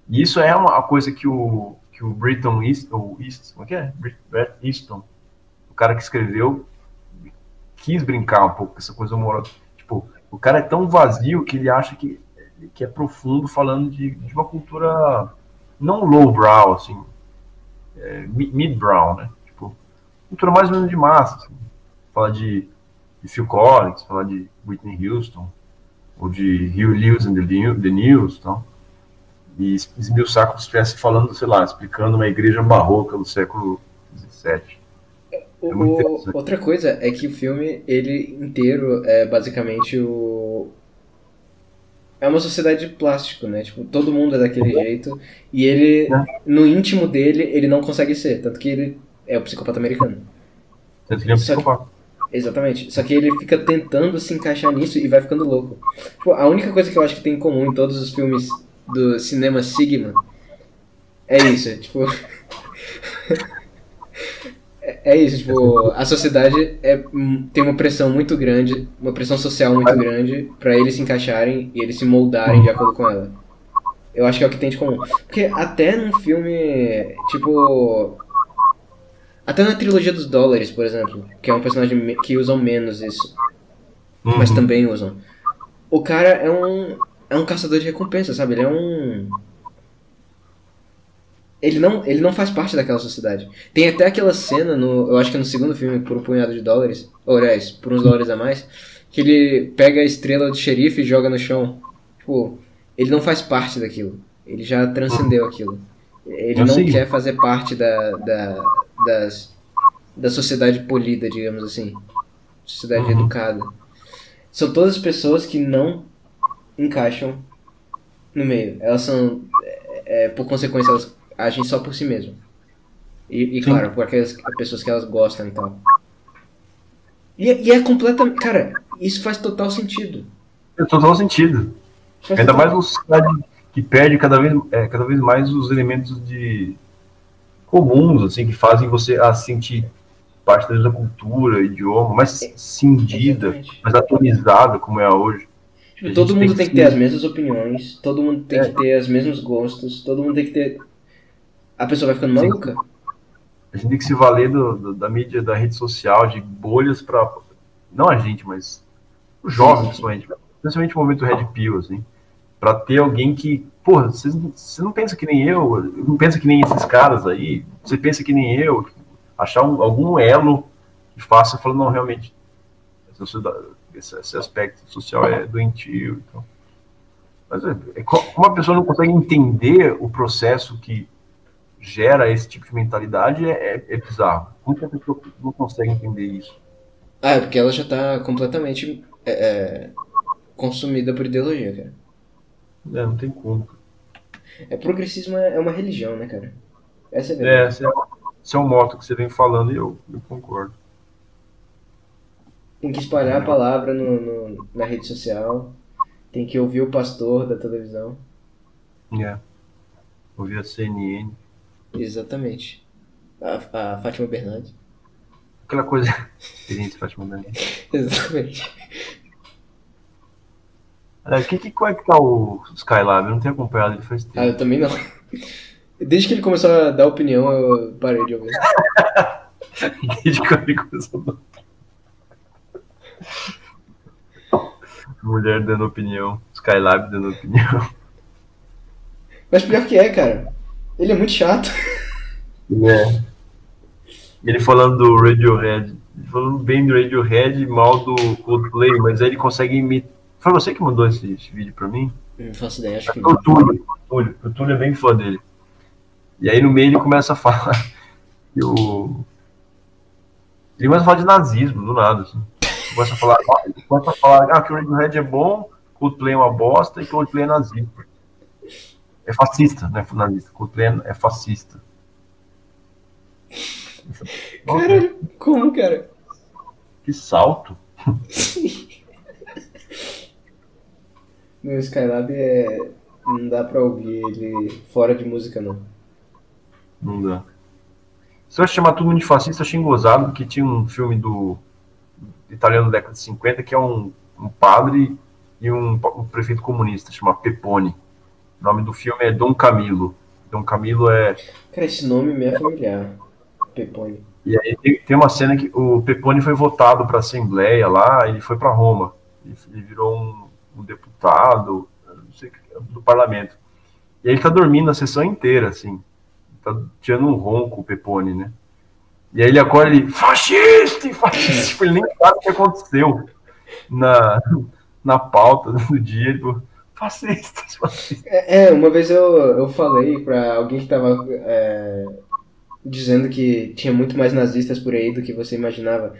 E isso é uma coisa que o, que o Britton Easton, East, como é que é? Brett Easton, o cara que escreveu, quis brincar um pouco com essa coisa humorosa. Tipo, o cara é tão vazio que ele acha que, que é profundo falando de, de uma cultura não lowbrow, assim, é, mid-brow, né? Tipo, cultura mais ou menos de massa, assim. Fala de, de Phil Collins, fala de Whitney Houston, ou de Hugh Lewis and the, News, então e esmiuçar como se estivesse falando, sei lá, explicando uma igreja barroca do século XVII. É o, outra coisa é que o filme, ele inteiro é basicamente o. É uma sociedade de plástico, né? Tipo, todo mundo é daquele uhum. jeito. E ele, é. no íntimo dele, ele não consegue ser. Tanto que ele é o psicopata americano. Tanto que ele é um psicopata. Que, exatamente. Só que ele fica tentando se encaixar nisso e vai ficando louco. Tipo, a única coisa que eu acho que tem em comum em todos os filmes do cinema Sigma. É isso, tipo. é isso, tipo, a sociedade é, tem uma pressão muito grande, uma pressão social muito grande para eles se encaixarem e eles se moldarem de acordo com ela. Eu acho que é o que tem de comum. Porque até num filme, tipo. Até na trilogia dos dólares, por exemplo, que é um personagem que usam menos isso, uhum. mas também usam. O cara é um é um caçador de recompensa, sabe? Ele é um. Ele não, ele não faz parte daquela sociedade. Tem até aquela cena, no, eu acho que é no segundo filme, por um punhado de dólares, ou aliás, por uns dólares a mais, que ele pega a estrela do xerife e joga no chão. Tipo, ele não faz parte daquilo. Ele já transcendeu aquilo. Ele não quer fazer parte da, da, das, da sociedade polida, digamos assim. Sociedade uhum. educada. São todas pessoas que não encaixam no meio. Elas são, é, é, por consequência, elas agem só por si mesmas. E, e claro, por aquelas pessoas que elas gostam e tal. E, e é completamente. Cara, isso faz total sentido. Faz total sentido. Faz Ainda total... mais uma sociedade que perde cada vez, é, cada vez mais os elementos de comuns, assim, que fazem você a sentir parte da cultura, idioma, mais é, cindida, mais atualizada como é hoje. Tipo, todo mundo tem que, ter as mesmas opiniões, todo mundo tem é. que ter os mesmos gostos, todo mundo tem que ter. A pessoa vai ficando maluca. A gente tem que se valer do, do, da mídia, da rede social, de bolhas para Não a gente, mas os jovens, principalmente. Principalmente no momento Red Pill, assim. Pra ter alguém que. Porra, você, você não pensa que nem eu, não pensa que nem esses caras aí, você pensa que nem eu. Achar um, algum elo que faça falando, não, realmente. Esse, esse aspecto social é doentio. Então. Mas é, é, como a pessoa não consegue entender o processo que gera esse tipo de mentalidade, é, é, é bizarro. Como que a pessoa não consegue entender isso? Ah, é porque ela já está completamente é, é, consumida por ideologia, cara. É, não tem como. É, progressismo é uma religião, né, cara? Essa é a verdade. É, esse é, esse é o moto que você vem falando e eu, eu concordo. Tem que espalhar a palavra no, no, na rede social. Tem que ouvir o pastor da televisão. É. Ouvir a CNN. Exatamente. A, a Fátima Bernardes. Aquela coisa. Experiência Fátima Bernardes. Exatamente. Aliás, que, que, como é que tá o Skylab? Eu não tenho acompanhado ele faz tempo. Ah, eu também não. Desde que ele começou a dar opinião, eu parei de ouvir. Desde que ele começou a dar Mulher dando opinião. Skylab dando opinião. Mas pior que é, cara. Ele é muito chato. É. Ele falando do Radiohead. Falando bem do Radiohead e mal do Coldplay, mas aí ele consegue imitar. Foi você que mandou esse, esse vídeo pra mim? Não faço ideia, acho que. O Túlio. O Túlio é bem fã dele. E aí no meio ele começa a falar que o. Ele começa a falar de nazismo, do nada, assim. Começa a falar, começa a falar ah, que o Radiohead é bom, Coldplay é uma bosta e Coldplay é nazista. É fascista, né? Nazista. Coldplay é fascista. Cara, como, cara? Que salto. Meu Skylab é. Não dá pra ouvir ele fora de música, não. Não dá. Se eu chamar todo mundo de fascista, eu achei gozado, porque tinha um filme do italiano da década de 50 que é um, um padre e um, um prefeito comunista, chama Pepone. O nome do filme é Dom Camilo. Dom Camilo é. Cara, esse nome me é familiar. Pepone. E aí tem, tem uma cena que o Pepone foi votado para a Assembleia lá, ele foi para Roma. Ele virou um, um deputado sei, do parlamento. E aí ele tá dormindo a sessão inteira, assim. Tá tirando um ronco o Pepone, né? E aí ele acorda e fascista, fascista. Tipo, ele nem sabe o que aconteceu na, na pauta do dia. Ele falou, fascista, fascista. É, é, uma vez eu, eu falei pra alguém que tava é, dizendo que tinha muito mais nazistas por aí do que você imaginava.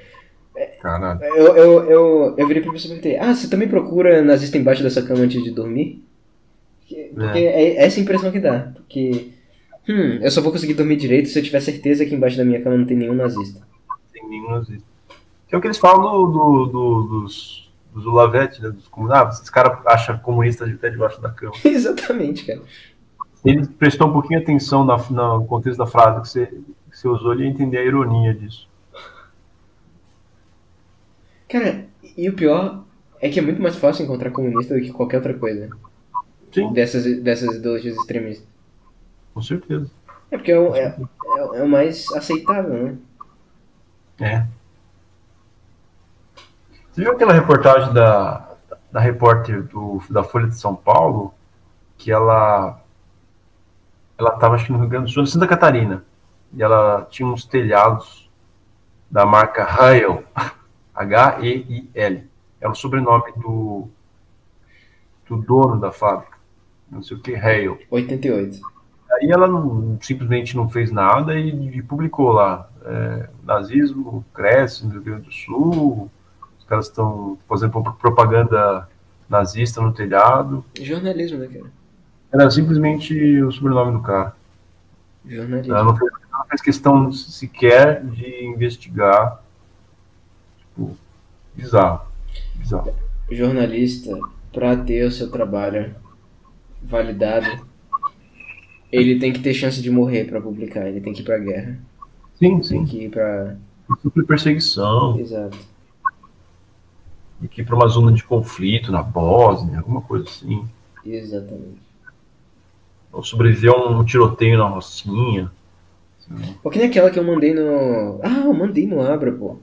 Caralho. Eu, eu, eu, eu virei pra pessoa e perguntei, ah, você também procura nazista embaixo dessa cama antes de dormir? Porque é. é essa impressão que dá. Porque, hum, eu só vou conseguir dormir direito se eu tiver certeza que embaixo da minha cama não tem nenhum nazista. Tem nenhum nazista. Que é o que eles falam do, do, do dos, dos Ulavete, né? Dos comunistas. Ah, esse cara acha comunista até debaixo da cama. Exatamente, cara. Ele prestou um pouquinho atenção na, no contexto da frase que você, que você usou, ele ia entender a ironia disso. Cara, e o pior é que é muito mais fácil encontrar comunista do que qualquer outra coisa. Sim. Dessas, dessas ideologias extremistas. Com certeza. É porque é o, é, é, o mais aceitável, né? É. Você viu aquela reportagem da, da repórter do, da Folha de São Paulo? Que ela ela estava acho que no Rio Grande do Sul, em Santa Catarina. E ela tinha uns telhados da marca Heil, H-E-I-L. É o sobrenome do, do dono da fábrica. Não sei o que, Hale. 88. Aí ela não, simplesmente não fez nada e, e publicou lá. É, nazismo cresce no Rio Grande do Sul, os caras estão fazendo propaganda nazista no telhado. Jornalismo, né, cara? Era simplesmente o sobrenome do cara. Jornalismo. Ela não fez, não fez questão sequer de investigar Tipo, bizarro. Bizarro. Jornalista, para ter o seu trabalho validado, ele tem que ter chance de morrer para publicar, ele tem que ir pra guerra. Sim, sim. Tem que ir pra. Super perseguição. Exato. Tem que ir pra uma zona de conflito na Bósnia, alguma coisa assim. Exatamente. Ou sobreviver a um tiroteio na Rocinha. Ou que nem aquela que eu mandei no. Ah, eu mandei no Abra, pô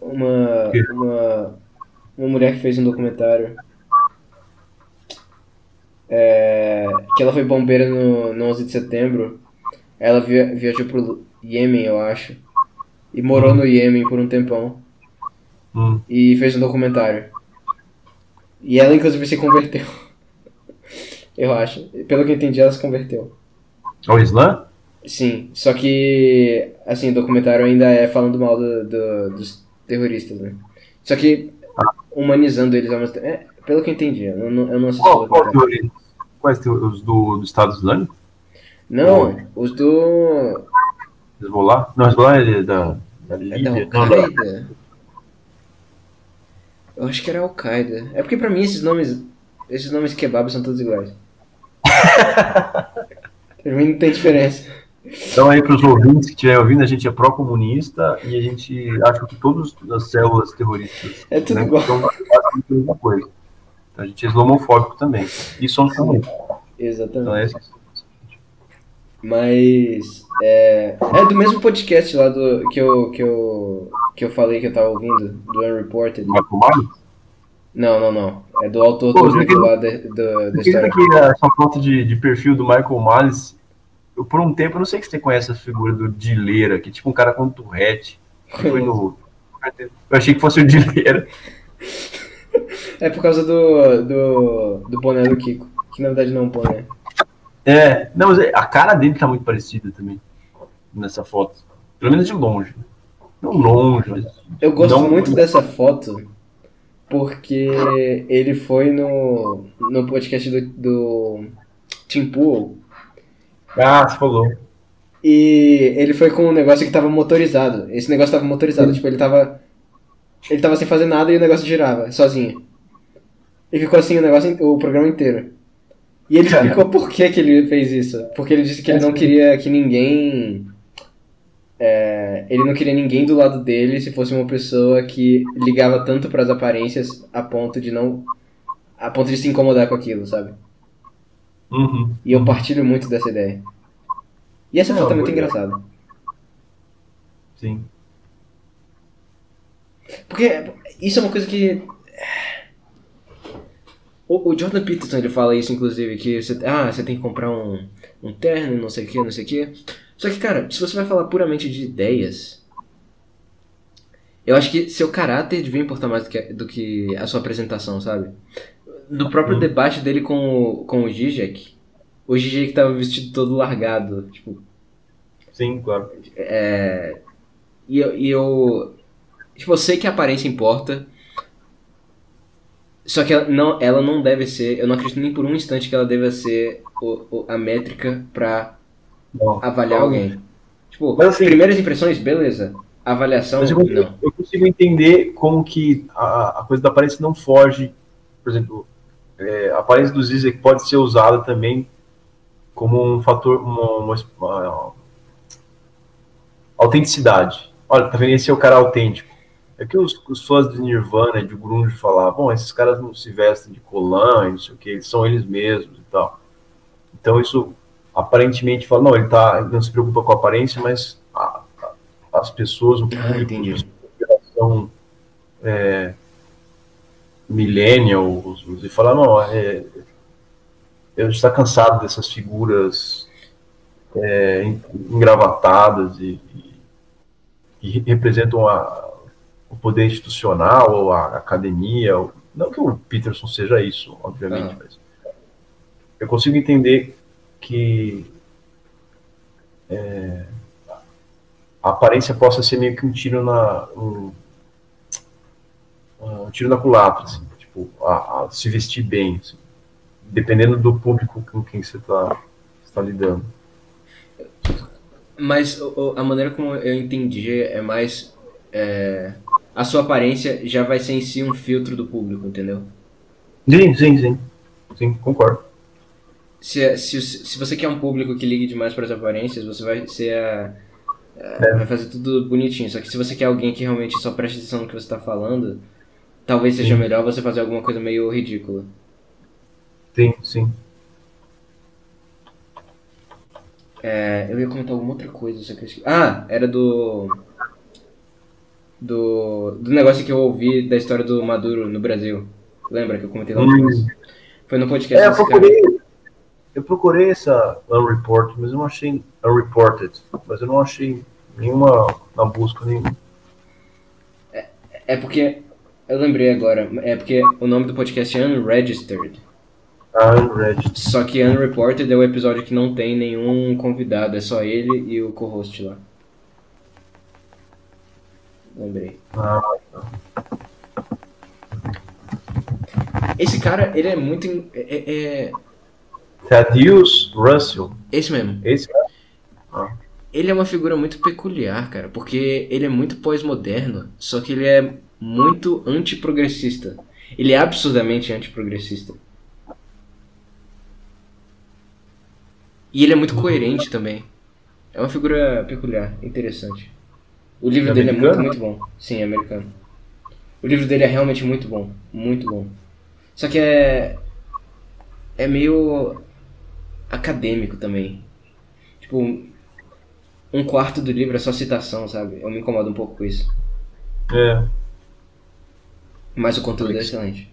uma, uma, uma mulher que fez um documentário é, que ela foi bombeira no, no 11 de setembro. Ela via, viajou pro Iêmen, eu acho. E morou no Iêmen por um tempão. Hum. E fez um documentário. E ela, inclusive, se converteu. eu acho. Pelo que eu entendi, ela se converteu. Ao Islã? Sim. Só que, assim, o documentário ainda é falando mal do, do dos terroristas, né? Só que humanizando eles. É, pelo que eu entendi, eu não, eu não assisti. Qual, qual Quais os do, do Estado Islâmico? Não, os do. Hezbollah? Não, Hezbollah é da, da Líbia. É da Al-Qaeda. Eu acho que era Al-Qaeda. É porque pra mim esses nomes. Esses nomes kebab são todos iguais. pra mim não tem diferença. Então, aí, para os ouvintes que estiverem ouvindo, a gente é pró-comunista e a gente acha que todas as células terroristas é tudo né, igual. são a mesma coisa. Então, a gente é islamofóbico também. E somos comunistas. Exatamente. Então, é isso. Mas é, é do mesmo podcast lá do, que, eu, que, eu, que eu falei que eu tava ouvindo, do Unreported. Não, Não, não, não. É do autor Pô, do livro lá da, da história. aqui essa foto de, de perfil do Michael Malice. Eu, por um tempo, eu não sei se você conhece a figura do Dileira, que é tipo um cara com Tourette. Foi no... Eu achei que fosse o Dileira. É por causa do, do, do boné do Kiko. Que na verdade não é um boné. É, não, mas a cara dele tá muito parecida também. Nessa foto. Pelo menos de longe. Não longe, mas. Eu gosto muito dessa foto porque ele foi no, no podcast do, do Tim Pool. Ah, você falou. E ele foi com um negócio que tava motorizado. Esse negócio tava motorizado. Tipo, ele tava. Ele tava sem fazer nada e o negócio girava, sozinho. E ficou assim o negócio, o programa inteiro. E ele explicou por que, que ele fez isso. Porque ele disse que ele não queria que ninguém é, ele não queria ninguém do lado dele se fosse uma pessoa que ligava tanto para as aparências a ponto de não a ponto de se incomodar com aquilo, sabe? Uhum. E eu partilho muito dessa ideia. E essa foto é muito engraçada. Sim. Porque isso é uma coisa que o, o Jordan Peterson ele fala isso inclusive que você, ah, você tem que comprar um, um terno, não sei o que, não sei o que. Só que, cara, se você vai falar puramente de ideias, eu acho que seu caráter devia importar mais do que, do que a sua apresentação, sabe? Do próprio uhum. debate dele com, o, com o Zizek, o Zizek tava vestido todo largado, tipo... Sim, claro. É... E eu, e eu... Tipo, eu sei que a aparência importa, só que ela não, ela não deve ser, eu não acredito nem por um instante que ela deva ser o, o, a métrica pra não, avaliar não. alguém. Tipo, mas, assim, primeiras impressões, beleza. Avaliação, eu consigo, não. Eu consigo entender como que a, a coisa da aparência não foge. Por exemplo, é, a aparência do Zizek pode ser usada também como um fator, uma, uma, uma autenticidade. Olha, tá vendo? Esse é o cara autêntico. É que os, os fãs de Nirvana, de Grunge, falavam, bom, esses caras não se vestem de colã, não sei o que, eles são eles mesmos e tal. Então isso aparentemente fala, não, ele tá, não se preocupa com a aparência, mas a, a, as pessoas, o ah, público, a geração é, millennials, e falar, não, é, eu está cansado dessas figuras é, engravatadas e, e, e representam a, o poder institucional ou a academia, ou, não que o Peterson seja isso, obviamente, ah. mas eu consigo entender que é, a aparência possa ser meio que um tiro na um, um tiro na culatra, assim, tipo, a, a se vestir bem, assim, dependendo do público com quem você está tá lidando. Mas a maneira como eu entendi é mais é, a sua aparência já vai ser em si um filtro do público, entendeu? Sim, sim, sim, sim, concordo se, se, se você quer um público que ligue demais para as aparências, você vai ser a, a, é. vai fazer tudo bonitinho. Só que se você quer alguém que realmente só preste atenção no que você está falando, talvez seja sim. melhor você fazer alguma coisa meio ridícula. Sim, sim. É, eu ia comentar alguma outra coisa, só que eu Ah, era do. Do, do negócio que eu ouvi da história do Maduro no Brasil. Lembra que eu comentei lá no hum. Foi no podcast. É, eu procurei, eu procurei essa unreported, mas eu não achei unreported, mas eu não achei nenhuma na busca nenhuma. É, é porque eu lembrei agora, é porque o nome do podcast é Unregistered. Unregistered. Só que Unreported é o episódio que não tem nenhum convidado, é só ele e o co-host lá. Lembrei. Ah, tá. Esse cara, ele é muito. É, é, Thaddeus Russell. Esse mesmo. Esse ah. Ele é uma figura muito peculiar, cara, porque ele é muito pós-moderno, só que ele é muito antiprogressista. Ele é absurdamente antiprogressista. E ele é muito coerente também. É uma figura peculiar, interessante. O livro é dele americano? é muito, muito bom. Sim, é americano. O livro dele é realmente muito bom. Muito bom. Só que é. É meio acadêmico também. Tipo, um quarto do livro é só citação, sabe? Eu me incomodo um pouco com isso. É. Mas o conteúdo é excelente.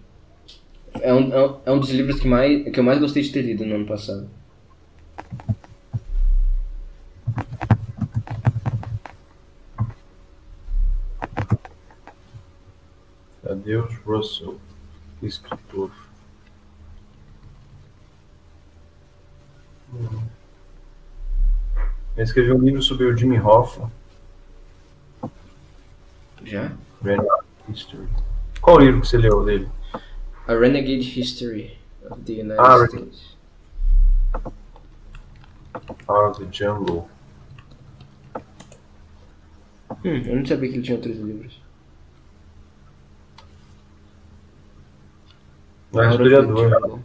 É um, é, é um dos livros que, mais, que eu mais gostei de ter lido no ano passado. Adeus, Russell, escritor. Eu escrevi um livro sobre o Jimmy Hoffa. Já? Renegade History. Qual livro que você leu dele? A Renegade History of the United ah, States. Out of the Jungle. Hum, eu não sabia que ele tinha outros livros. Não é historiador.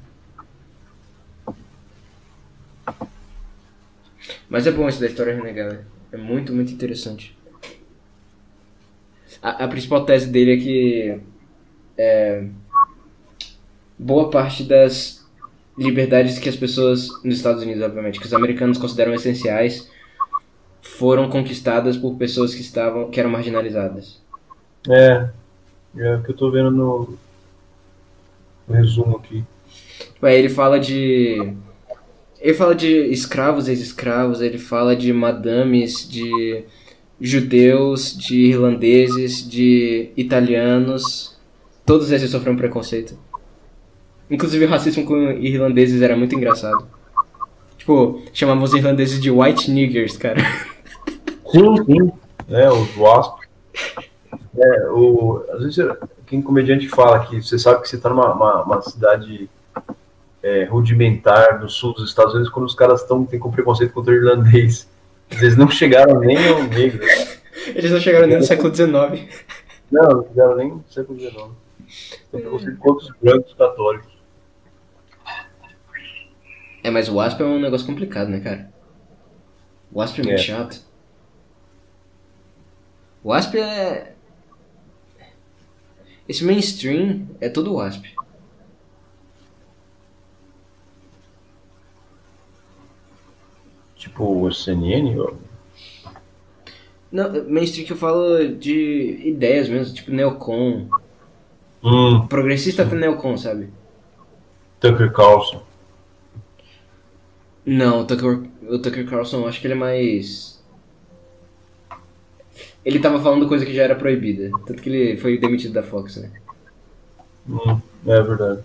Mas é bom esse da história renegada. É muito, muito interessante. A, a principal tese dele é que é, boa parte das liberdades que as pessoas nos Estados Unidos, obviamente, que os americanos consideram essenciais, foram conquistadas por pessoas que estavam que eram marginalizadas. É, é o que eu tô vendo no, resumo aqui. Aí ele fala de ele fala de escravos, ex-escravos, ele fala de madames, de judeus, de irlandeses, de italianos. Todos esses sofreram preconceito. Inclusive o racismo com irlandeses era muito engraçado. Tipo, chamavam os irlandeses de white niggers, cara. Sim, sim. É, os wasp. É, o, às vezes, quem comediante fala que você sabe que você tá numa uma, uma cidade é, rudimentar no sul dos Estados Unidos quando os caras estão tem com preconceito contra o irlandês. Eles não chegaram nem ao negro. Eles não chegaram nem no século XIX. Não, não chegaram nem no século XIX. Tem preconceito contra os brancos católicos. É, mas o Wasp é um negócio complicado, né, cara? O Wasp é muito é. chato. O Wasp é. Esse mainstream é todo Wasp. Tipo o CNN? Ou... Não, mainstream que eu falo de ideias mesmo, tipo neocon. Hum. Progressista até neocon, sabe? Tucker Carlson. Não, o Tucker, o Tucker Carlson, acho que ele é mais. Ele tava falando coisa que já era proibida. Tanto que ele foi demitido da Fox, né? Hum, é verdade.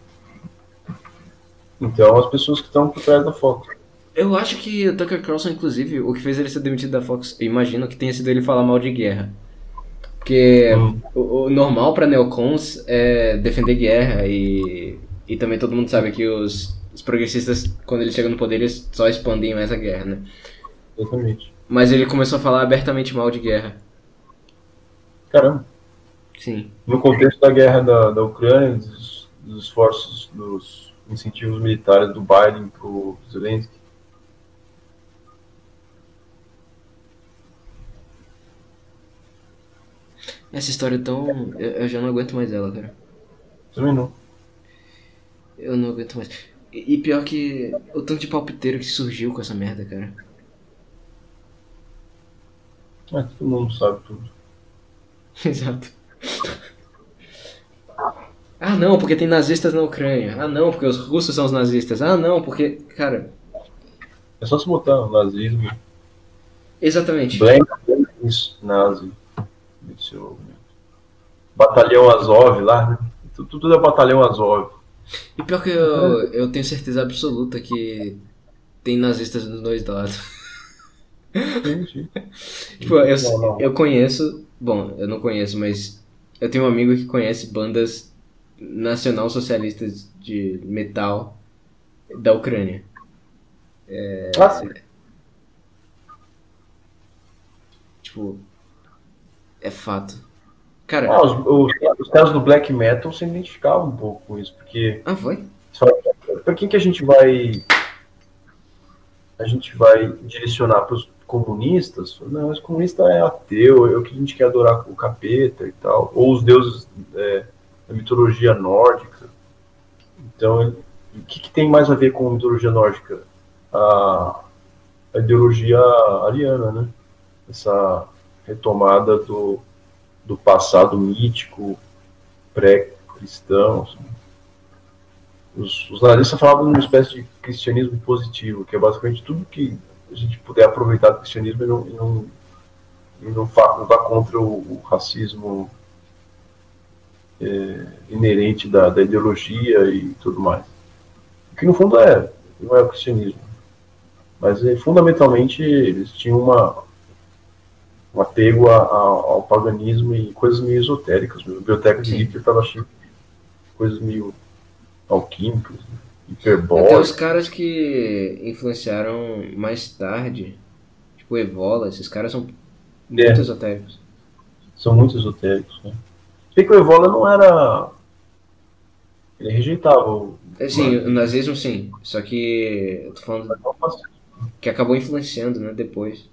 Então, as pessoas que estão por trás da Fox. Eu acho que o Tucker Carlson, inclusive, o que fez ele ser demitido da Fox, eu imagino que tenha sido ele falar mal de guerra. Porque hum. o, o, normal para neocons é defender guerra e, e também todo mundo sabe que os, os progressistas, quando eles chegam no poder, eles só expandem mais a guerra, né? Exatamente. Mas ele começou a falar abertamente mal de guerra. Caramba. Sim. No contexto da guerra da, da Ucrânia, dos, dos esforços, dos incentivos militares do Biden pro Zelensky, Essa história é tão. Eu, eu, já não aguento mais ela, cara. Também não. Eu não aguento mais. E, e, pior que o tanto de palpiteiro que surgiu com essa merda, cara. É, todo mundo sabe tudo. Exato. Ah não, porque tem nazistas na Ucrânia. Ah não, porque os russos são os nazistas. Ah não, porque. Cara. É só se botar nazismo. Exatamente. Black nazi. Batalhão Azov lá, né? Tudo, tudo é Batalhão Azov. E pior que eu, eu tenho certeza absoluta que tem nazistas dos dois lados. Sim, sim. tipo, eu, eu conheço. Bom, eu não conheço, mas eu tenho um amigo que conhece bandas nacional-socialistas de metal da Ucrânia. É, sim. Tipo, é fato. Cara. Ah, os, os, os, caras do black metal se identificavam um pouco com isso, porque. Ah, foi? Pra quem que a gente vai. A gente vai direcionar para os comunistas? Não, esse comunista é ateu, é o que a gente quer adorar o capeta e tal. Ou os deuses é, da mitologia nórdica. Então, o que, que, tem mais a ver com a mitologia nórdica? A, a ideologia ariana, né? Essa retomada do, do passado mítico pré-cristão. Assim. os, os analistas falavam de uma espécie de cristianismo positivo, que é basicamente tudo que a gente puder aproveitar do cristianismo e não, e não, e não, não dá contra o, o racismo é, inerente da, da, ideologia e tudo mais. Que no fundo é, não é o cristianismo. Mas é, fundamentalmente eles tinham uma, um apego a, a, ao paganismo e coisas meio esotéricas. A biblioteca de Hitler estava cheia de coisas meio alquímicas, Até os caras que influenciaram mais tarde, tipo Evola, esses caras são muito é. esotéricos. São muito esotéricos, né? que o Evola não era. Ele rejeitava o. É, sim, o nazismo sim. Só que. Eu tô falando. Que acabou influenciando, né? Depois.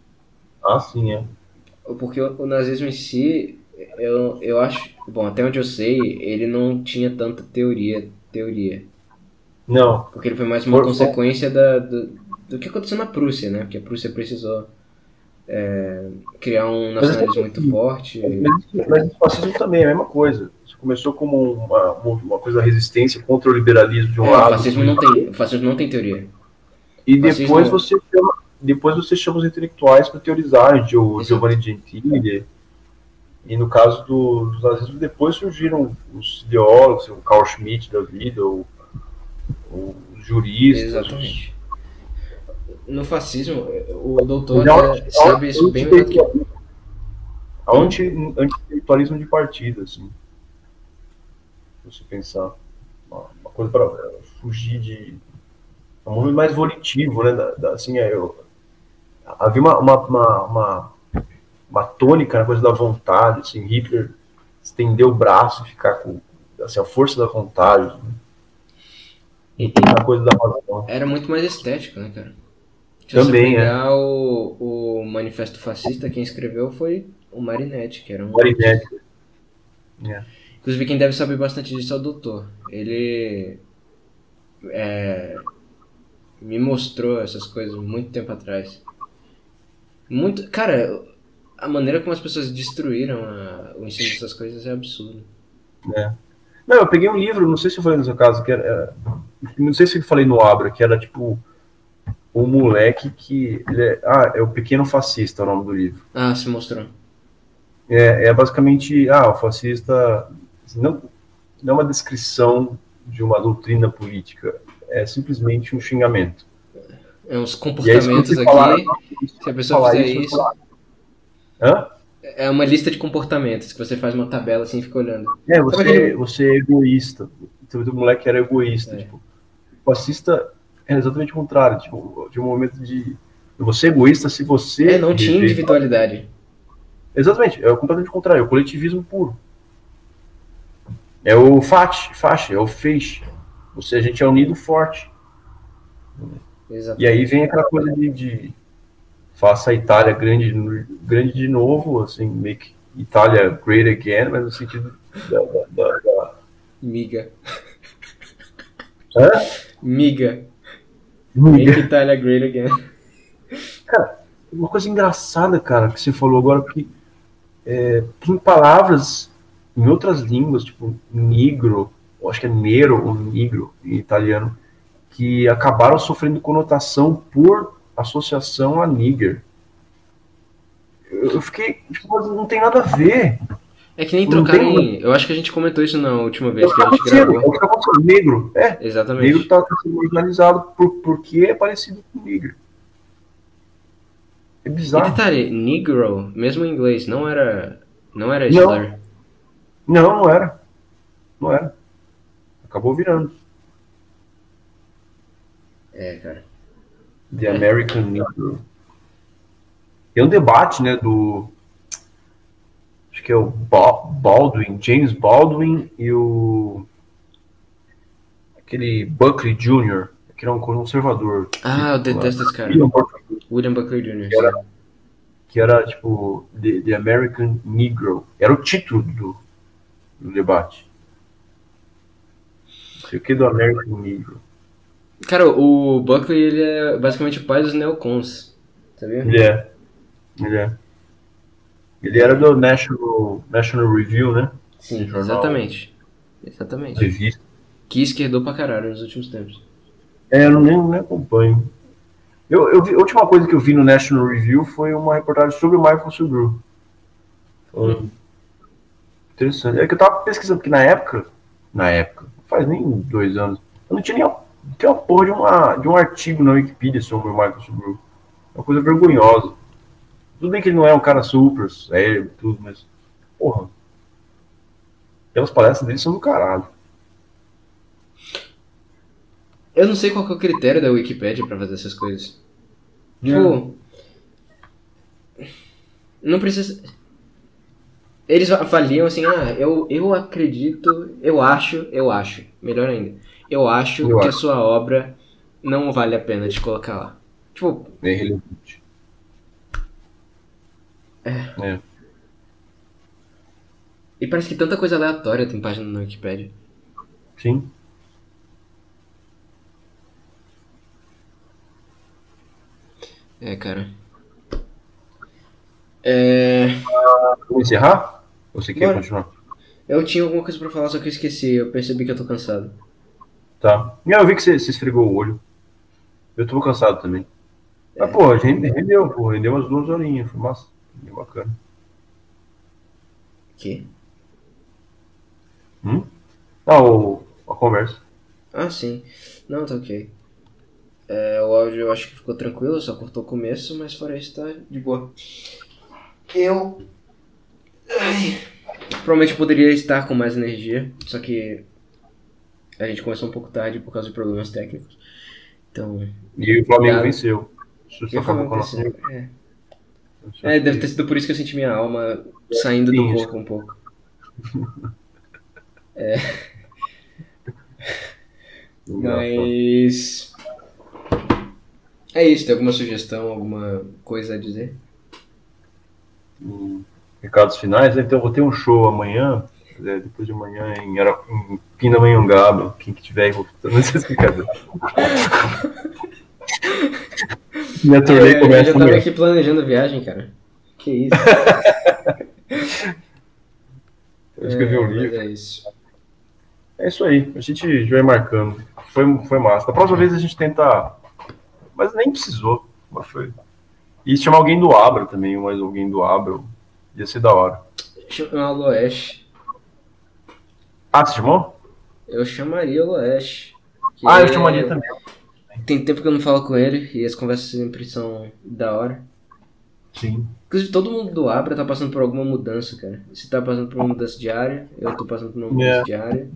Ah, sim, é. Porque o, nazismo em si, eu, eu acho. Bom, até onde eu sei, ele não tinha tanta teoria. Teoria. Não. Porque ele foi mais uma Por, consequência da, do, do que aconteceu na Prússia, né? Porque a Prússia precisou é, criar um nacionalismo muito forte. Mas, mas o fascismo também é a mesma coisa. Isso começou como uma, uma coisa da resistência contra o liberalismo de um é, lado. O fascismo, não tem, o fascismo não tem teoria. E depois você chama, depois você chama os intelectuais para teorizar, o Giovanni Gentili. E no caso do, dos nazismos, depois surgiram os ideólogos, o Carl Schmitt da vida, o, os juristas, Exatamente no fascismo, o doutor é, sabe isso bem melhor que eu. Anti-intelectualismo de partido, assim. Se você pensar. Uma, coisa para fugir de. É um movimento mais volitivo, né? Da, da, assim, é, eu, havia uma, uma, uma, uma, uma tônica na coisa da vontade, assim, Hitler estender o braço e ficar com assim, a força da vontade. Né? E, a coisa da razão. Era muito mais estético, né, cara? Se Também, é. O, o Manifesto Fascista, quem escreveu foi o Marinetti, que era um. Marinetti. É. Inclusive, quem deve saber bastante disso é o doutor. Ele. É, me mostrou essas coisas muito tempo atrás. Muito. Cara, a maneira como as pessoas destruíram a, o ensino dessas coisas é absurdo. É. Não, eu peguei um livro, não sei se eu falei no seu caso, que era. Não sei se eu falei no Abra, que era tipo um moleque que. É, ah, é o Pequeno Fascista, é o nome do livro. Ah, se mostrou. É, é basicamente. Ah, o fascista. Não, não é uma descrição de uma doutrina política, é simplesmente um xingamento. É uns comportamentos aqui. Falar, se a pessoa fizer isso. isso Hã? É uma lista de comportamentos que você faz uma tabela assim e fica olhando. É, você, você é egoísta. Então, o moleque era egoísta. É. Tipo, fascista é exatamente o contrário, tipo, de um momento de você egoísta se você. É, não tinha individualidade. Exatamente, é o completamente contrário, é o coletivismo puro. É o FAT, FAT, é o feixe. Você, a gente é unido forte. Exatamente. E aí vem aquela coisa de, de faça a Itália grande, grande de novo, assim, make Itália great again, mas no sentido da. da, da, da... Miga. Hã? Miga. Make Italia Great Again. Cara, uma coisa engraçada, cara, que você falou agora, que é, tem palavras em outras línguas, tipo negro, acho que é nero ou negro em italiano, que acabaram sofrendo conotação por associação a nigger. Eu fiquei, tipo, não tem nada a ver. É que nem trocarem. Tem... Eu acho que a gente comentou isso na última vez que a gente gravou. É o que acontecendo. Negro. É. Exatamente. Negro tá sendo marginalizado por, porque é parecido com negro. É bizarro. E detalhe, negro, mesmo em inglês, não era. Não era slur. Não, não, não era. Não era. Acabou virando. É, cara. The American Negro. Tem um debate, né, do acho que é o Baldwin, James Baldwin e o aquele Buckley Jr., que era um conservador. Ah, eu detesto esse cara. William Buckley, William Buckley Jr. Que era, que era tipo The, The, American Negro. Era o título do, do debate. Não sei o que do American Negro. Cara, o Buckley ele é basicamente o pai dos neocons, sabia? Ele é. Ele é. Ele era do National, National Review, né? Sim, exatamente. Exatamente. Revista. Que esquerdou pra caralho nos últimos tempos. É, eu não nem, nem acompanho. Eu, eu vi, a última coisa que eu vi no National Review foi uma reportagem sobre o Michael Subru. Hum. Interessante. É que eu tava pesquisando, porque na época, na época, faz nem dois anos, eu não tinha nem tem uma porra de, uma, de um artigo na Wikipedia sobre o Michael Subru. É uma coisa vergonhosa. Tudo bem que ele não é um cara super sério, tudo, mas. Porra. Aquelas palestras dele são do caralho. Eu não sei qual é o critério da Wikipedia pra fazer essas coisas. Tipo. Não precisa. Eles avaliam assim, ah, eu, eu acredito, eu acho, eu acho. Melhor ainda. Eu acho eu que acho. a sua obra não vale a pena de colocar lá. Tipo. É relevante. É. é. E parece que tanta coisa aleatória tem página na Wikipedia. Sim. É, cara. É... Vamos encerrar? Ou você quer Bora. continuar? Eu tinha alguma coisa pra falar, só que eu esqueci. Eu percebi que eu tô cansado. Tá. Eu vi que você, você esfregou o olho. Eu tô cansado também. É. Mas, pô, a gente rendeu, pô. Rendeu umas duas horinhas. Foi massa. Foi bacana. Que? Hum? Ah, o, a conversa. Ah, sim. Não, tá ok. É, o áudio eu acho que ficou tranquilo, só cortou o começo, mas fora isso tá de boa. Eu. Ai. Provavelmente poderia estar com mais energia, só que a gente começou um pouco tarde por causa de problemas técnicos. Então. E o Flamengo venceu. E o Flamengo venceu. É. é, deve ter sido por isso que eu senti minha alma saindo do corpo um pouco. É. Mas. É isso, tem alguma sugestão, alguma coisa a dizer? Hum, recados finais, então vou ter um show amanhã, é, depois de amanhã em, Ara... em Pindamonhangaba, quem que tiver não sei se brincadeira. Minha turnê é, começa Eu já tava aqui planejando a viagem, cara. Que isso. eu escrevi é, um livro. É isso. É isso aí, a gente vai marcando. Foi, foi massa. Da próxima vez a gente tenta mas nem precisou. Mas foi. E chamar alguém do Abra também, mais alguém do Abra. Ia ser da hora. Chamar o Loeste. Ah, você chamou? Eu chamaria o Loeste. Ah, eu chamaria também. Tem tempo que eu não falo com ele e as conversas sempre são da hora. Sim. Inclusive, todo mundo do Abra tá passando por alguma mudança, cara. Você tá passando por uma mudança diária, eu tô passando por uma mudança yeah. diária.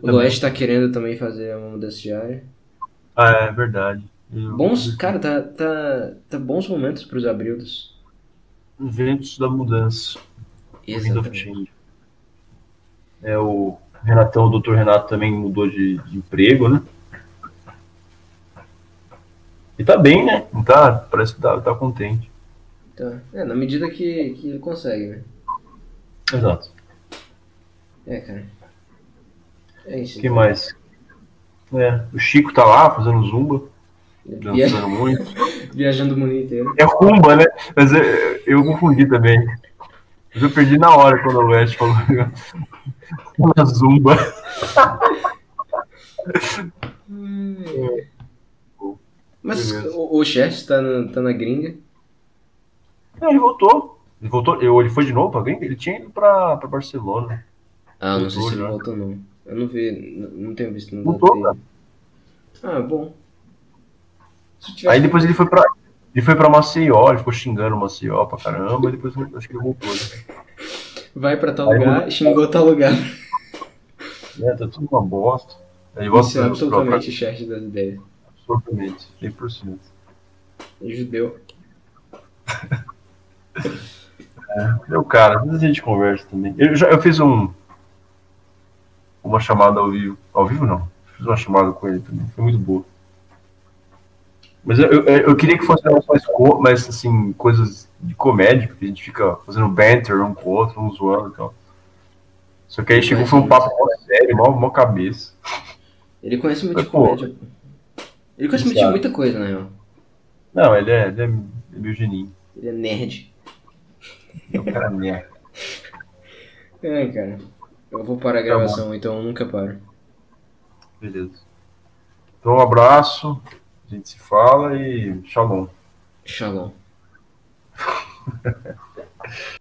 O Loeste tá querendo também fazer uma mudança diária. Ah, é verdade. Bons, cara, tá, tá, tá bons momentos para os abrildos. Ventos da mudança. Exatamente. É, o Renatão, o doutor Renato também mudou de, de, emprego, né? E tá bem, né? Tá, parece que tá, tá contente. Tá. É, na medida que, que ele consegue, né? Exato. É, cara. É isso. O que então. mais? É, o Chico tá lá fazendo zumba. Dançando muito. Viajando o mundo inteiro. É rumba, né? Mas eu, eu confundi também. Mas eu perdi na hora quando o West falou na zumba. Mas o, o Chess tá na, tá na gringa? Não, ele voltou. Ele voltou. Ele foi de novo pra gringa? Ele tinha ido pra, pra Barcelona. Ah, não sei se ele voltou não. Eu não vi, não, não tenho visto. Não voltou, cara. Ah, bom. Aí depois ele foi pra. Ele foi pra Maceió, ele ficou xingando Maceió pra caramba, e depois acho que ele voltou. Né? Vai pra tal Aí lugar, ele... xingou tal lugar. É, tá tudo uma bosta. Aí Isso é absolutamente pra... chat das ideias. Absolutamente, 100%. É judeu. é, meu cara, às vezes a gente conversa também. Eu, já, eu fiz um. Uma chamada ao vivo. Ao vivo não. Fiz uma chamada com ele também. Foi muito boa. Mas eu, eu, eu, queria que fosse mais, mais assim, coisas de comédia, porque a gente fica fazendo banter um com o outro, um zoando e tal. Só que aí chegou, foi um papo mó sério, mó, mó cabeça. Ele conhece muito Mas, de comédia. Ele de muita coisa, real. Não, ele é, ele é, é meu geninho. Ele é nerd. É um cara nerd. É, cara. Eu vou parar a tá gravação, tá então eu nunca paro. Beleza. Então, um abraço. A gente se fala e shalom. Shalom.